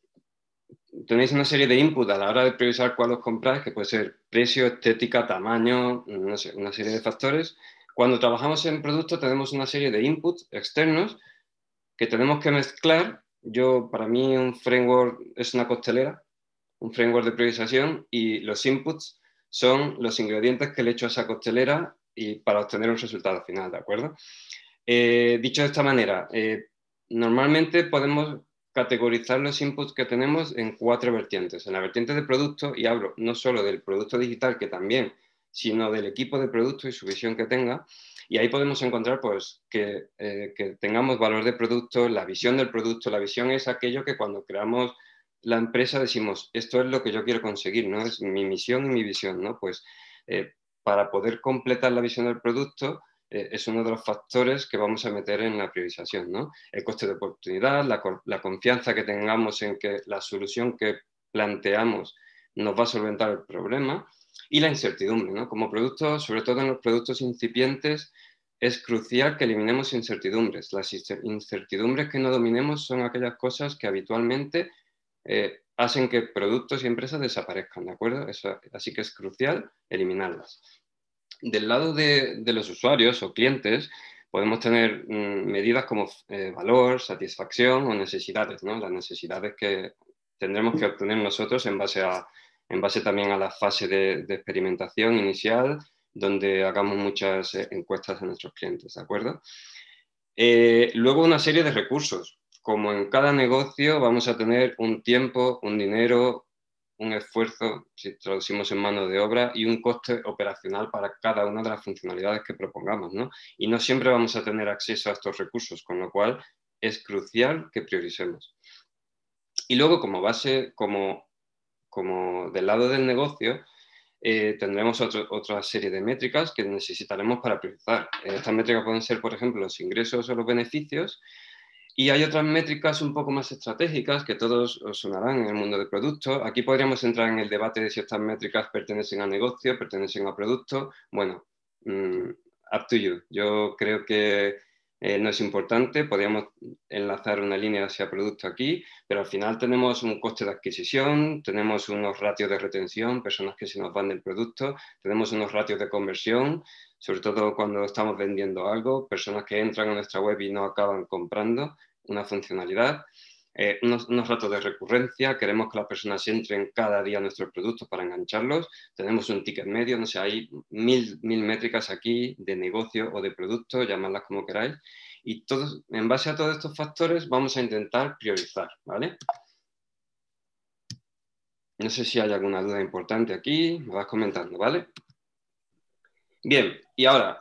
tenéis una serie de inputs a la hora de previsar cuál os compráis, que puede ser precio, estética, tamaño, no sé, una serie de factores. Cuando trabajamos en producto tenemos una serie de inputs externos que tenemos que mezclar. Yo, para mí, un framework es una costelera un framework de priorización y los inputs son los ingredientes que le echo a esa costelera y para obtener un resultado final, ¿de acuerdo? Eh, dicho de esta manera, eh, normalmente podemos categorizar los inputs que tenemos en cuatro vertientes. En la vertiente de producto, y hablo no solo del producto digital, que también, sino del equipo de producto y su visión que tenga. Y ahí podemos encontrar pues, que, eh, que tengamos valor de producto, la visión del producto. La visión es aquello que cuando creamos la empresa decimos, esto es lo que yo quiero conseguir, ¿no? Es mi misión y mi visión, ¿no? Pues eh, para poder completar la visión del producto eh, es uno de los factores que vamos a meter en la priorización, ¿no? El coste de oportunidad, la, confianza que tengamos en que la solución que planteamos nos va a solventar el problema y la incertidumbre, ¿no? Como producto, sobre todo en los productos incipientes, es crucial que eliminemos incertidumbres. Las incertidumbres que no dominemos son aquellas cosas que habitualmente eh, hacen que productos y empresas desaparezcan, ¿de acuerdo? así que es crucial eliminarlas. Del lado de, los usuarios o clientes, podemos tener mm, medidas como eh, valor, satisfacción o necesidades, ¿no? Las necesidades que tendremos que obtener nosotros en base, a, en base también a la fase de, experimentación inicial, donde hagamos muchas eh, encuestas a nuestros clientes, ¿de acuerdo? Luego una serie de recursos. Como en cada negocio vamos a tener un tiempo, un dinero, un esfuerzo, si traducimos en mano de obra, y un coste operacional para cada una de las funcionalidades que propongamos. ¿no? Y no siempre vamos a tener acceso a estos recursos, con lo cual es crucial que prioricemos. Y luego, como base, como, como del lado del negocio, eh, tendremos otra serie de métricas que necesitaremos para priorizar. Estas métricas pueden ser, por ejemplo, los ingresos o los beneficios, y hay otras métricas un poco más estratégicas que todos os sonarán en el mundo del producto. Aquí podríamos entrar en el debate de si estas métricas pertenecen a negocio, pertenecen a producto. Bueno, mm, up to you. Yo creo que eh, no es importante, podríamos enlazar una línea hacia producto aquí, pero al final tenemos un coste de adquisición, tenemos unos ratios de retención, personas que se nos van del producto, tenemos unos ratios de conversión, sobre todo cuando estamos vendiendo algo, personas que entran a nuestra web y no acaban comprando una funcionalidad. Eh, unos, unos, ratos de recurrencia, queremos que las personas entren cada día a nuestros productos para engancharlos, tenemos un ticket medio, no sé, hay mil, mil métricas aquí de negocio o de producto, llamadlas como queráis, y todos, en base a todos estos factores vamos a intentar priorizar, ¿vale? No sé si hay alguna duda importante aquí, me vas comentando, ¿vale? Bien, y ahora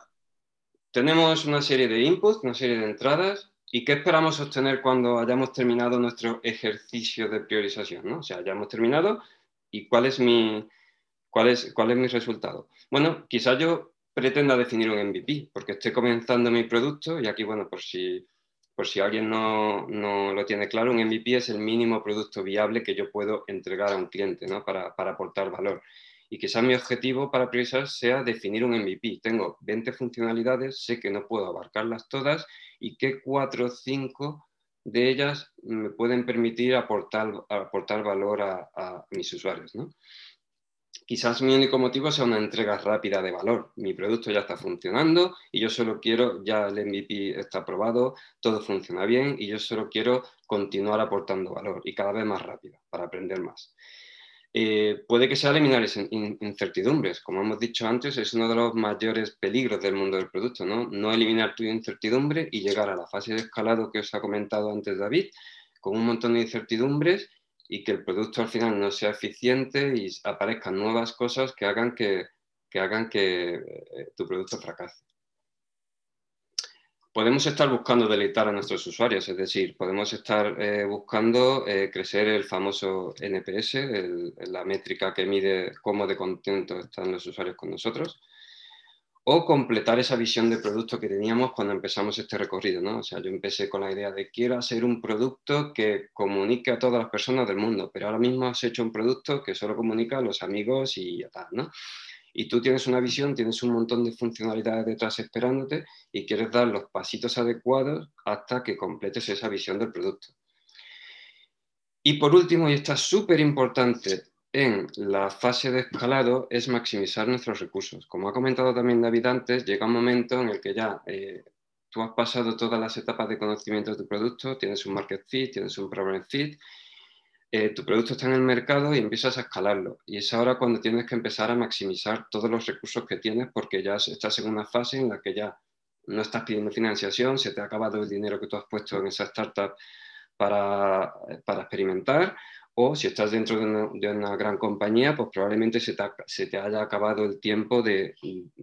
tenemos una serie de inputs, una serie de entradas, ¿Y qué esperamos obtener cuando hayamos terminado nuestro ejercicio de priorización? ¿no? O sea, hayamos terminado y cuál es mi, cuál es, cuál es mi resultado. Bueno, quizás yo pretenda definir un MVP, porque estoy comenzando mi producto y aquí, bueno, por si, por si alguien no, no, lo tiene claro, un MVP es el mínimo producto viable que yo puedo entregar a un cliente ¿no? para, para aportar valor y quizás mi objetivo para priorizar sea definir un MVP. Tengo 20 funcionalidades, sé que no puedo abarcarlas todas y que 4 o 5 de ellas me pueden permitir aportar, aportar valor a, mis usuarios. Quizás mi único motivo sea una entrega rápida de valor. Mi producto ya está funcionando y yo solo quiero, ya el MVP está aprobado, todo funciona bien y yo solo quiero continuar aportando valor y cada vez más rápido para aprender más. Eh, puede que sea eliminar incertidumbres. Como hemos dicho antes, es uno de los mayores peligros del mundo del producto, ¿no? No eliminar tu incertidumbre y llegar a la fase de escalado que os ha comentado antes David, con un montón de incertidumbres y que el producto al final no sea eficiente y aparezcan nuevas cosas que hagan que, que hagan que eh, tu producto fracase podemos estar buscando deleitar a nuestros usuarios, es decir, podemos estar eh, buscando eh, crecer el famoso NPS, la métrica que mide cómo de contento están los usuarios con nosotros, o completar esa visión de producto que teníamos cuando empezamos este recorrido. ¿no? O sea, yo empecé con la idea de quiero hacer un producto que comunique a todas las personas del mundo, pero ahora mismo has hecho un producto que solo comunica a los amigos y ya está. ¿no? Y tú tienes una visión, tienes un montón de funcionalidades detrás esperándote y quieres dar los pasitos adecuados hasta que completes esa visión del producto. Y por último, y está súper importante en la fase de escalado, es maximizar nuestros recursos. Como ha comentado también David antes, llega un momento en el que ya eh, tú has pasado todas las etapas de conocimiento de tu producto, tienes un market fit, tienes un problem fit eh, tu producto está en el mercado y empiezas a escalarlo. Y es ahora cuando tienes que empezar a maximizar todos los recursos que tienes porque ya estás en una fase en la que ya no estás pidiendo financiación, se te ha acabado el dinero que tú has puesto en esa startup para, para experimentar, o si estás dentro de una, gran compañía, pues probablemente se te, se te, haya acabado el tiempo de,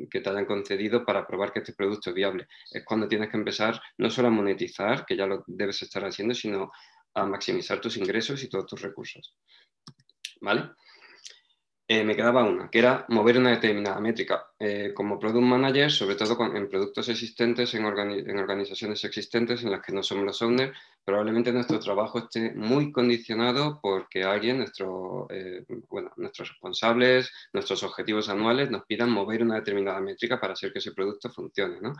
que te hayan concedido para probar que este producto es viable. Es cuando tienes que empezar no solo a monetizar, que ya lo debes estar haciendo, sino a maximizar tus ingresos y todos tus recursos. ¿Vale? Eh, me quedaba una, que era mover una determinada métrica. Eh, como product manager, sobre todo en productos existentes, en, organizaciones existentes en las que no somos los owners, probablemente nuestro trabajo esté muy condicionado porque alguien, nuestro, eh, bueno, nuestros responsables, nuestros objetivos anuales nos pidan mover una determinada métrica para hacer que ese producto funcione. ¿no?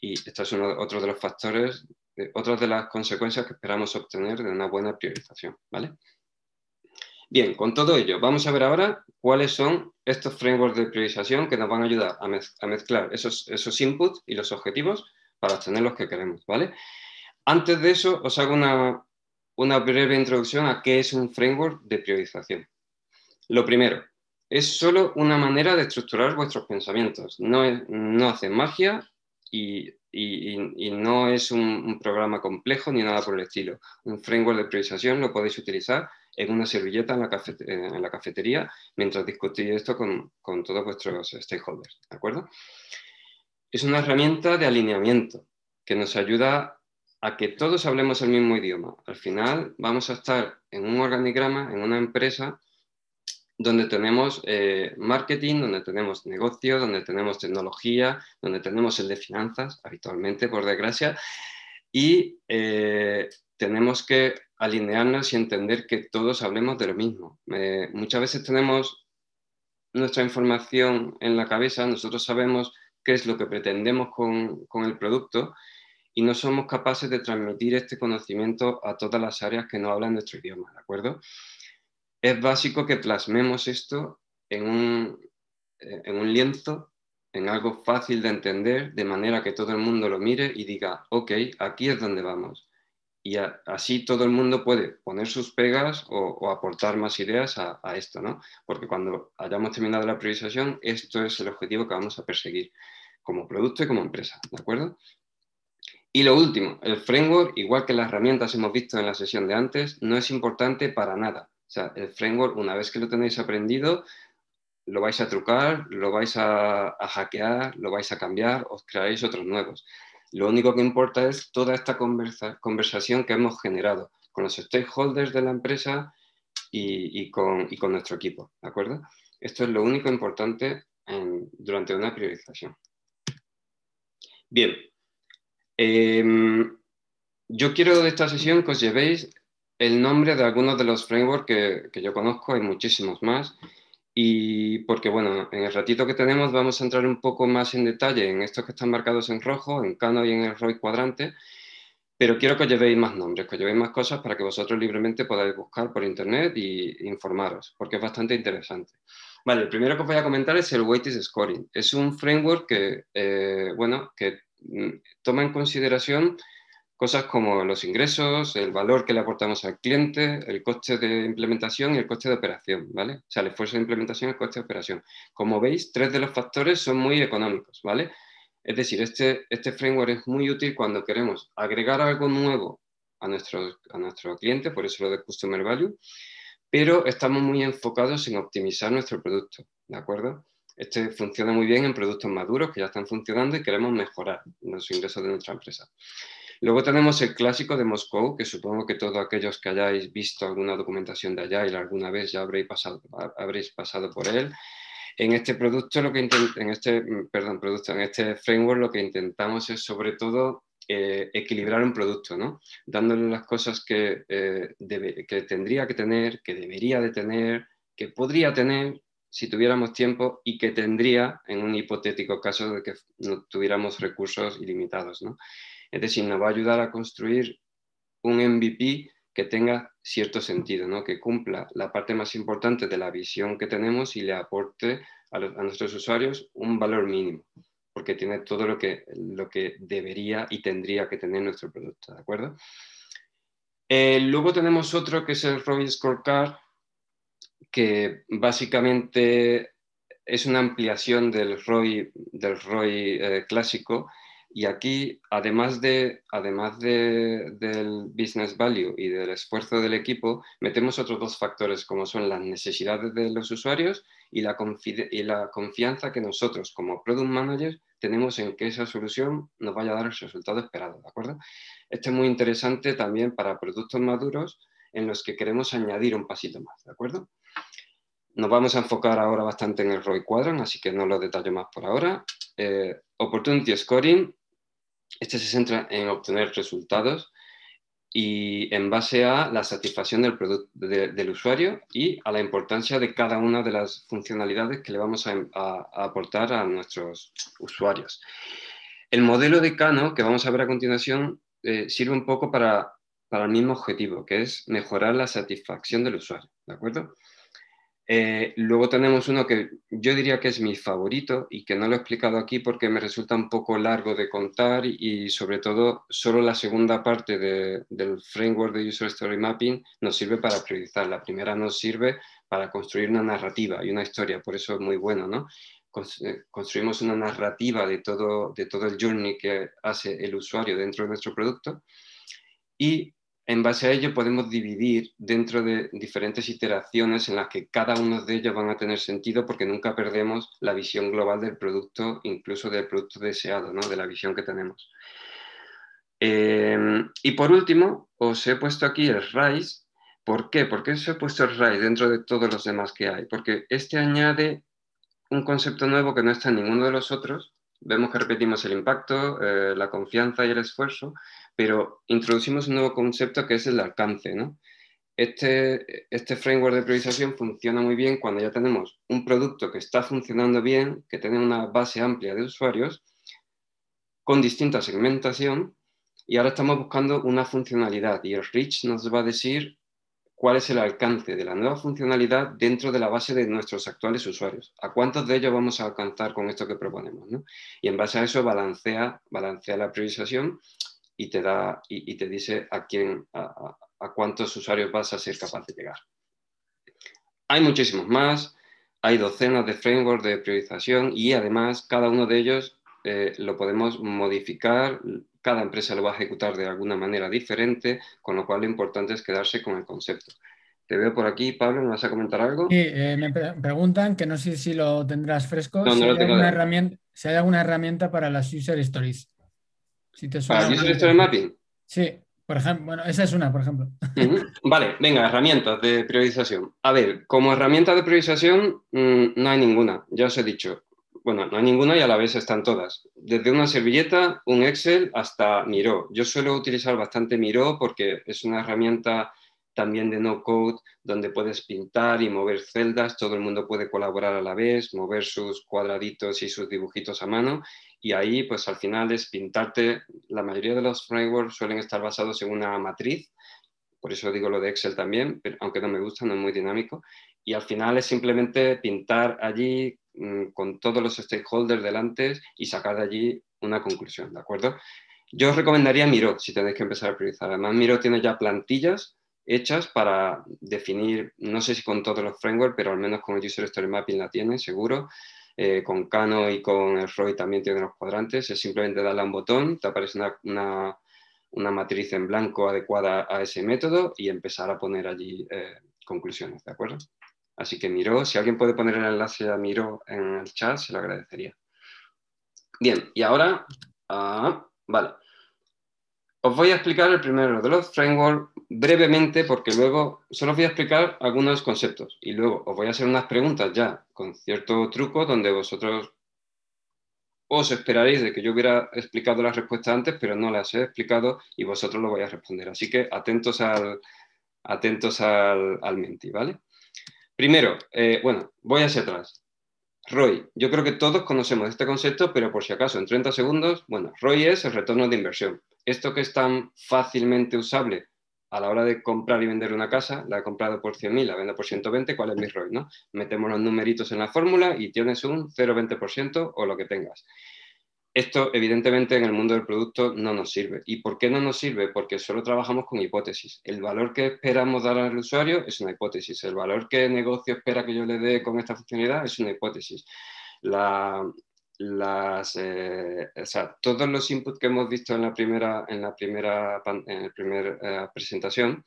Y esto es otro de los factores, de, otras de las consecuencias que esperamos obtener de una buena priorización. ¿vale? Bien, con todo ello, vamos a ver ahora cuáles son estos frameworks de priorización que nos van a ayudar a, mezclar esos, esos inputs y los objetivos para obtener los que queremos. ¿vale? Antes de eso, os hago una, una breve introducción a qué es un framework de priorización. Lo primero, es solo una manera de estructurar vuestros pensamientos. No, no hace magia y, no es un, programa complejo ni nada por el estilo. Un framework de priorización lo podéis utilizar en una servilleta en la, en la cafetería mientras discutís esto con, con, todos vuestros stakeholders. ¿De acuerdo? Es una herramienta de alineamiento que nos ayuda a que todos hablemos el mismo idioma. Al final vamos a estar en un organigrama, en una empresa, donde tenemos eh, marketing, donde tenemos negocio, donde tenemos tecnología, donde tenemos el de finanzas, habitualmente, por desgracia, y eh, tenemos que alinearnos y entender que todos hablemos de lo mismo. Eh, muchas veces tenemos nuestra información en la cabeza, nosotros sabemos qué es lo que pretendemos con, con el producto y no somos capaces de transmitir este conocimiento a todas las áreas que no hablan nuestro idioma, ¿de acuerdo? Es básico que plasmemos esto en un, eh, en un lienzo, en algo fácil de entender, de manera que todo el mundo lo mire y diga, ok, aquí es donde vamos. Y así todo el mundo puede poner sus pegas o, aportar más ideas a, esto, ¿no? Porque cuando hayamos terminado la priorización, esto es el objetivo que vamos a perseguir como producto y como empresa, ¿de acuerdo? Y lo último, el framework, igual que las herramientas hemos visto en la sesión de antes, no es importante para nada. O sea, el framework, una vez que lo tenéis aprendido, lo vais a trucar, lo vais a, hackear, lo vais a cambiar, os creáis otros nuevos. Lo único que importa es toda esta conversación que hemos generado con los stakeholders de la empresa y, con, nuestro equipo, ¿de acuerdo? Esto es lo único importante durante una priorización. Bien, em, yo quiero de esta sesión que os llevéis el nombre de algunos de los frameworks que, yo conozco, hay muchísimos más, y porque bueno, en el ratito que tenemos vamos a entrar un poco más en detalle en estos que están marcados en rojo, en Cano y en el ROI cuadrante, pero quiero que os llevéis más nombres, que os llevéis más cosas para que vosotros libremente podáis buscar por internet e informaros, porque es bastante interesante. Vale, el primero que os voy a comentar es el Weighted Scoring. Es un framework que, eh, bueno, que mm, toma en consideración Cosas como los ingresos, el valor que le aportamos al cliente, el coste de implementación y el coste de operación, ¿vale? O sea, el esfuerzo de implementación y el coste de operación. Como veis, tres de los factores son muy económicos, ¿vale? Es decir, este, este framework es muy útil cuando queremos agregar algo nuevo a nuestro, a nuestro cliente, por eso lo de Customer Value, pero estamos muy enfocados en optimizar nuestro producto, ¿de acuerdo? Este funciona muy bien en productos maduros que ya están funcionando y queremos mejorar los ingresos de nuestra empresa. Luego tenemos el clásico de Moscú, que supongo que todos aquellos que hayáis visto alguna documentación de allá y alguna vez ya habréis pasado, habréis pasado por él. En este producto, lo que en este, perdón, producto, en este framework lo que intentamos es sobre todo eh, equilibrar un producto, ¿no? dándole las cosas que, eh, que tendría que tener, que debería de tener, que podría tener si tuviéramos tiempo y que tendría en un hipotético caso de que no tuviéramos recursos ilimitados. ¿no? Es decir, nos va a ayudar a construir un MVP que tenga cierto sentido, ¿no? que cumpla la parte más importante de la visión que tenemos y le aporte a, nuestros usuarios un valor mínimo, porque tiene todo lo que, lo que debería y tendría que tener nuestro producto. ¿de acuerdo? Eh, luego tenemos otro que es el ROI Scorecard, que básicamente es una ampliación del ROI, del ROI eh, clásico y aquí, además, de, además del business value y del esfuerzo del equipo, metemos otros dos factores, como son las necesidades de los usuarios y la, y la confianza que nosotros, como product manager, tenemos en que esa solución nos vaya a dar el resultado esperado. ¿de acuerdo? Esto es muy interesante también para productos maduros en los que queremos añadir un pasito más. ¿de acuerdo? Nos vamos a enfocar ahora bastante en el ROI Quadrant, así que no lo detallo más por ahora. Eh, opportunity Scoring este se centra en obtener resultados y en base a la satisfacción del, usuario y a la importancia de cada una de las funcionalidades que le vamos a, aportar a nuestros usuarios. El modelo de Cano, que vamos a ver a continuación, eh, sirve un poco para, para, el mismo objetivo, que es mejorar la satisfacción del usuario. ¿De acuerdo? Eh, luego tenemos uno que yo diría que es mi favorito y que no lo he explicado aquí porque me resulta un poco largo de contar y, sobre todo solo la segunda parte del framework de User Story Mapping nos sirve para priorizar. La primera nos sirve para construir una narrativa y una historia, por eso es muy bueno, ¿no? Eh, construimos una narrativa de todo, de todo el journey que hace el usuario dentro de nuestro producto y en base a ello podemos dividir dentro de diferentes iteraciones en las que cada uno de ellos van a tener sentido porque nunca perdemos la visión global del producto, incluso del producto deseado, ¿no? de la visión que tenemos. Em, y por último, os he puesto aquí el RISE. ¿Por qué? ¿Por qué os he puesto el RISE dentro de todos los demás que hay? Porque este añade un concepto nuevo que no está en ninguno de los otros. Vemos que repetimos el impacto, eh, la confianza y el esfuerzo, pero introducimos un nuevo concepto que es el alcance. Este, este framework de priorización funciona muy bien cuando ya tenemos un producto que está funcionando bien, que tiene una base amplia de usuarios, con distinta segmentación, y ahora estamos buscando una funcionalidad y el Reach nos va a decir cuál es el alcance de la nueva funcionalidad dentro de la base de nuestros actuales usuarios. ¿A cuántos de ellos vamos a alcanzar con esto que proponemos? Y en base a eso balancea, balancea la priorización y te, da, y, te dice a, quién, a, cuántos usuarios vas a ser capaz de llegar. Hay muchísimos más, hay docenas de frameworks de priorización y además cada uno de ellos eh, lo podemos modificar, cada empresa lo va a ejecutar de alguna manera diferente, con lo cual lo importante es quedarse con el concepto. Te veo por aquí, Pablo, ¿me vas a comentar algo? Sí, eh, me preguntan, que no sé si lo tendrás fresco, si, hay alguna herramienta, si hay alguna herramienta para las user stories. ¿Para User Story Mapping? Sí, por ejemplo, bueno, esa es una, por ejemplo. Vale, venga, herramientas de priorización. A ver, como herramienta de priorización mm, no hay ninguna, ya os he dicho. Bueno, no hay ninguna y a la vez están todas. Desde una servilleta, un Excel, hasta Miro. Yo suelo utilizar bastante Miro porque es una herramienta también de no code, donde puedes pintar y mover celdas, todo el mundo puede colaborar a la vez, mover sus cuadraditos y sus dibujitos a mano, y ahí pues al final es pintarte, la mayoría de los frameworks suelen estar basados en una matriz, por eso digo lo de Excel también, aunque no me gusta, no es muy dinámico, y al final es simplemente pintar allí mm, con todos los stakeholders delante y sacar de allí una conclusión, ¿de acuerdo? Yo os recomendaría Miro si tenéis que empezar a priorizar. Además, Miro tiene ya plantillas hechas para definir, no sé si con todos los frameworks, pero al menos con el User Story Mapping la tiene, seguro. Eh, con Kano y con el ROI también tiene los cuadrantes. Es simplemente darle a un botón, te aparece una, una, matriz en blanco adecuada a ese método y empezar a poner allí eh, conclusiones, ¿de acuerdo? Así que Miro, si alguien puede poner el enlace a Miro en el chat, se lo agradecería. Bien, y ahora, ah, vale. Os voy a explicar el primero de los frameworks brevemente porque luego solo os voy a explicar algunos conceptos y luego os voy a hacer unas preguntas ya con cierto truco donde vosotros os esperaréis de que yo hubiera explicado las respuestas antes, pero no las he explicado y vosotros lo vais a responder. Así que atentos al, atentos al, menti, ¿vale? Primero, eh, bueno, voy hacia atrás. ROI. Yo creo que todos conocemos este concepto, pero por si acaso, en 30 segundos, bueno, ROI es el retorno de inversión esto que es tan fácilmente usable a la hora de comprar y vender una casa, la he comprado por 100.000, la vendo por 120, ¿cuál es mi ROI? ¿no? Metemos los numeritos en la fórmula y tienes un 0,20% o lo que tengas. Esto, evidentemente, en el mundo del producto no nos sirve. ¿Y por qué no nos sirve? Porque solo trabajamos con hipótesis. El valor que esperamos dar al usuario es una hipótesis. El valor que el negocio espera que yo le dé con esta funcionalidad es una hipótesis. La, las, eh, todos los inputs que hemos visto en la primera, en la primera, en eh, presentación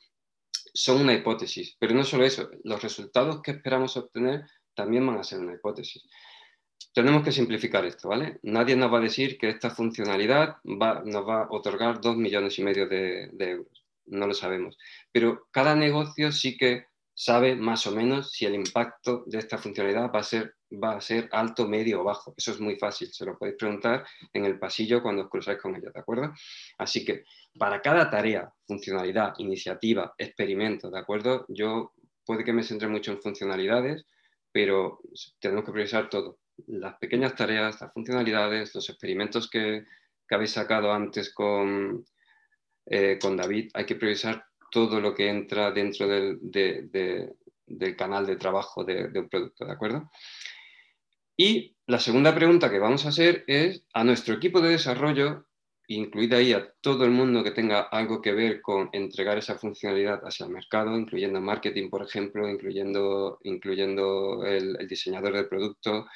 son una hipótesis, pero no solo eso, los resultados que esperamos obtener también van a ser una hipótesis. Tenemos que simplificar esto, ¿vale? Nadie nos va a decir que esta funcionalidad nos va a otorgar dos millones y medio de euros, no lo sabemos, pero cada negocio sí que sabe más o menos si el impacto de esta funcionalidad va a ser, va a ser alto, medio o bajo. Eso es muy fácil, se lo podéis preguntar en el pasillo cuando os cruzáis con ella, ¿de acuerdo? Así que para cada tarea, funcionalidad, iniciativa, experimento, ¿de acuerdo? Yo puede que me centre mucho en funcionalidades, pero tenemos que priorizar todo. Las pequeñas tareas, las funcionalidades, los experimentos que, habéis sacado antes con, eh, con David, hay que priorizar todo lo que entra dentro de, del canal de trabajo de, de un producto, ¿de acuerdo? Y la segunda pregunta que vamos a hacer es a nuestro equipo de desarrollo, incluida ahí a todo el mundo que tenga algo que ver con entregar esa funcionalidad hacia el mercado, incluyendo marketing, por ejemplo, incluyendo, incluyendo el, el diseñador del producto,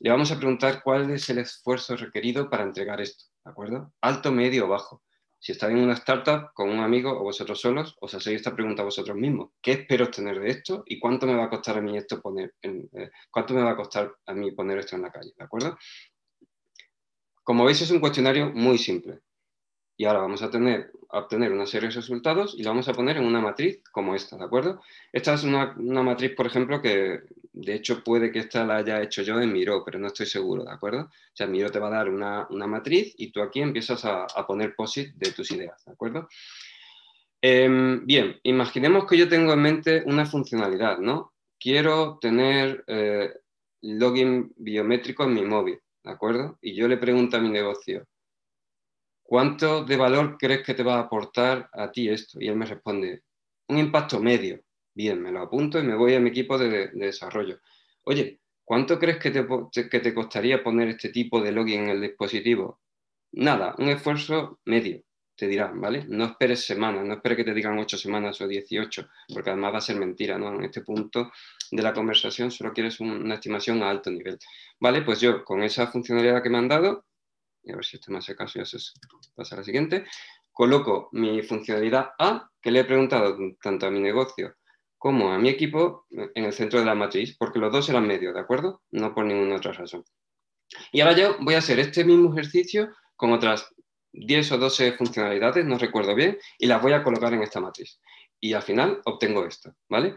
le vamos a preguntar cuál es el esfuerzo requerido para entregar esto, ¿de acuerdo? Alto, medio o bajo. Si estáis en una startup con un amigo o vosotros solos, os hacéis esta pregunta a vosotros mismos. ¿Qué espero obtener de esto y cuánto me va a costar a mí esto poner eh, cuánto me va a costar a mí poner esto en la calle? ¿De acuerdo? Como veis es un cuestionario muy simple. Y ahora vamos a, tener, a obtener una serie de resultados y lo vamos a poner en una matriz como esta, ¿de acuerdo? Esta es una matriz, por ejemplo, que de hecho puede que esta la haya hecho yo en Miro, pero no estoy seguro, ¿de acuerdo? O sea, Miro te va a dar una, una matriz y tú aquí empiezas a, a poner POSIT de tus ideas, ¿de acuerdo? Eh, bien, imaginemos que yo tengo en mente una funcionalidad, ¿no? Quiero tener eh, login biométrico en mi móvil, ¿de acuerdo? Y yo le pregunto a mi negocio, ¿cuánto de valor crees que te va a aportar a ti esto? Y él me responde, un impacto medio. Bien, me lo apunto y me voy a mi equipo de, de desarrollo. Oye, ¿cuánto crees que te, que te, costaría poner este tipo de login en el dispositivo? Nada, un esfuerzo medio, te dirán, ¿vale? No esperes semanas, no esperes que te digan 8 semanas o 18, porque además va a ser mentira, ¿no? En este punto de la conversación solo quieres una estimación a alto nivel. Vale, pues yo con esa funcionalidad que me han dado, y a ver si este me hace caso y se pasa a la siguiente, coloco mi funcionalidad A, que le he preguntado tanto a mi negocio como a mi equipo en el centro de la matriz, porque los dos eran medios, ¿de acuerdo? No por ninguna otra razón. Y ahora yo voy a hacer este mismo ejercicio con otras 10 o 12 funcionalidades, no recuerdo bien, y las voy a colocar en esta matriz. Y al final obtengo esto, ¿vale?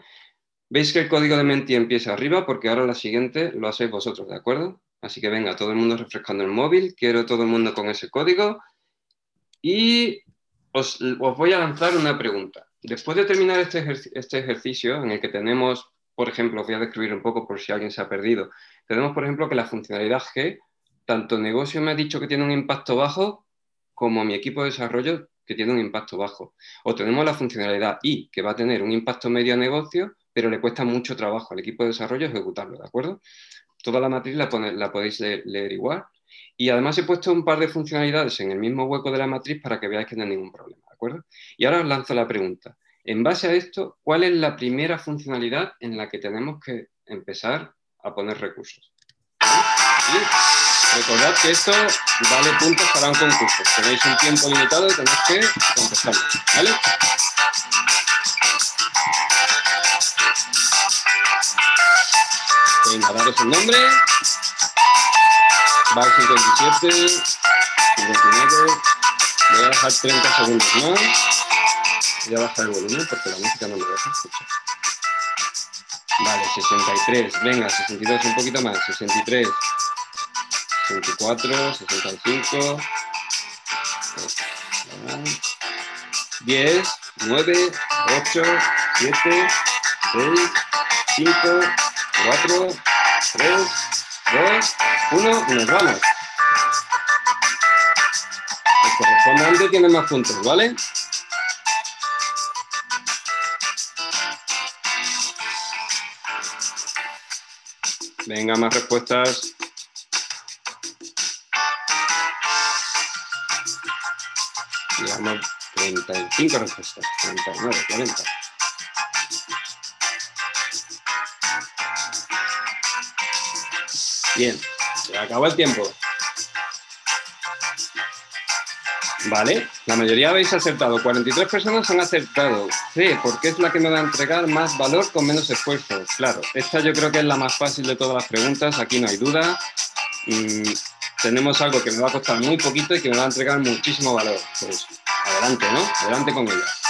Veis que el código de Menti empieza arriba porque ahora la siguiente lo hacéis vosotros, ¿de acuerdo? Así que venga, todo el mundo refrescando el móvil, quiero todo el mundo con ese código y os, os voy a lanzar una pregunta. Después de terminar este, este, ejercicio en el que tenemos, por ejemplo, os voy a describir un poco por si alguien se ha perdido, tenemos, por ejemplo, que la funcionalidad G, tanto negocio me ha dicho que tiene un impacto bajo, como mi equipo de desarrollo que tiene un impacto bajo. O tenemos la funcionalidad I, que va a tener un impacto medio a negocio, pero le cuesta mucho trabajo al equipo de desarrollo ejecutarlo, ¿de acuerdo? toda la matriz la podéis leer, leer, igual. Y además he puesto un par de funcionalidades en el mismo hueco de la matriz para que veáis que no hay ningún problema, ¿de acuerdo? Y ahora os lanzo la pregunta. En base a esto, ¿cuál es la primera funcionalidad en la que tenemos que empezar a poner recursos? Recordad que esto vale puntos para un concurso. Tenéis un tiempo limitado y tenéis que contestarlo, ¿vale? Venga, daros el nombre. Va 57, 59. Voy a dejar 30 segundos más. Voy a bajar el volumen porque la música no me deja escuchar. Vale, 63. Venga, 62, un poquito más. 63. 64, 65. 10, 9, 8, 7, 6, 5, 4, 3, 2, 1 y nos vamos. El antes tiene más puntos, ¿vale? Venga, más respuestas. Llevamos 35 respuestas, 39, 40. Bien, se acabó el tiempo. Vale, la mayoría habéis acertado. 43 personas han acertado. Sí, porque es la que me va a entregar más valor con menos esfuerzo. Claro, esta yo creo que es la más fácil de todas las preguntas. Aquí no hay duda. Mm, tenemos algo que me va a costar muy poquito y que me va a entregar muchísimo valor. Pues adelante, ¿no? Adelante con ella.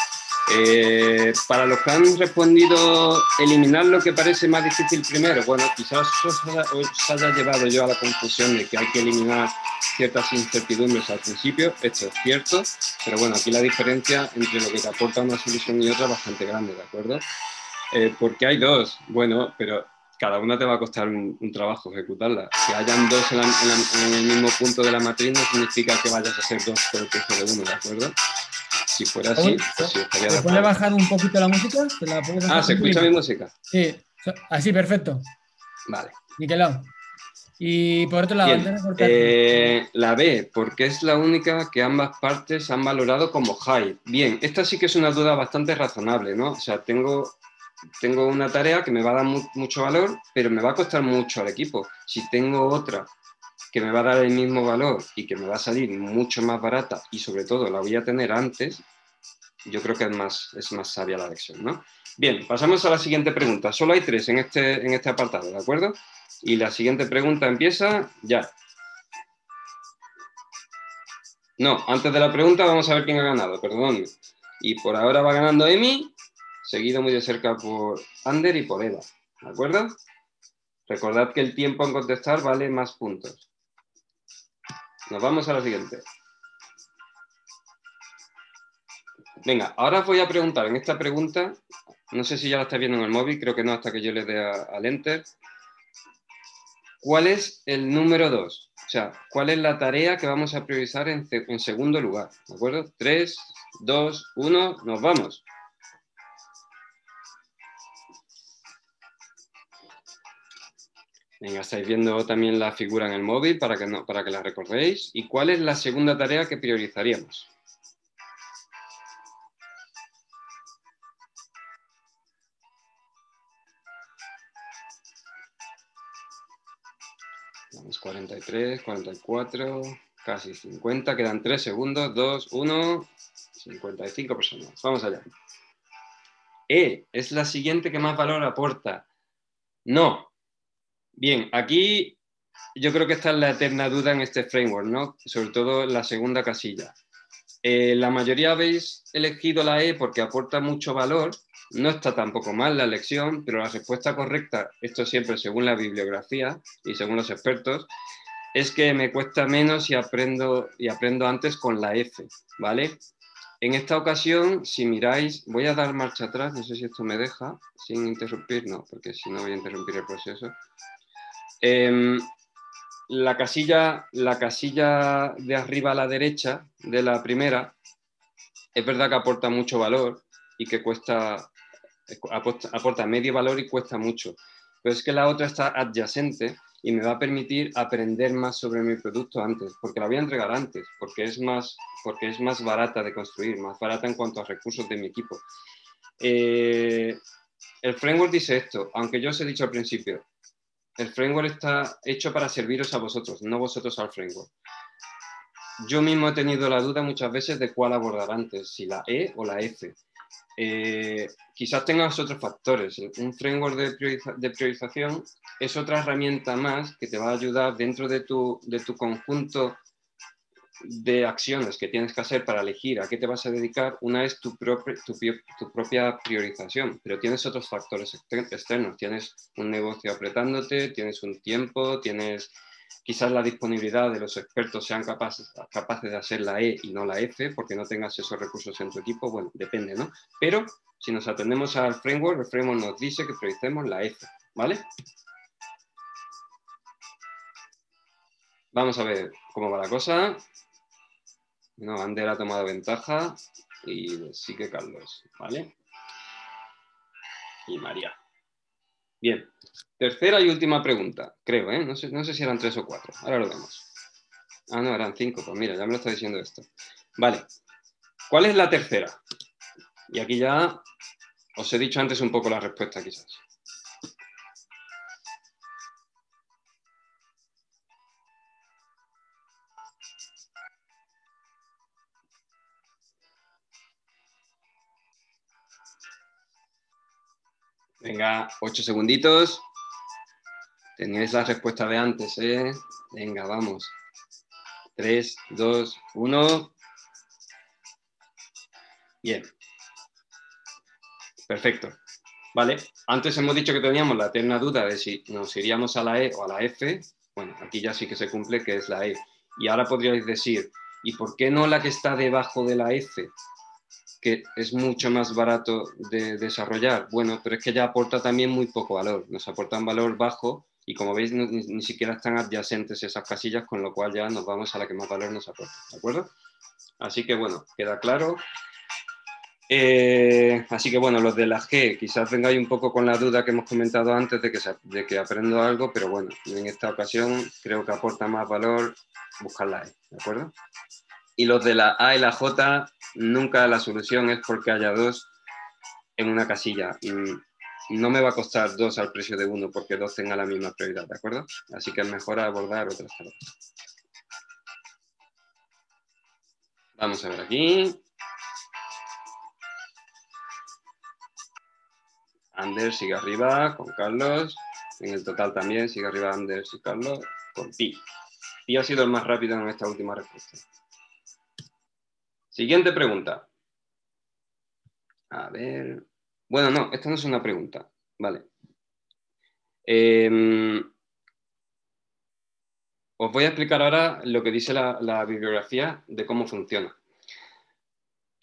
Eh, para los que han respondido eliminar lo que parece más difícil primero, bueno, quizás os haya, os haya, llevado yo a la confusión de que hay que eliminar ciertas incertidumbres al principio, esto es cierto, pero bueno, aquí la diferencia entre lo que te aporta una solución y otra es bastante grande, ¿de acuerdo? Eh, porque hay dos, bueno, pero cada una te va a costar un, trabajo ejecutarla. Que hayan dos en, el mismo punto de la matriz no significa que vayas a hacer dos por el precio de uno, ¿de acuerdo? Si fuera así, pues sí, estaría ¿Te puede bajar un poquito la música? ah, ¿se escucha mi música? Sí, así, perfecto. Vale. Niquelado. Y por otro lado, eh, la B, porque es la única que ambas partes han valorado como high. Bien, esta sí que es una duda bastante razonable, ¿no? O sea, tengo, tengo una tarea que me va a dar mucho valor, pero me va a costar mucho al equipo. Si tengo otra que me va a dar el mismo valor y que me va a salir mucho más barata y sobre todo la voy a tener antes, yo creo que es más, es más sabia la elección, ¿no? Bien, pasamos a la siguiente pregunta. Solo hay tres en este, en este apartado, ¿de acuerdo? Y la siguiente pregunta empieza ya. No, antes de la pregunta vamos a ver quién ha ganado, perdón. Y por ahora va ganando Emi, seguido muy de cerca por Ander y por Eva. ¿De acuerdo? Recordad que el tiempo en contestar vale más puntos. Nos vamos a la siguiente. Venga, ahora voy a preguntar en esta pregunta, no sé si ya la está viendo en el móvil, creo que no hasta que yo le dé al enter. ¿Cuál es el número 2? O sea, ¿cuál es la tarea que vamos a priorizar en, segundo lugar? ¿De acuerdo? 3, 2, 1, nos vamos. Venga, estáis viendo también la figura en el móvil para que, no, para que la recordéis. ¿Y cuál es la segunda tarea que priorizaríamos? 43, 44, casi 50, quedan 3 segundos, 2, 1, 55 personas. Vamos allá. E es la siguiente que más valor aporta. No, Bien, aquí yo creo que esta es la eterna duda en este framework, ¿no? Sobre todo la segunda casilla. Eh, la mayoría habéis elegido la E porque aporta mucho valor. No está tampoco mal la elección, pero la respuesta correcta, esto siempre según la bibliografía y según los expertos, es que me cuesta menos y aprendo, y aprendo antes con la F, ¿vale? En esta ocasión, si miráis, voy a dar marcha atrás, no sé si esto me deja, sin interrumpir, no, porque si no voy a interrumpir el proceso. Em, la, casilla, la casilla de arriba a la derecha de la primera es verdad que aporta mucho valor y que cuesta, aporta, medio valor y cuesta mucho. Pero es que la otra está adyacente y me va a permitir aprender más sobre mi producto antes, porque la voy a entregar antes, porque es más, porque es más barata de construir, más barata en cuanto a recursos de mi equipo. Eh, el framework dice esto, aunque yo os he dicho al principio, el framework está hecho para serviros a vosotros, no vosotros al framework. Yo mismo he tenido la duda muchas veces de cuál abordar antes, si la E o la F. Eh, quizás tengas otros factores. Un framework de, priorización es otra herramienta más que te va a ayudar dentro de tu, de tu conjunto de acciones que tienes que hacer para elegir a qué te vas a dedicar, una es tu, tu, propia priorización, pero tienes otros factores externos. Tienes un negocio apretándote, tienes un tiempo, tienes quizás la disponibilidad de los expertos sean capaces, capaces de hacer la E y no la F, porque no tengas esos recursos en tu equipo, bueno, depende, ¿no? Pero si nos atendemos al framework, el framework nos dice que prioricemos la F, ¿vale? Vamos a ver cómo va la cosa. No, Ander ha tomado ventaja y sí que Carlos, ¿vale? Y María. Bien, tercera y última pregunta, creo, ¿eh? No sé, no sé si eran tres o cuatro, ahora lo vemos. Ah, no, eran cinco, pues mira, ya me lo está diciendo esto. Vale, ¿cuál es la tercera? Y aquí ya os he dicho antes un poco la respuesta quizás. Venga, ocho segunditos. Teníais la respuesta de antes, ¿eh? Venga, vamos. Tres, dos, uno. Bien. Perfecto. Vale, antes hemos dicho que teníamos la eterna duda de si nos iríamos a la E o a la F. Bueno, aquí ya sí que se cumple que es la E. Y ahora podríais decir, ¿y por qué no la que está debajo de la F? Que es mucho más barato de desarrollar. Bueno, pero es que ya aporta también muy poco valor, nos aporta un valor bajo y como veis ni, siquiera están adyacentes esas casillas, con lo cual ya nos vamos a la que más valor nos aporta, ¿de acuerdo? Así que bueno, queda claro Eh, así que bueno, los de la G, quizás vengáis un poco con la duda que hemos comentado antes de que, de que aprendo algo, pero bueno, en esta ocasión creo que aporta más valor buscar la E, ¿de acuerdo? Y los de la A y la J, nunca la solución es porque haya dos en una casilla. No me va a costar dos al precio de uno porque dos tengan la misma prioridad, ¿de acuerdo? Así que es mejor abordar otras tareas. Vamos a ver aquí. Anders sigue arriba con Carlos. En el total también sigue arriba Anders y Carlos con Pi. Pi ha sido el más rápido en esta última respuesta. Siguiente pregunta. A ver. Bueno, no, esta no es una pregunta. Vale. Em, os voy a explicar ahora lo que dice la, bibliografía de cómo funciona.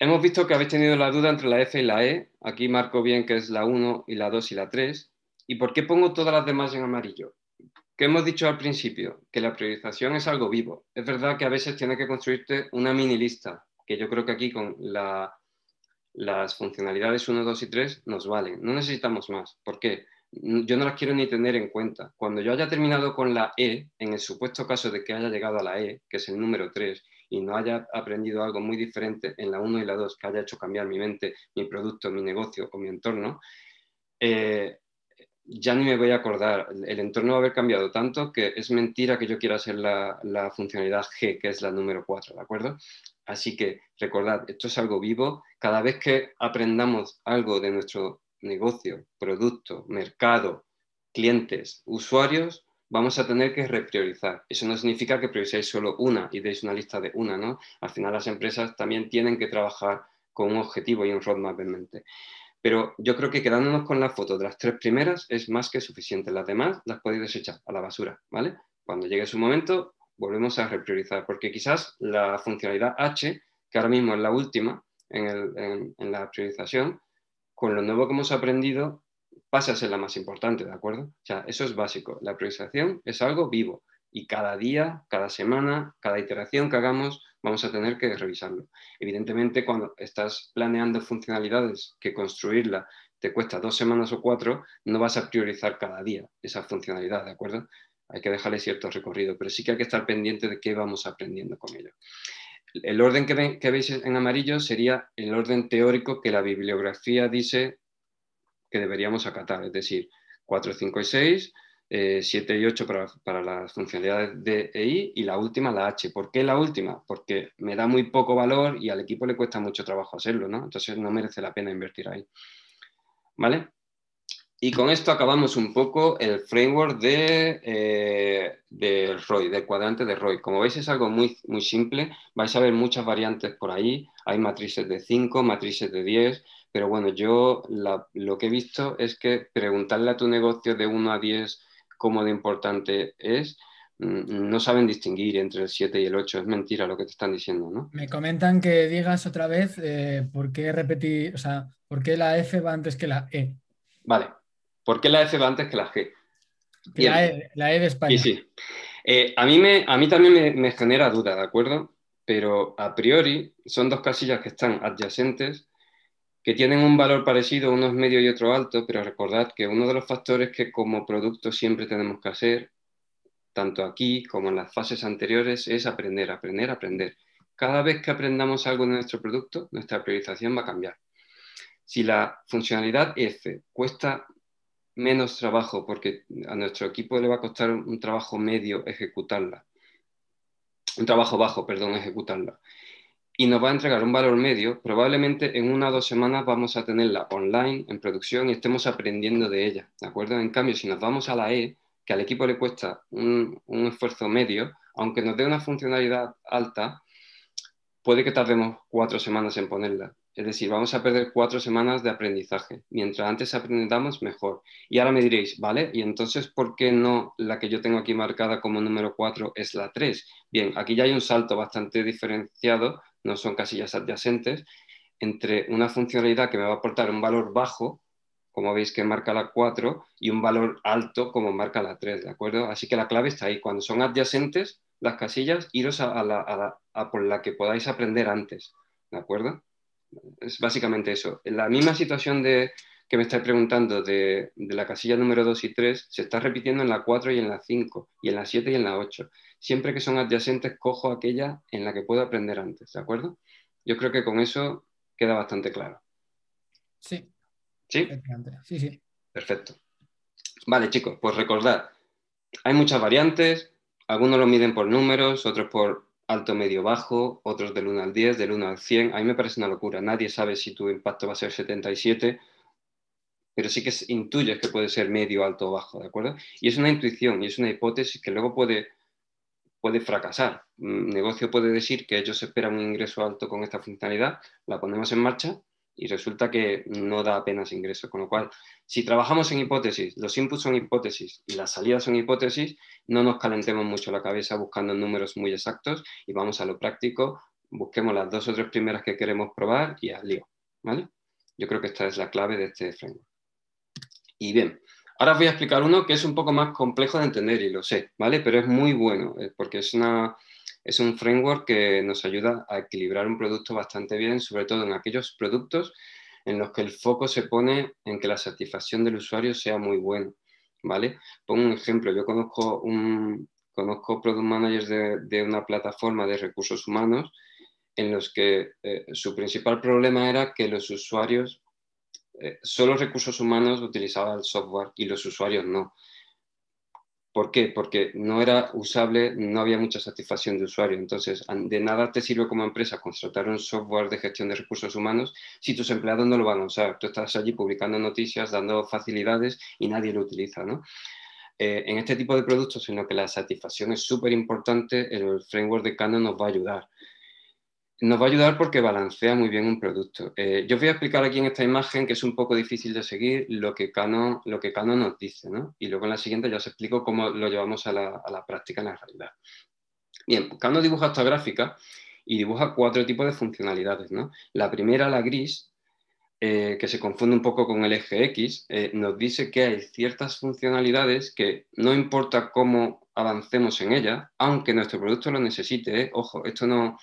Hemos visto que habéis tenido la duda entre la F y la E. Aquí marco bien que es la 1 y la 2 y la 3. ¿Y por qué pongo todas las demás en amarillo? ¿Qué hemos dicho al principio? Que la priorización es algo vivo. Es verdad que a veces tiene que construirte una mini lista, que yo creo que aquí con las funcionalidades 1, 2 y 3 nos valen. No necesitamos más. ¿Por qué? Yo no las quiero ni tener en cuenta. Cuando yo haya terminado con la E, en el supuesto caso de que haya llegado a la E, que es el número 3, y no haya aprendido algo muy diferente en la 1 y la 2 que haya hecho cambiar mi mente, mi producto, mi negocio o mi entorno, eh, ya ni me voy a acordar. El entorno va a haber cambiado tanto que es mentira que yo quiera hacer la, la funcionalidad G, que es la número 4, ¿de acuerdo? Así que recordad, esto es algo vivo. Cada vez que aprendamos algo de nuestro negocio, producto, mercado, clientes, usuarios, vamos a tener que repriorizar. Eso no significa que prioricéis solo una y deis una lista de una, ¿no? Al final las empresas también tienen que trabajar con un objetivo y un roadmap en mente. Pero yo creo que quedándonos con la foto de las tres primeras es más que suficiente. Las demás las podéis desechar a la basura, ¿vale? Cuando llegue su momento, volvemos a repriorizar, porque quizás la funcionalidad H, que ahora mismo es la última en, en la priorización, con lo nuevo que hemos aprendido, pasa a ser la más importante, ¿de acuerdo? O sea, eso es básico. La priorización es algo vivo y cada día, cada semana, cada iteración que hagamos, vamos a tener que revisarlo. Evidentemente, cuando estás planeando funcionalidades que construirla te cuesta dos semanas o cuatro, no vas a priorizar cada día esa funcionalidad, ¿de acuerdo? Hay que dejarle cierto recorrido, pero sí que hay que estar pendiente de qué vamos aprendiendo con ello. El orden que, que veis en amarillo sería el orden teórico que la bibliografía dice que deberíamos acatar, es decir, 4, 5 y 6, 7 eh, y 8 para, las funcionalidades de EI y la última, la H. ¿Por qué la última? Porque me da muy poco valor y al equipo le cuesta mucho trabajo hacerlo, ¿no? Entonces no merece la pena invertir ahí. ¿Vale? Y con esto acabamos un poco el framework de, eh, ROI, del cuadrante de ROI. Como veis es algo muy, muy simple, vais a ver muchas variantes por ahí. Hay matrices de 5, matrices de 10, pero bueno, yo lo que he visto es que preguntarle a tu negocio de 1 a 10 cómo de importante es, mm, no saben distinguir entre el 7 y el 8. Es mentira lo que te están diciendo, ¿no? Me comentan que digas otra vez eh, por qué repetir, o sea, por qué la F va antes que la E. Vale. ¿Por qué la F va antes que la G? La e, la e, de España. Sí, sí. Eh, a, mí me, a mí también me, me genera duda, ¿de acuerdo? Pero a priori son dos casillas que están adyacentes que tienen un valor parecido, uno es medio y otro alto, pero recordad que uno de los factores que como producto siempre tenemos que hacer, tanto aquí como en las fases anteriores, es aprender, aprender, aprender. Cada vez que aprendamos algo de nuestro producto, nuestra priorización va a cambiar. Si la funcionalidad F cuesta menos trabajo, porque a nuestro equipo le va a costar un trabajo medio ejecutarla, un trabajo bajo, perdón, ejecutarla, y nos va a entregar un valor medio, probablemente en una o dos semanas vamos a tenerla online, en producción, y estemos aprendiendo de ella, ¿de acuerdo? En cambio, si nos vamos a la E, que al equipo le cuesta un, esfuerzo medio, aunque nos dé una funcionalidad alta, puede que tardemos cuatro semanas en ponerla. Es decir, vamos a perder cuatro semanas de aprendizaje. Mientras antes aprendamos, mejor. Y ahora me diréis, ¿vale? Y entonces, ¿por qué no la que yo tengo aquí marcada como número cuatro es la tres? Bien, aquí ya hay un salto bastante diferenciado no son casillas adyacentes, entre una funcionalidad que me va a aportar un valor bajo, como veis que marca la 4, y un valor alto como marca la 3, ¿de acuerdo? Así que la clave está ahí. Cuando son adyacentes las casillas, iros a, la, por la que podáis aprender antes, ¿de acuerdo? Es básicamente eso. En la misma situación de, que me estáis preguntando de, la casilla número 2 y 3 se está repitiendo en la 4 y en la 5, y en la 7 y en la 8. Siempre que son adyacentes, cojo aquella en la que puedo aprender antes, ¿de acuerdo? Yo creo que con eso queda bastante claro. Sí. ¿Sí? Sí, sí. Perfecto. Vale, chicos, pues recordad, hay muchas variantes, algunos lo miden por números, otros por alto, medio, bajo, otros del 1 al 10, del 1 al 100. A mí me parece una locura. Nadie sabe si tu impacto va a ser 77, pero sí que intuyes que puede ser medio, alto o bajo, ¿de acuerdo? Y es una intuición y es una hipótesis que luego puede, puede fracasar. Un negocio puede decir que ellos esperan un ingreso alto con esta funcionalidad, la ponemos en marcha y resulta que no da apenas ingresos. Con lo cual, si trabajamos en hipótesis, los inputs son hipótesis y las salidas son hipótesis, no nos calentemos mucho la cabeza buscando números muy exactos y vamos a lo práctico, busquemos las dos o tres primeras que queremos probar y al lío. ¿vale? Yo creo que esta es la clave de este framework. Y bien, ahora os voy a explicar uno que es un poco más complejo de entender y lo sé, ¿vale? Pero es muy bueno eh, porque es una es un framework que nos ayuda a equilibrar un producto bastante bien, sobre todo en aquellos productos en los que el foco se pone en que la satisfacción del usuario sea muy buena. ¿vale? Pongo un ejemplo, yo conozco, un, conozco product managers de, una plataforma de recursos humanos en los que eh, su principal problema era que los usuarios, eh, solo recursos humanos utilizaban el software y los usuarios no. ¿Por qué? Porque no era usable, no había mucha satisfacción de usuario. Entonces, de nada te sirve como empresa contratar un software de gestión de recursos humanos si tus empleados no lo van a usar. Tú estás allí publicando noticias, dando facilidades y nadie lo utiliza. ¿no? Eh, en este tipo de productos, los que la satisfacción es súper importante, el framework de Canon nos va a ayudar nos va a ayudar porque balancea muy bien un producto. Eh, yo voy a explicar aquí en esta imagen, que es un poco difícil de seguir, lo que Canon, lo que nos dice, ¿no? Y luego en la siguiente ya os explico cómo lo llevamos a la, práctica en la realidad. Bien, Canon dibuja esta gráfica y dibuja cuatro tipos de funcionalidades, ¿no? La primera, la gris, eh, que se confunde un poco con el eje X, eh, nos dice que hay ciertas funcionalidades que no importa cómo avancemos en ellas, aunque nuestro producto lo necesite, ojo, esto no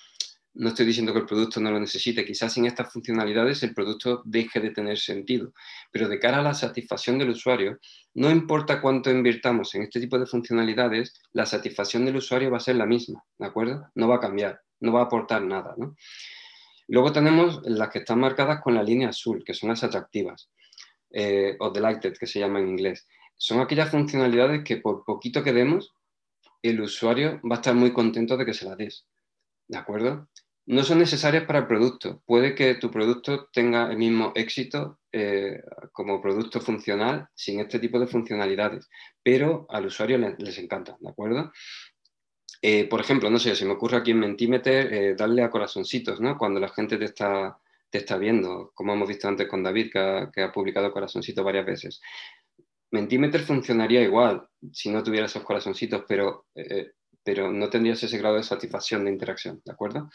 no estoy diciendo que el producto no lo necesite, quizás sin estas funcionalidades el producto deje de tener sentido, pero de cara a la satisfacción del usuario, no importa cuánto invirtamos en este tipo de funcionalidades, la satisfacción del usuario va a ser la misma, ¿de acuerdo? No va a cambiar, no va a aportar nada, ¿no? Luego tenemos las que están marcadas con la línea azul, que son las atractivas, eh, o delighted, que se llama en inglés. Son aquellas funcionalidades que por poquito que demos, el usuario va a estar muy contento de que se las des. ¿De acuerdo? No son necesarias para el producto. Puede que tu producto tenga el mismo éxito eh, como producto funcional sin este tipo de funcionalidades, pero al usuario les, encanta, ¿de acuerdo? Eh, por ejemplo, no sé, se me ocurre aquí en Mentimeter eh, darle a corazoncitos, ¿no? Cuando la gente te está, te está viendo, como hemos visto antes con David, que ha, publicado corazoncitos varias veces. Mentimeter funcionaría igual si no tuviera esos corazoncitos, pero, pero no tendrías ese grado de satisfacción de interacción, ¿de acuerdo?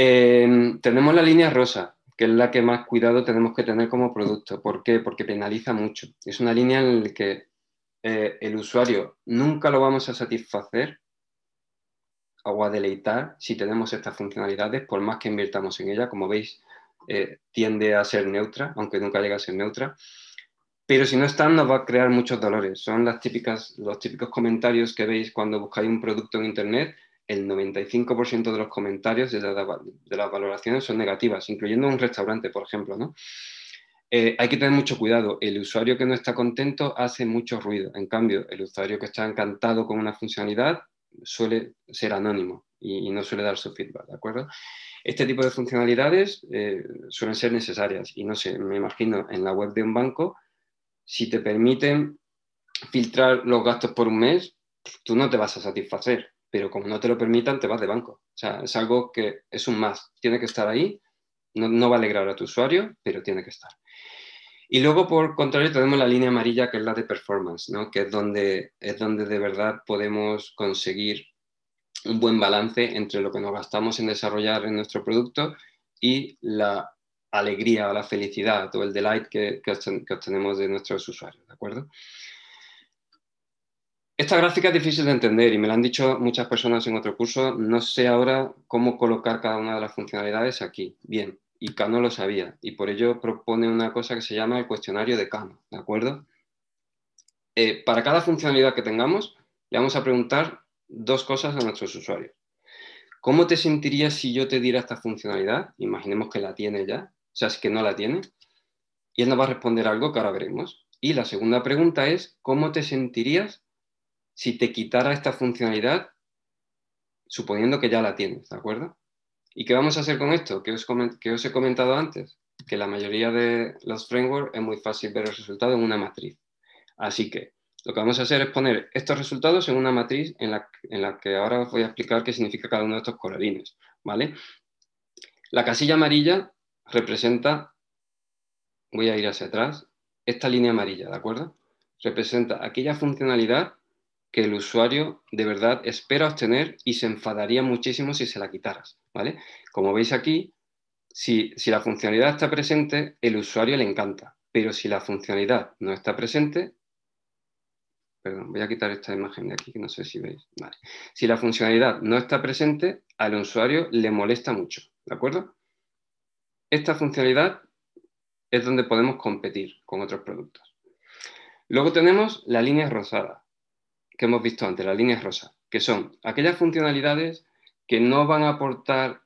Em, tenemos la línea rosa, que es la que más cuidado tenemos que tener como producto. ¿Por qué? Porque penaliza mucho. Es una línea en la que eh, el usuario nunca lo vamos a satisfacer o a deleitar si tenemos estas funcionalidades, por más que invirtamos en ella. Como veis, eh, tiende a ser neutra, aunque nunca llega a ser neutra. Pero si no están, nos va a crear muchos dolores. Son las típicas, los típicos comentarios que veis cuando buscáis un producto en Internet el 95% de los comentarios de, las valoraciones son negativas, incluyendo un restaurante, por ejemplo. ¿no? Eh, hay que tener mucho cuidado. El usuario que no está contento hace mucho ruido. En cambio, el usuario que está encantado con una funcionalidad suele ser anónimo y, no suele dar su feedback, ¿de acuerdo? Este tipo de funcionalidades eh, suelen ser necesarias y no sé, me imagino en la web de un banco, si te permiten filtrar los gastos por un mes, tú no te vas a satisfacer pero como no te lo permitan, te vas de banco. O sea, es algo que es un más, tiene que estar ahí, no, va a alegrar a tu usuario, pero tiene que estar. Y luego, por contrario, tenemos la línea amarilla, que es la de performance, ¿no? que es donde, es donde de verdad podemos conseguir un buen balance entre lo que nos gastamos en desarrollar en nuestro producto y la alegría o la felicidad o el delight que, que obtenemos de nuestros usuarios, ¿de acuerdo? Esta gráfica es difícil de entender y me lo han dicho muchas personas en otro curso. No sé ahora cómo colocar cada una de las funcionalidades aquí. Bien, y Kano lo sabía y por ello propone una cosa que se llama el cuestionario de Kano, ¿de acuerdo? Eh, para cada funcionalidad que tengamos, le vamos a preguntar dos cosas a nuestros usuarios. ¿Cómo te sentirías si yo te diera esta funcionalidad? Imaginemos que la tiene ya, o sea, es que no la tiene. Y él nos va a responder algo que ahora veremos. Y la segunda pregunta es, ¿cómo te sentirías si te quitara esta funcionalidad, suponiendo que ya la tienes, ¿de acuerdo? ¿Y qué vamos a hacer con esto? Que os, que os he comentado antes, que la mayoría de los frameworks es muy fácil ver el resultado en una matriz. Así que lo que vamos a hacer es poner estos resultados en una matriz en la, en la que ahora os voy a explicar qué significa cada uno de estos colorines. ¿vale? La casilla amarilla representa, voy a ir hacia atrás, esta línea amarilla, ¿de acuerdo? Representa aquella funcionalidad que el usuario de verdad espera obtener y se enfadaría muchísimo si se la quitaras. ¿vale? Como veis aquí, si, si la funcionalidad está presente, el usuario le encanta, pero si la funcionalidad no está presente, Perdón, voy a quitar esta imagen de aquí que no sé si veis. Si la funcionalidad no está presente, al usuario le molesta mucho. ¿De acuerdo? Esta funcionalidad es donde podemos competir con otros productos. Luego tenemos la línea rosada, que hemos visto antes, la línea rosa, que son aquellas funcionalidades que no van a aportar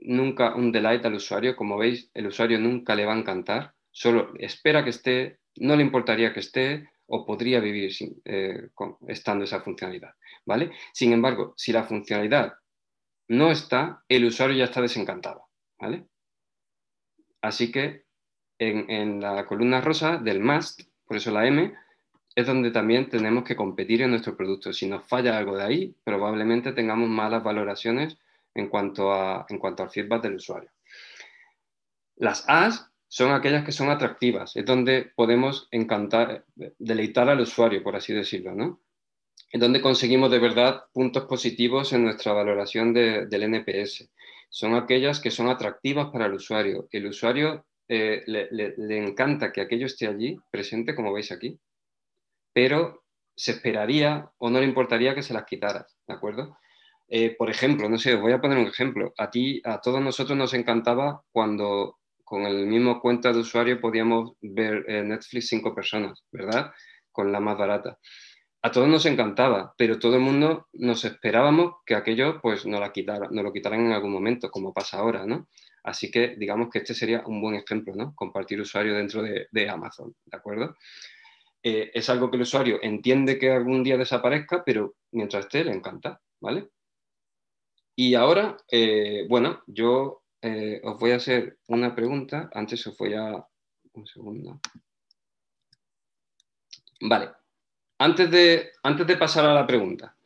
nunca un delight al usuario. Como veis, el usuario nunca le va a encantar, solo espera que esté, no le importaría que esté, o podría vivir eh, estando esa funcionalidad. ¿vale? Sin embargo, si la funcionalidad no está, el usuario ya está desencantado. ¿vale? Así que en, la columna rosa del must, por eso la M, es donde también tenemos que competir en nuestro producto. Si nos falla algo de ahí, probablemente tengamos malas valoraciones en cuanto, a, en cuanto al feedback del usuario. Las As son aquellas que son atractivas, es donde podemos encantar, deleitar al usuario, por así decirlo, ¿no? Es donde conseguimos de verdad puntos positivos en nuestra valoración del NPS. Son aquellas que son atractivas para el usuario. El usuario eh, le, encanta que aquello esté allí, presente, como veis aquí, pero se esperaría o no le importaría que se las quitaras, ¿de acuerdo? Eh, por ejemplo, no sé, os voy a poner un ejemplo. A ti, a todos nosotros nos encantaba cuando con el mismo cuenta de usuario podíamos ver eh, Netflix cinco personas, ¿verdad? Con la más barata. A todos nos encantaba, pero todo el mundo nos esperábamos que aquello pues nos, la quitara, nos lo quitaran en algún momento, como pasa ahora, ¿no? Así que digamos que este sería un buen ejemplo, ¿no? Compartir usuario dentro de, Amazon, ¿de acuerdo? Eh, es algo que el usuario entiende que algún día desaparezca, pero mientras esté le encanta, ¿vale? Y ahora, eh, bueno, yo eh, os voy a hacer una pregunta. Antes os voy a... Un segundo. Vale. Antes de, antes de pasar a la pregunta,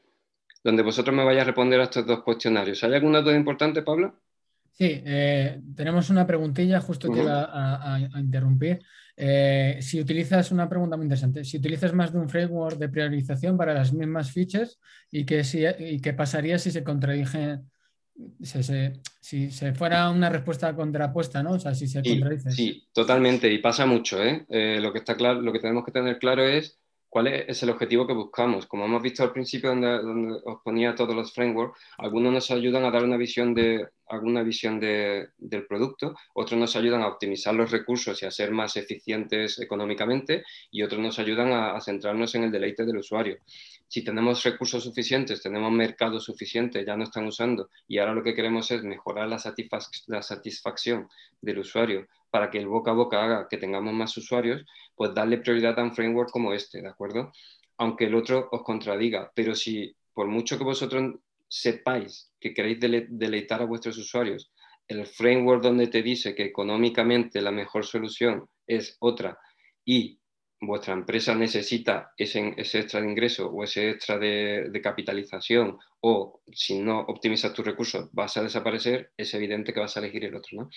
donde vosotros me vayáis a responder a estos dos cuestionarios, ¿hay alguna duda importante, Pablo? Sí, eh, tenemos una preguntilla justo que iba a, interrumpir. Eh, si utilizas una pregunta muy interesante, si utilizas más de un framework de priorización para las mismas features y qué y qué pasaría si se contradigen si se fuera una respuesta contrapuesta, ¿no? O sea, si se contradice. Sí, totalmente, y pasa mucho, ¿eh? ¿eh? lo que está claro, lo que tenemos que tener claro es cuál es, el objetivo que buscamos. Como hemos visto al principio, donde, os ponía todos los frameworks, algunos nos ayudan a dar una visión, de, alguna visión del producto, otros nos ayudan a optimizar los recursos y a ser más eficientes económicamente, y otros nos ayudan a centrarnos en el deleite del usuario si tenemos recursos suficientes, tenemos mercado suficiente, ya no están usando y ahora lo que queremos es mejorar la, la, satisfacción del usuario para que el boca a boca haga que tengamos más usuarios, pues darle prioridad a un framework como este, ¿de acuerdo? Aunque el otro os contradiga, pero si por mucho que vosotros sepáis que queréis deleitar a vuestros usuarios, el framework donde te dice que económicamente la mejor solución es otra y vuestra empresa necesita ese, extra de ingreso o ese extra de, capitalización o si no optimizas tus recursos vas a desaparecer, es evidente que vas a elegir el otro. ¿no?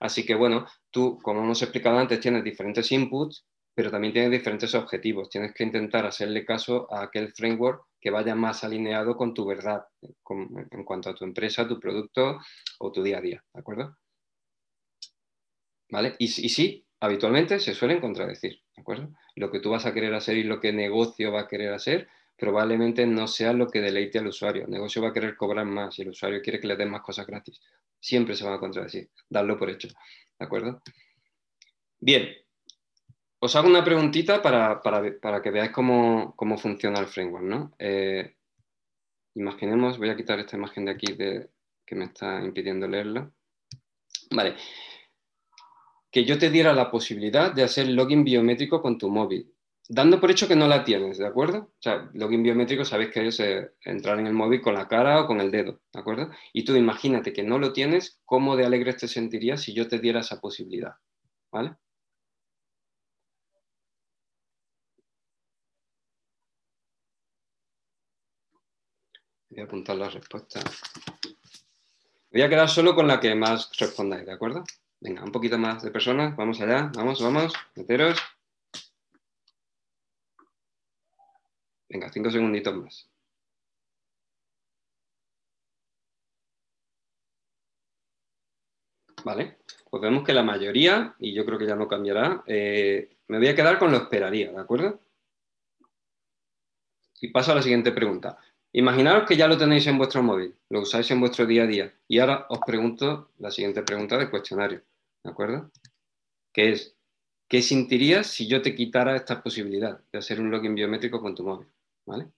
Así que bueno, tú, como hemos explicado antes, tienes diferentes inputs, pero también tienes diferentes objetivos. Tienes que intentar hacerle caso a aquel framework que vaya más alineado con tu verdad en cuanto a tu empresa, tu producto o tu día a día. ¿De acuerdo? ¿Vale? Y, y sí, habitualmente se suelen contradecir. ¿De acuerdo? lo que tú vas a querer hacer y lo que negocio va a querer hacer, probablemente no sea lo que deleite al usuario. El negocio va a querer cobrar más y el usuario quiere que le den más cosas gratis. Siempre se van a contradecir, darlo por hecho. ¿De acuerdo? Bien, os hago una preguntita para, que veáis cómo, funciona el framework. ¿no? Eh, imaginemos, voy a quitar esta imagen de aquí de, que me está impidiendo leerlo. Vale. Que yo te diera la posibilidad de hacer login biométrico con tu móvil dando por hecho que no la tienes, ¿de acuerdo? O sea, login biométrico sabéis que es eh, entrar en el móvil con la cara o con el dedo, ¿de acuerdo? Y tú imagínate que no lo tienes, ¿cómo de alegre te sentirías si yo te diera esa posibilidad? ¿Vale? Voy a apuntar la respuesta. Voy a quedar solo con la que más respondáis, ¿de acuerdo? Venga, un poquito más de personas, vamos allá, vamos, vamos, meteros. Venga, cinco segunditos más. Vale, pues vemos que la mayoría, y yo creo que ya no cambiará, eh, me voy a quedar con lo esperaría, ¿de acuerdo? Y paso a la siguiente pregunta. Imaginaros que ya lo tenéis en vuestro móvil, lo usáis en vuestro día a día, y ahora os pregunto la siguiente pregunta del cuestionario, ¿de acuerdo? Que es, ¿qué sentirías si yo te quitara esta posibilidad de hacer un login biométrico con tu móvil? ¿Vale?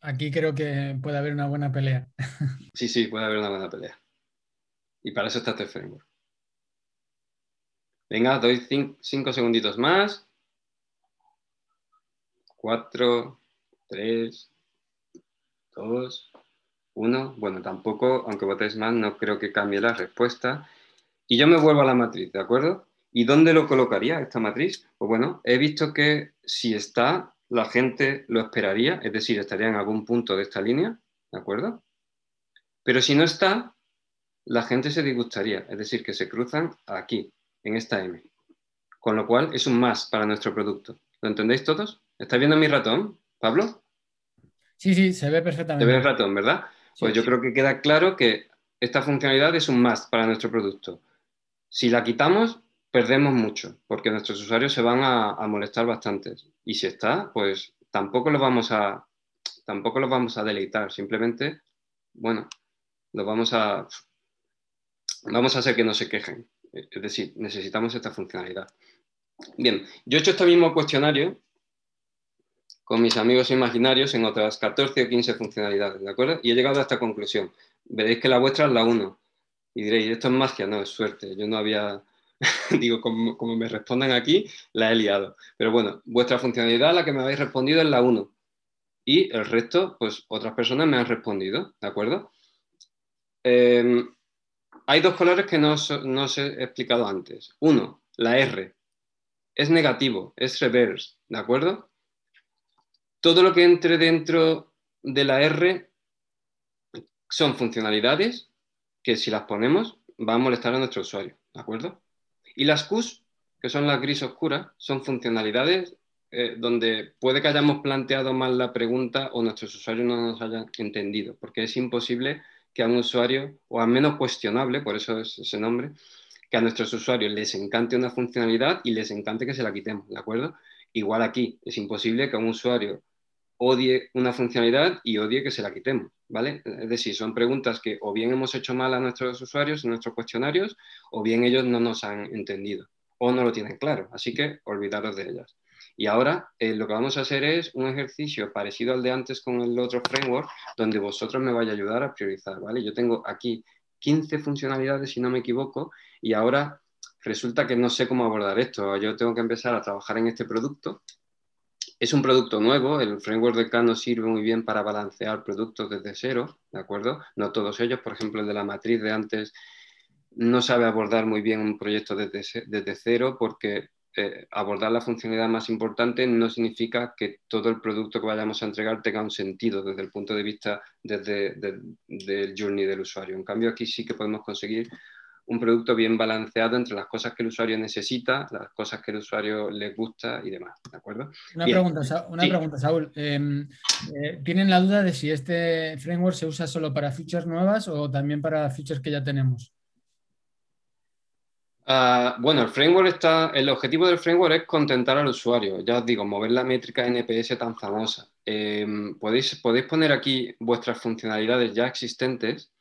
Aquí creo que puede haber una buena pelea. Sí, sí, puede haber una buena pelea. Y para eso está este framework. Venga, doy cinco, segunditos más. Cuatro, tres, dos, uno. Bueno, tampoco, aunque votéis más, no creo que cambie la respuesta. Y yo me vuelvo a la matriz, ¿de acuerdo? ¿Y dónde lo colocaría esta matriz? Pues bueno, he visto que si está, la gente lo esperaría, es decir, estaría en algún punto de esta línea, ¿de acuerdo? Pero si no está, la gente se disgustaría, es decir, que se cruzan aquí, en esta M. Con lo cual es un más para nuestro producto. ¿Lo entendéis todos? ¿Estáis viendo mi ratón, Pablo? Sí, sí, se ve perfectamente. Se ve el ratón, ¿verdad? Pues yo creo que queda claro que esta funcionalidad es un más para nuestro producto. Si la quitamos, perdemos mucho, porque nuestros usuarios se van a, a molestar bastante. Y si está, pues tampoco los vamos a tampoco los vamos a deleitar, simplemente, bueno, los vamos a vamos a hacer que no se quejen. Es decir, necesitamos esta funcionalidad. Bien, yo he hecho este mismo cuestionario con mis amigos imaginarios en otras 14 o 15 funcionalidades, ¿de acuerdo? Y he llegado a esta conclusión. Veréis que la vuestra es la 1. Y diréis, esto es magia, no, es suerte. Yo no había, digo, como, como, me respondan aquí, la he liado. Pero bueno, vuestra funcionalidad, la que me habéis respondido es la 1. Y el resto, pues otras personas me han respondido, ¿de acuerdo? Eh, hay dos colores que no, os he explicado antes. Uno, la R. Es negativo, es reverse, ¿de acuerdo? Todo lo que entre dentro de la R son funcionalidades que si las ponemos va a molestar a nuestro usuario, ¿de acuerdo? Y las Qs, que son las gris oscuras, son funcionalidades eh, donde puede que hayamos planteado mal la pregunta o nuestros usuarios no nos hayan entendido, porque es imposible que a un usuario, o al menos cuestionable, por eso es ese nombre, que a nuestros usuarios les encante una funcionalidad y les encante que se la quitemos, ¿de acuerdo? Igual aquí, es imposible que a un usuario odie una funcionalidad y odie que se la quitemos, ¿vale? Es decir, son preguntas que o bien hemos hecho mal a nuestros usuarios en nuestros cuestionarios, o bien ellos no nos han entendido o no lo tienen claro, así que olvidaros de ellas. Y ahora eh, lo que vamos a hacer es un ejercicio parecido al de antes con el otro framework, donde vosotros me vais a ayudar a priorizar, ¿vale? Yo tengo aquí 15 funcionalidades, si no me equivoco, y ahora resulta que no sé cómo abordar esto. Yo tengo que empezar a trabajar en este producto. Es un producto nuevo, el framework de Kano sirve muy bien para balancear productos desde cero, ¿de acuerdo? No todos ellos, por ejemplo, el de la matriz de antes no sabe abordar muy bien un proyecto desde, desde cero porque eh, abordar la funcionalidad más importante no significa que todo el producto que vayamos a entregar tenga un sentido desde el punto de vista desde, del journey del usuario. En cambio, aquí sí que podemos conseguir un producto bien balanceado entre las cosas que el usuario necesita, las cosas que el usuario le gusta y demás, ¿de acuerdo? Una, pregunta, una pregunta, Saúl. Em, eh, ¿Tienen la duda de si este framework se usa solo para features nuevas o también para features que ya tenemos? Ah, bueno, el framework está, el objetivo del framework es contentar al usuario. Ya os digo, mover la métrica NPS tan famosa. Em, podéis, podéis poner aquí vuestras funcionalidades ya existentes.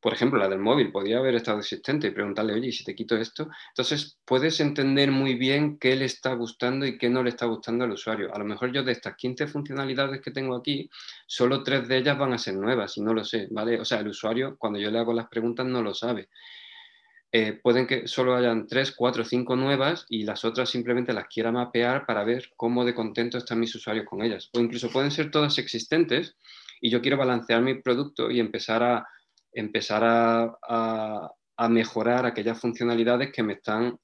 Por ejemplo, la del móvil podría haber estado existente y preguntarle, oye, ¿y si te quito esto? Entonces, puedes entender muy bien qué le está gustando y qué no le está gustando al usuario. A lo mejor yo de estas 15 funcionalidades que tengo aquí, solo tres de ellas van a ser nuevas y no lo sé, ¿vale? O sea, el usuario, cuando yo le hago las preguntas, no lo sabe. Eh, pueden que solo hayan tres, cuatro, cinco nuevas y las otras simplemente las quiera mapear para ver cómo de contento están mis usuarios con ellas. O incluso pueden ser todas existentes y yo quiero balancear mi producto y empezar a, empezar a, mejorar aquellas funcionalidades que me están,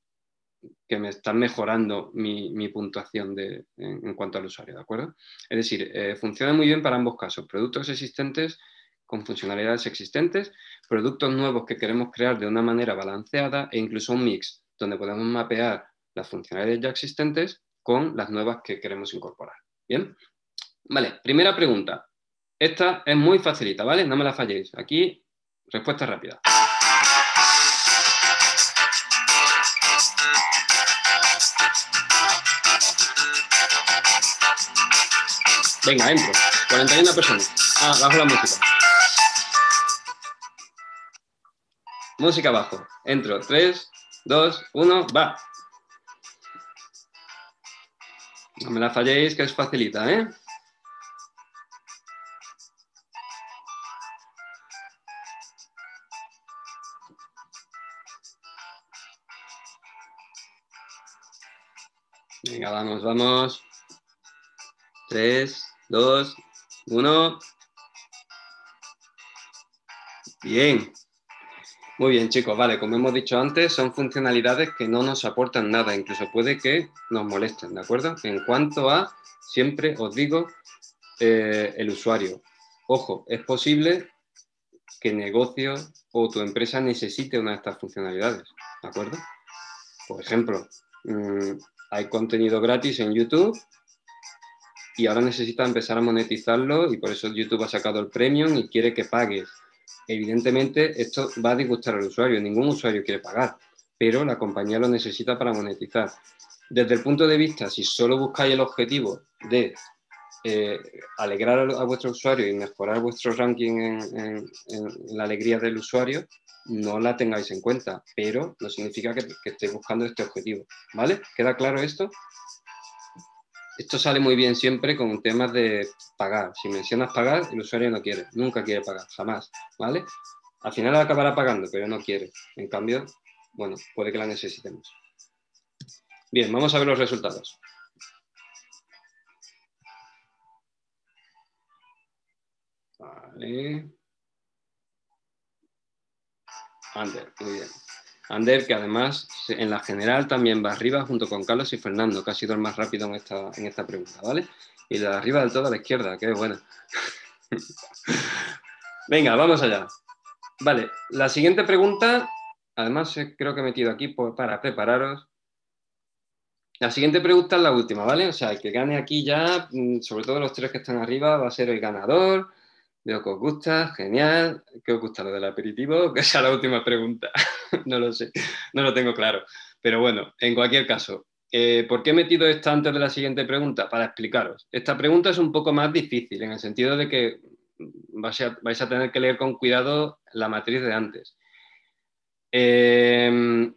que me están mejorando mi, puntuación en, cuanto al usuario, ¿de acuerdo? Es decir, eh, funciona muy bien para ambos casos, productos existentes con funcionalidades existentes, productos nuevos que queremos crear de una manera balanceada e incluso un mix donde podemos mapear las funcionalidades ya existentes con las nuevas que queremos incorporar. ¿Bien? Vale, primera pregunta. Esta es muy facilita, ¿vale? No me la falléis. Aquí, respuesta rápida. Venga, entro. 41 personas. Ah, bajo la música. Música abajo. Entro. 3, 2, 1, va. No me la falléis, que es facilita, ¿eh? Venga, vamos, vamos. 3, 2, 1. Bien. Muy bien, chicos, vale, como hemos dicho antes, son funcionalidades que no nos aportan nada, incluso puede que nos molesten, ¿de acuerdo? En cuanto a, siempre os digo, eh, el usuario. Ojo, es posible que negocio o tu empresa necesite una de estas funcionalidades, ¿de acuerdo? Por ejemplo, mm, hay contenido gratis en YouTube y ahora necesita empezar a monetizarlo y por eso YouTube ha sacado el premium y quiere que pagues Evidentemente, esto va a disgustar al usuario, ningún usuario quiere pagar, pero la compañía lo necesita para monetizar. Desde el punto de vista, si solo buscáis el objetivo de eh, alegrar a, vuestro usuario y mejorar vuestro ranking en, la alegría del usuario, no la tengáis en cuenta, pero no significa que, que estéis buscando este objetivo. ¿Vale? ¿Queda claro esto? Esto sale muy bien siempre con temas de pagar. Si mencionas pagar, el usuario no quiere, nunca quiere pagar, jamás, ¿vale? Al final acabará pagando, pero no quiere. En cambio, bueno, puede que la necesitemos. Bien, vamos a ver los resultados. Vale. Ander, muy bien. Ander, que además en la general también va arriba junto con Carlos y Fernando, que ha sido el más rápido en esta, en esta pregunta, ¿vale? Y de arriba del todo a la izquierda, qué bueno. Venga, vamos allá. Vale, la siguiente pregunta, además creo que he metido aquí para prepararos. La siguiente pregunta es la última, ¿vale? O sea, el que gane aquí ya, mm, sobre todo los tres que están arriba, va a ser el ganador. Veo que os gusta, genial. ¿Qué os gusta lo del aperitivo? Que sea la última pregunta. no lo sé, no lo tengo claro. Pero bueno, en cualquier caso, eh, ¿por qué he metido esta antes de la siguiente pregunta? Para explicaros. Esta pregunta es un poco más difícil, en el sentido de que vais a, tener que leer con cuidado la matriz de antes. Eh,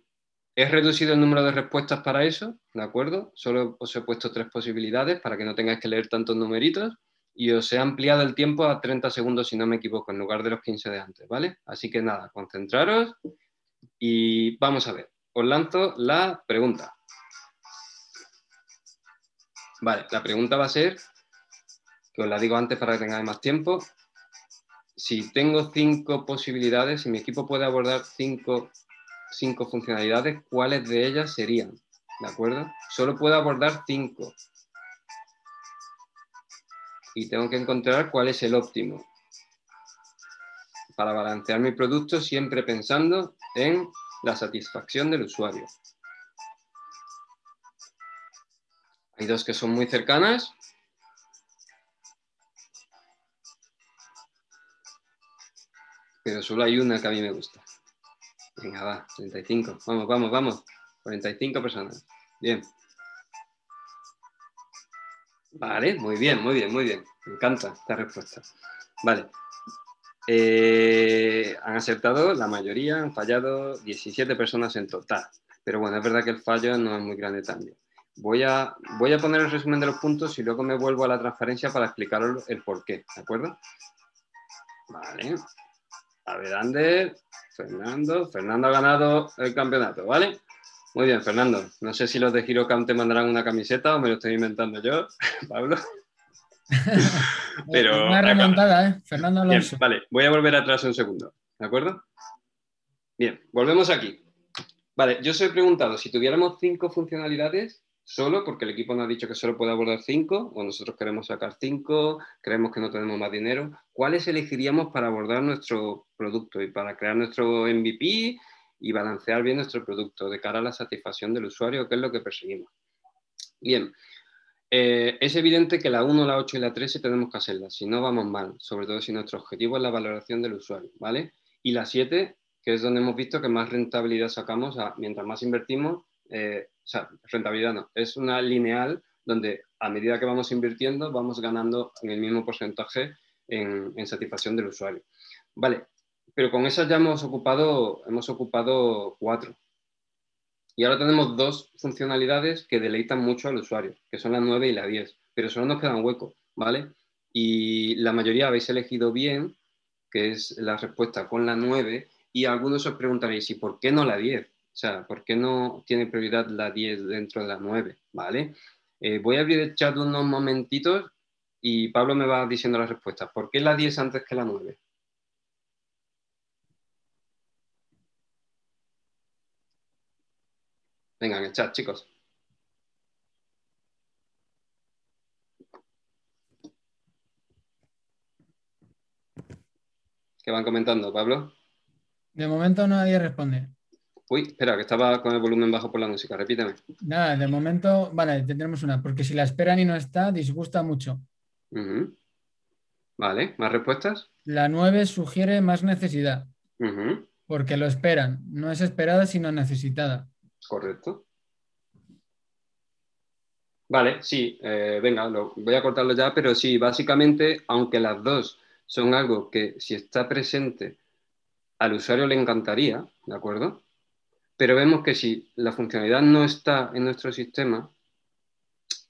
he reducido el número de respuestas para eso, ¿de acuerdo? Solo os he puesto tres posibilidades para que no tengáis que leer tantos numeritos y os he ampliado el tiempo a 30 segundos, si no me equivoco, en lugar de los 15 de antes, ¿vale? Así que nada, concentraros y vamos a ver. Os lanzo la pregunta. Vale, la pregunta va a ser, que os la digo antes para que tengáis más tiempo, si tengo cinco posibilidades, si mi equipo puede abordar cinco, cinco funcionalidades, ¿cuáles de ellas serían? ¿De acuerdo? Solo puedo abordar cinco y tengo que encontrar cuál es el óptimo para balancear mi producto siempre pensando en la satisfacción del usuario. Hay dos que son muy cercanas. Pero solo hay una que a mí me gusta. Venga, va, 35. Vamos, vamos, vamos. 45 personas. Bien. Vale, muy bien, muy bien, muy bien. Me encanta esta respuesta. Vale. Eh, han acertado la mayoría, han fallado 17 personas en total. Pero bueno, es verdad que el fallo no es muy grande también. Voy a, voy a poner el resumen de los puntos y luego me vuelvo a la transparencia para explicaros el por qué, ¿de acuerdo? Vale. A ver, Ander, Fernando. Fernando ha ganado el campeonato, ¿vale? Muy bien, Fernando. No sé si los de Girocam te mandarán una camiseta o me lo estoy inventando yo, Pablo. Pero. Una remontada, ¿eh? Fernando Alonso. vale, voy a volver atrás un segundo, ¿de acuerdo? Bien, volvemos aquí. Vale, yo os he preguntado si tuviéramos cinco funcionalidades, solo porque el equipo nos ha dicho que solo puede abordar cinco, o nosotros queremos sacar cinco, creemos que no tenemos más dinero, ¿cuáles elegiríamos para abordar nuestro producto y para crear nuestro MVP y balancear bien nuestro producto de cara a la satisfacción del usuario, que es lo que perseguimos? Bien, eh, es evidente que la 1, la 8 y la 13 tenemos que hacerlas, si no vamos mal, sobre todo si nuestro objetivo es la valoración del usuario, ¿vale? Y la 7, que es donde hemos visto que más rentabilidad sacamos, mientras más invertimos, eh, o sea, rentabilidad no, es una lineal donde a medida que vamos invirtiendo vamos ganando en el mismo porcentaje en, satisfacción del usuario. Vale, pero con esas ya hemos ocupado, hemos ocupado cuatro. Y ahora tenemos dos funcionalidades que deleitan mucho al usuario, que son la 9 y la 10, pero solo nos quedan huecos, ¿vale? Y la mayoría habéis elegido bien, que es la respuesta con la 9, y algunos os preguntaréis, ¿y por qué no la 10? O sea, ¿por qué no tiene prioridad la 10 dentro de la 9? ¿Vale? Eh, voy a abrir el chat unos momentitos y Pablo me va diciendo las respuestas. ¿Por qué la 10 antes que la 9? Venga, en el chat, chicos. ¿Qué van comentando, Pablo? De momento nadie responde. Uy, espera, que estaba con el volumen bajo por la música, repíteme. Nada, de momento, vale, tendremos una, porque si la esperan y no está, disgusta mucho. Vale, ¿más respuestas? La 9 sugiere más necesidad, porque lo esperan, no es esperada sino necesitada. Correcto. Vale, sí, eh, venga, voy a cortarlo ya, pero sí, básicamente, aunque las dos son algo que si está presente al usuario le encantaría, ¿de acuerdo? pero vemos que si la funcionalidad no está en nuestro sistema,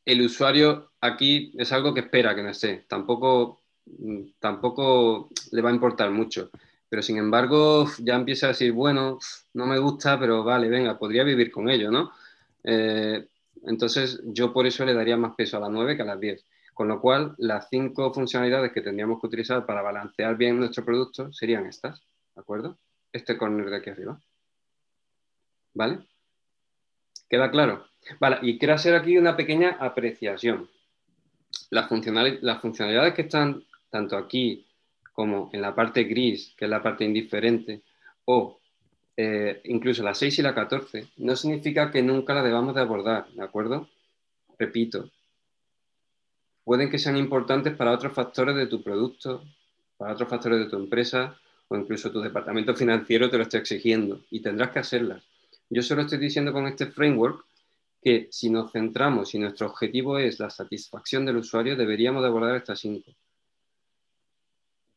el usuario aquí es algo que espera que no esté. Tampoco, mm, tampoco le va a importar mucho. Pero sin embargo, ya empieza a decir, bueno, no me gusta, pero vale, venga, podría vivir con ello, ¿no? Eh, entonces, yo por eso le daría más peso a las 9 que a las 10. Con lo cual, las cinco funcionalidades que tendríamos que utilizar para balancear bien nuestro producto serían estas, ¿de acuerdo? Este corner de aquí arriba. ¿Vale? ¿Queda claro? Vale, y quiero hacer aquí una pequeña apreciación. Las funcionalidades, que están tanto aquí como en la parte gris, que es la parte indiferente, o eh, incluso la 6 y la 14, no significa que nunca la debamos de abordar, ¿de acuerdo? Repito, pueden que sean importantes para otros factores de tu producto, para otros factores de tu empresa, o incluso tu departamento financiero te lo está exigiendo y tendrás que hacerlas. Yo solo estoy diciendo con este framework que si nos centramos, si nuestro objetivo es la satisfacción del usuario, deberíamos de abordar estas cinco.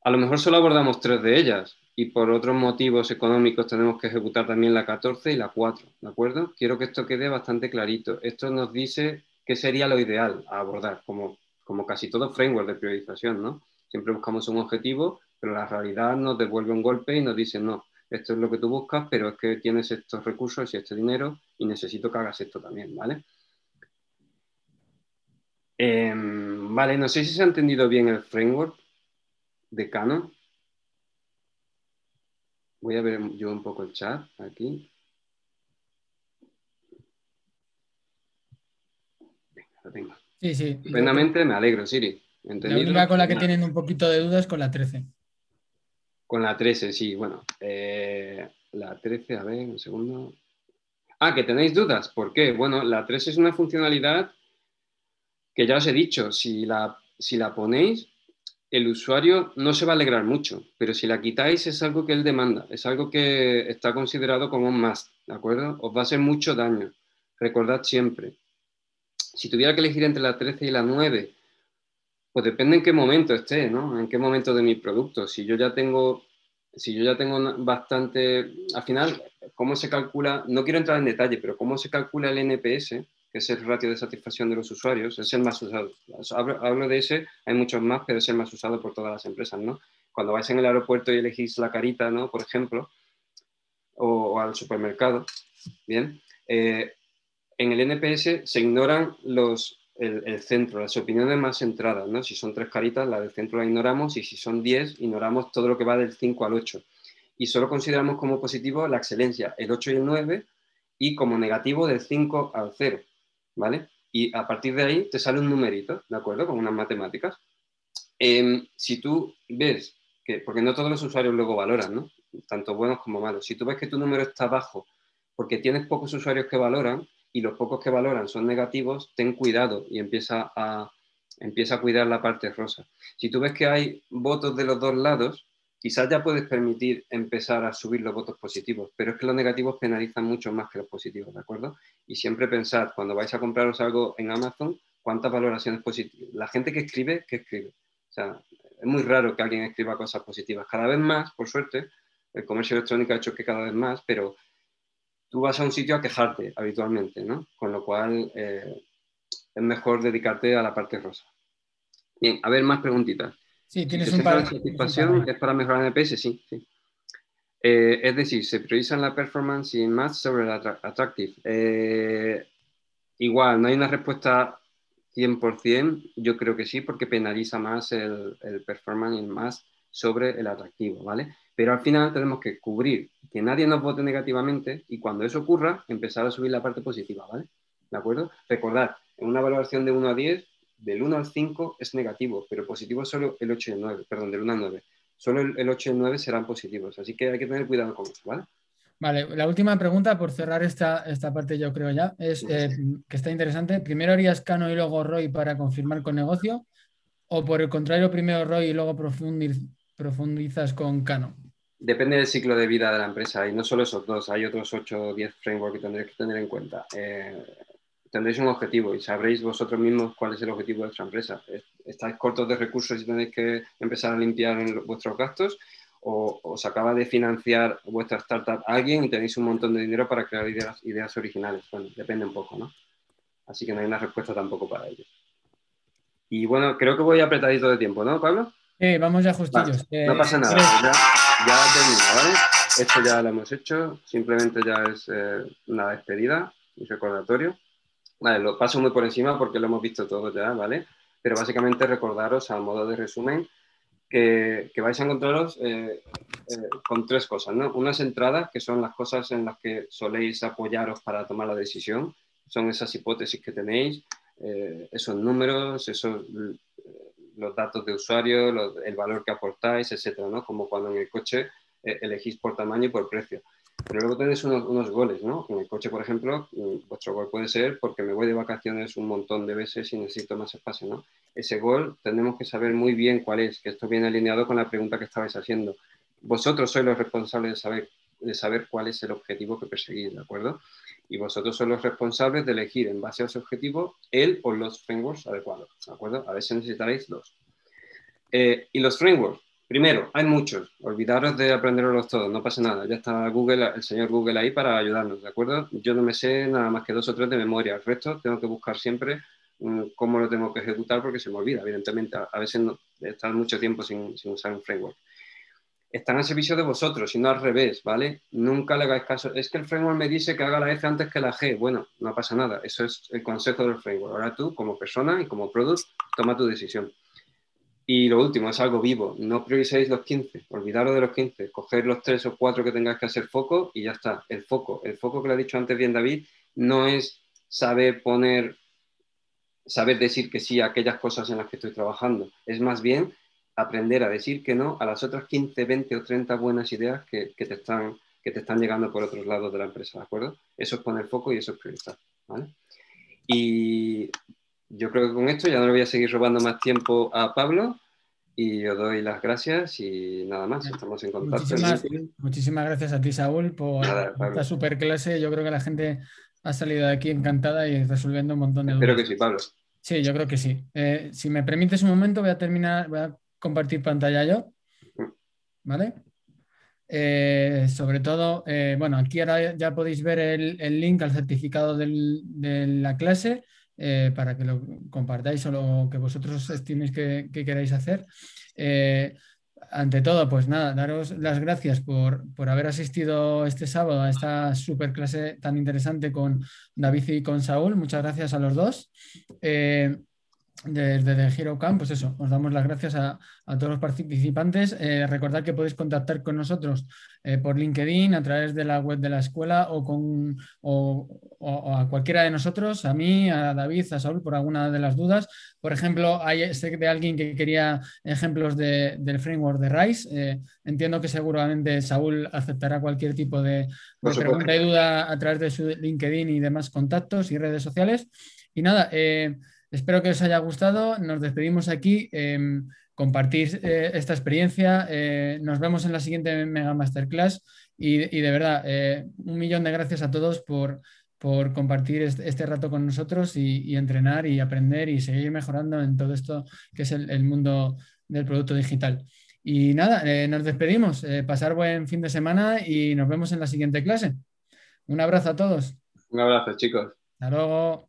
A lo mejor solo abordamos tres de ellas y por otros motivos económicos tenemos que ejecutar también la 14 y la 4, ¿de acuerdo? Quiero que esto quede bastante clarito. Esto nos dice qué sería lo ideal a abordar, como, como casi todo framework de priorización, ¿no? Siempre buscamos un objetivo, pero la realidad nos devuelve un golpe y nos dice, no, esto es lo que tú buscas, pero es que tienes estos recursos y este dinero y necesito que hagas esto también, ¿vale? Em, vale, no sé si se ha entendido bien el framework de Canon. Voy a ver yo un poco el chat aquí. Venga, lo tengo. Sí, sí. Plenamente me alegro, Siri. La única con la que tienen un poquito de dudas es con la 13. Con la 13, sí, bueno. Eh, la 13, a ver, un segundo. Ah, que tenéis dudas. ¿Por qué? Bueno, la 3 es una funcionalidad que ya os he dicho, si la, si la ponéis, el usuario no se va a alegrar mucho, pero si la quitáis es algo que él demanda, es algo que está considerado como un must, ¿de acuerdo? Os va a hacer mucho daño. Recordad siempre, si tuviera que elegir entre la 13 y la 9, pues depende en qué momento esté, ¿no? En qué momento de mi producto. Si yo ya tengo, si yo ya tengo bastante, al final, ¿cómo se calcula? No quiero entrar en detalle, pero ¿cómo se calcula el NPS? Que es el ratio de satisfacción de los usuarios, es el más usado. Hablo, de ese, hay muchos más, pero es el más usado por todas las empresas, ¿no? Cuando vais en el aeropuerto y elegís la carita, ¿no? Por ejemplo, o, al supermercado, ¿bien? Eh, en el NPS se ignoran los, el, centro, las opiniones más centradas, ¿no? Si son tres caritas, la del centro la ignoramos y si son diez, ignoramos todo lo que va del 5 al 8. Y solo consideramos como positivo la excelencia, el 8 y el 9, y como negativo del 5 al 0. ¿Vale? Y a partir de ahí te sale un numerito, ¿de acuerdo? Con unas matemáticas. Em, si tú ves que, porque no todos los usuarios luego valoran, ¿no? Tanto buenos como malos. Si tú ves que tu número está bajo porque tienes pocos usuarios que valoran y los pocos que valoran son negativos, ten cuidado y empieza a, empieza a cuidar la parte rosa. Si tú ves que hay votos de los dos lados, quizás ya puedes permitir empezar a subir los votos positivos, pero es que los negativos penalizan mucho más que los positivos, ¿de acuerdo? Y siempre pensad, cuando vais a compraros algo en Amazon, cuántas valoraciones positivas. La gente que escribe, que escribe. O sea, es muy raro que alguien escriba cosas positivas. Cada vez más, por suerte, el comercio electrónico ha hecho que cada vez más, pero tú vas a un sitio a quejarte habitualmente, ¿no? Con lo cual eh, es mejor dedicarte a la parte rosa. Bien, a ver, más preguntitas. Sí, tienes un par. satisfacción es para mejorar el NPS, sí. sí. Eh, es decir, se priorizan la performance y más sobre la attractive. Eh, igual, no hay una respuesta 100%, yo creo que sí, porque penaliza más el, el performance y más sobre el atractivo, ¿vale? Pero al final tenemos que cubrir que nadie nos vote negativamente y cuando eso ocurra, empezar a subir la parte positiva, ¿vale? ¿De acuerdo? Recordad, en una valoración de 1 a 10, del 1 al 5 es negativo, pero positivo solo el 8 y el 9, perdón, del 1 al 9. Solo el, 8 y el 9 serán positivos, así que hay que tener cuidado con eso, ¿vale? Vale, la última pregunta por cerrar esta, esta parte yo creo ya, es eh, que está interesante. ¿Primero harías Cano y luego ROI para confirmar con negocio? ¿O por el contrario, primero ROI y luego profundizas con Cano? Depende del ciclo de vida de la empresa y no solo esos dos, hay otros 8 o 10 frameworks que tendréis que tener en cuenta. Eh, tendréis un objetivo y sabréis vosotros mismos cuál es el objetivo de vuestra empresa. ¿Estáis cortos de recursos y tenéis que empezar a limpiar vuestros gastos? ¿O os acaba de financiar vuestra startup alguien y tenéis un montón de dinero para crear ideas, ideas originales? Bueno, depende un poco, ¿no? Así que no hay una respuesta tampoco para ello. Y bueno, creo que voy apretadito de tiempo, ¿no, Pablo? Sí, vamos ya justillos. no pasa nada, ya, ya termina, ¿vale? Esto ya lo hemos hecho, simplemente ya es eh, una despedida, un recordatorio. Lo paso muy por encima porque lo hemos visto todo ya, ¿vale? Pero básicamente recordaros a modo de resumen que, vais a encontraros eh, eh, con tres cosas, ¿no? Unas entradas, que son las cosas en las que soléis apoyaros para tomar la decisión, son esas hipótesis que tenéis, eh, esos números, esos los datos de usuario, el valor que aportáis, etcétera, ¿no? Como cuando en el coche elegís por tamaño y por precio. Pero luego tenéis unos, unos, goles, ¿no? En el coche, por ejemplo, mm, vuestro gol puede ser porque me voy de vacaciones un montón de veces y necesito más espacio, ¿no? Ese gol tenemos que saber muy bien cuál es, que esto viene alineado con la pregunta que estabais haciendo. Vosotros sois los responsables de saber, de saber cuál es el objetivo que perseguís, ¿de acuerdo? Y vosotros sois los responsables de elegir en base a ese objetivo el o los frameworks adecuados, ¿de acuerdo? A veces necesitaréis dos. Eh, y los frameworks, Primero, hay muchos. Olvidaros de aprenderlos todos, no pasa nada. Ya está Google, el señor Google ahí para ayudarnos, ¿de acuerdo? Yo no me sé nada más que dos o tres de memoria. El resto tengo que buscar siempre mm, cómo lo tengo que ejecutar porque se me olvida, evidentemente. A veces no, estar mucho tiempo sin, usar un framework. Están al servicio de vosotros y no al revés, ¿vale? Nunca le hagáis caso. Es que el framework me dice que haga la F antes que la G. Bueno, no pasa nada. Eso es el consejo del framework. Ahora tú, como persona y como product, toma tu decisión. Y lo último, es algo vivo. No prioricéis los 15, olvidaros de los 15, coger los 3 o 4 que tengáis que hacer foco y ya está. El foco, el foco que le ha dicho antes bien David, no es saber poner, saber decir que sí a aquellas cosas en las que estoy trabajando. Es más bien aprender a decir que no a las otras 15, 20 o 30 buenas ideas que, te, están, que te están llegando por otros lados de la empresa, ¿de acuerdo? Eso es poner foco y eso es priorizar, ¿vale? Y yo creo que con esto ya no le voy a seguir robando más tiempo a Pablo y os doy las gracias y nada más, estamos en contacto. Muchísimas, gracias a ti, Saúl, por esta super clase. Yo creo que la gente ha salido de aquí encantada y resolviendo un montón de dudas. Espero que sí, Pablo. Sí, yo creo que sí. Eh, si me permites un momento, voy a terminar, voy a compartir pantalla yo. ¿Vale? Eh, sobre todo, eh, bueno, aquí ahora ya podéis ver el, link al certificado de la clase eh, para que lo compartáis o lo que vosotros estiméis que, queráis hacer. Eh, ante todo, pues nada, daros las gracias por, haber asistido este sábado a esta super clase tan interesante con David y con Saúl. Muchas gracias a los dos. Eh, desde de Hero Camp, pues eso, os damos las gracias a, todos los participantes. Eh, recordad que podéis contactar con nosotros eh, por LinkedIn, a través de la web de la escuela o, con, o, a cualquiera de nosotros, a mí, a David, a Saúl, por alguna de las dudas. Por ejemplo, hay sé de alguien que quería ejemplos del framework de RISE. Eh, entiendo que seguramente Saúl aceptará cualquier tipo de, pregunta y duda a través de su LinkedIn y demás contactos y redes sociales. Y nada, Espero que os haya gustado. Nos despedimos aquí. Em, compartir eh, esta experiencia. Eh, nos vemos en la siguiente Mega Masterclass y, de verdad, eh, un millón de gracias a todos por, por compartir este, rato con nosotros y, entrenar y aprender y seguir mejorando en todo esto que es el, mundo del producto digital. Y nada, nos despedimos. pasar buen fin de semana y nos vemos en la siguiente clase. Un abrazo a todos. Un abrazo, chicos. Hasta luego.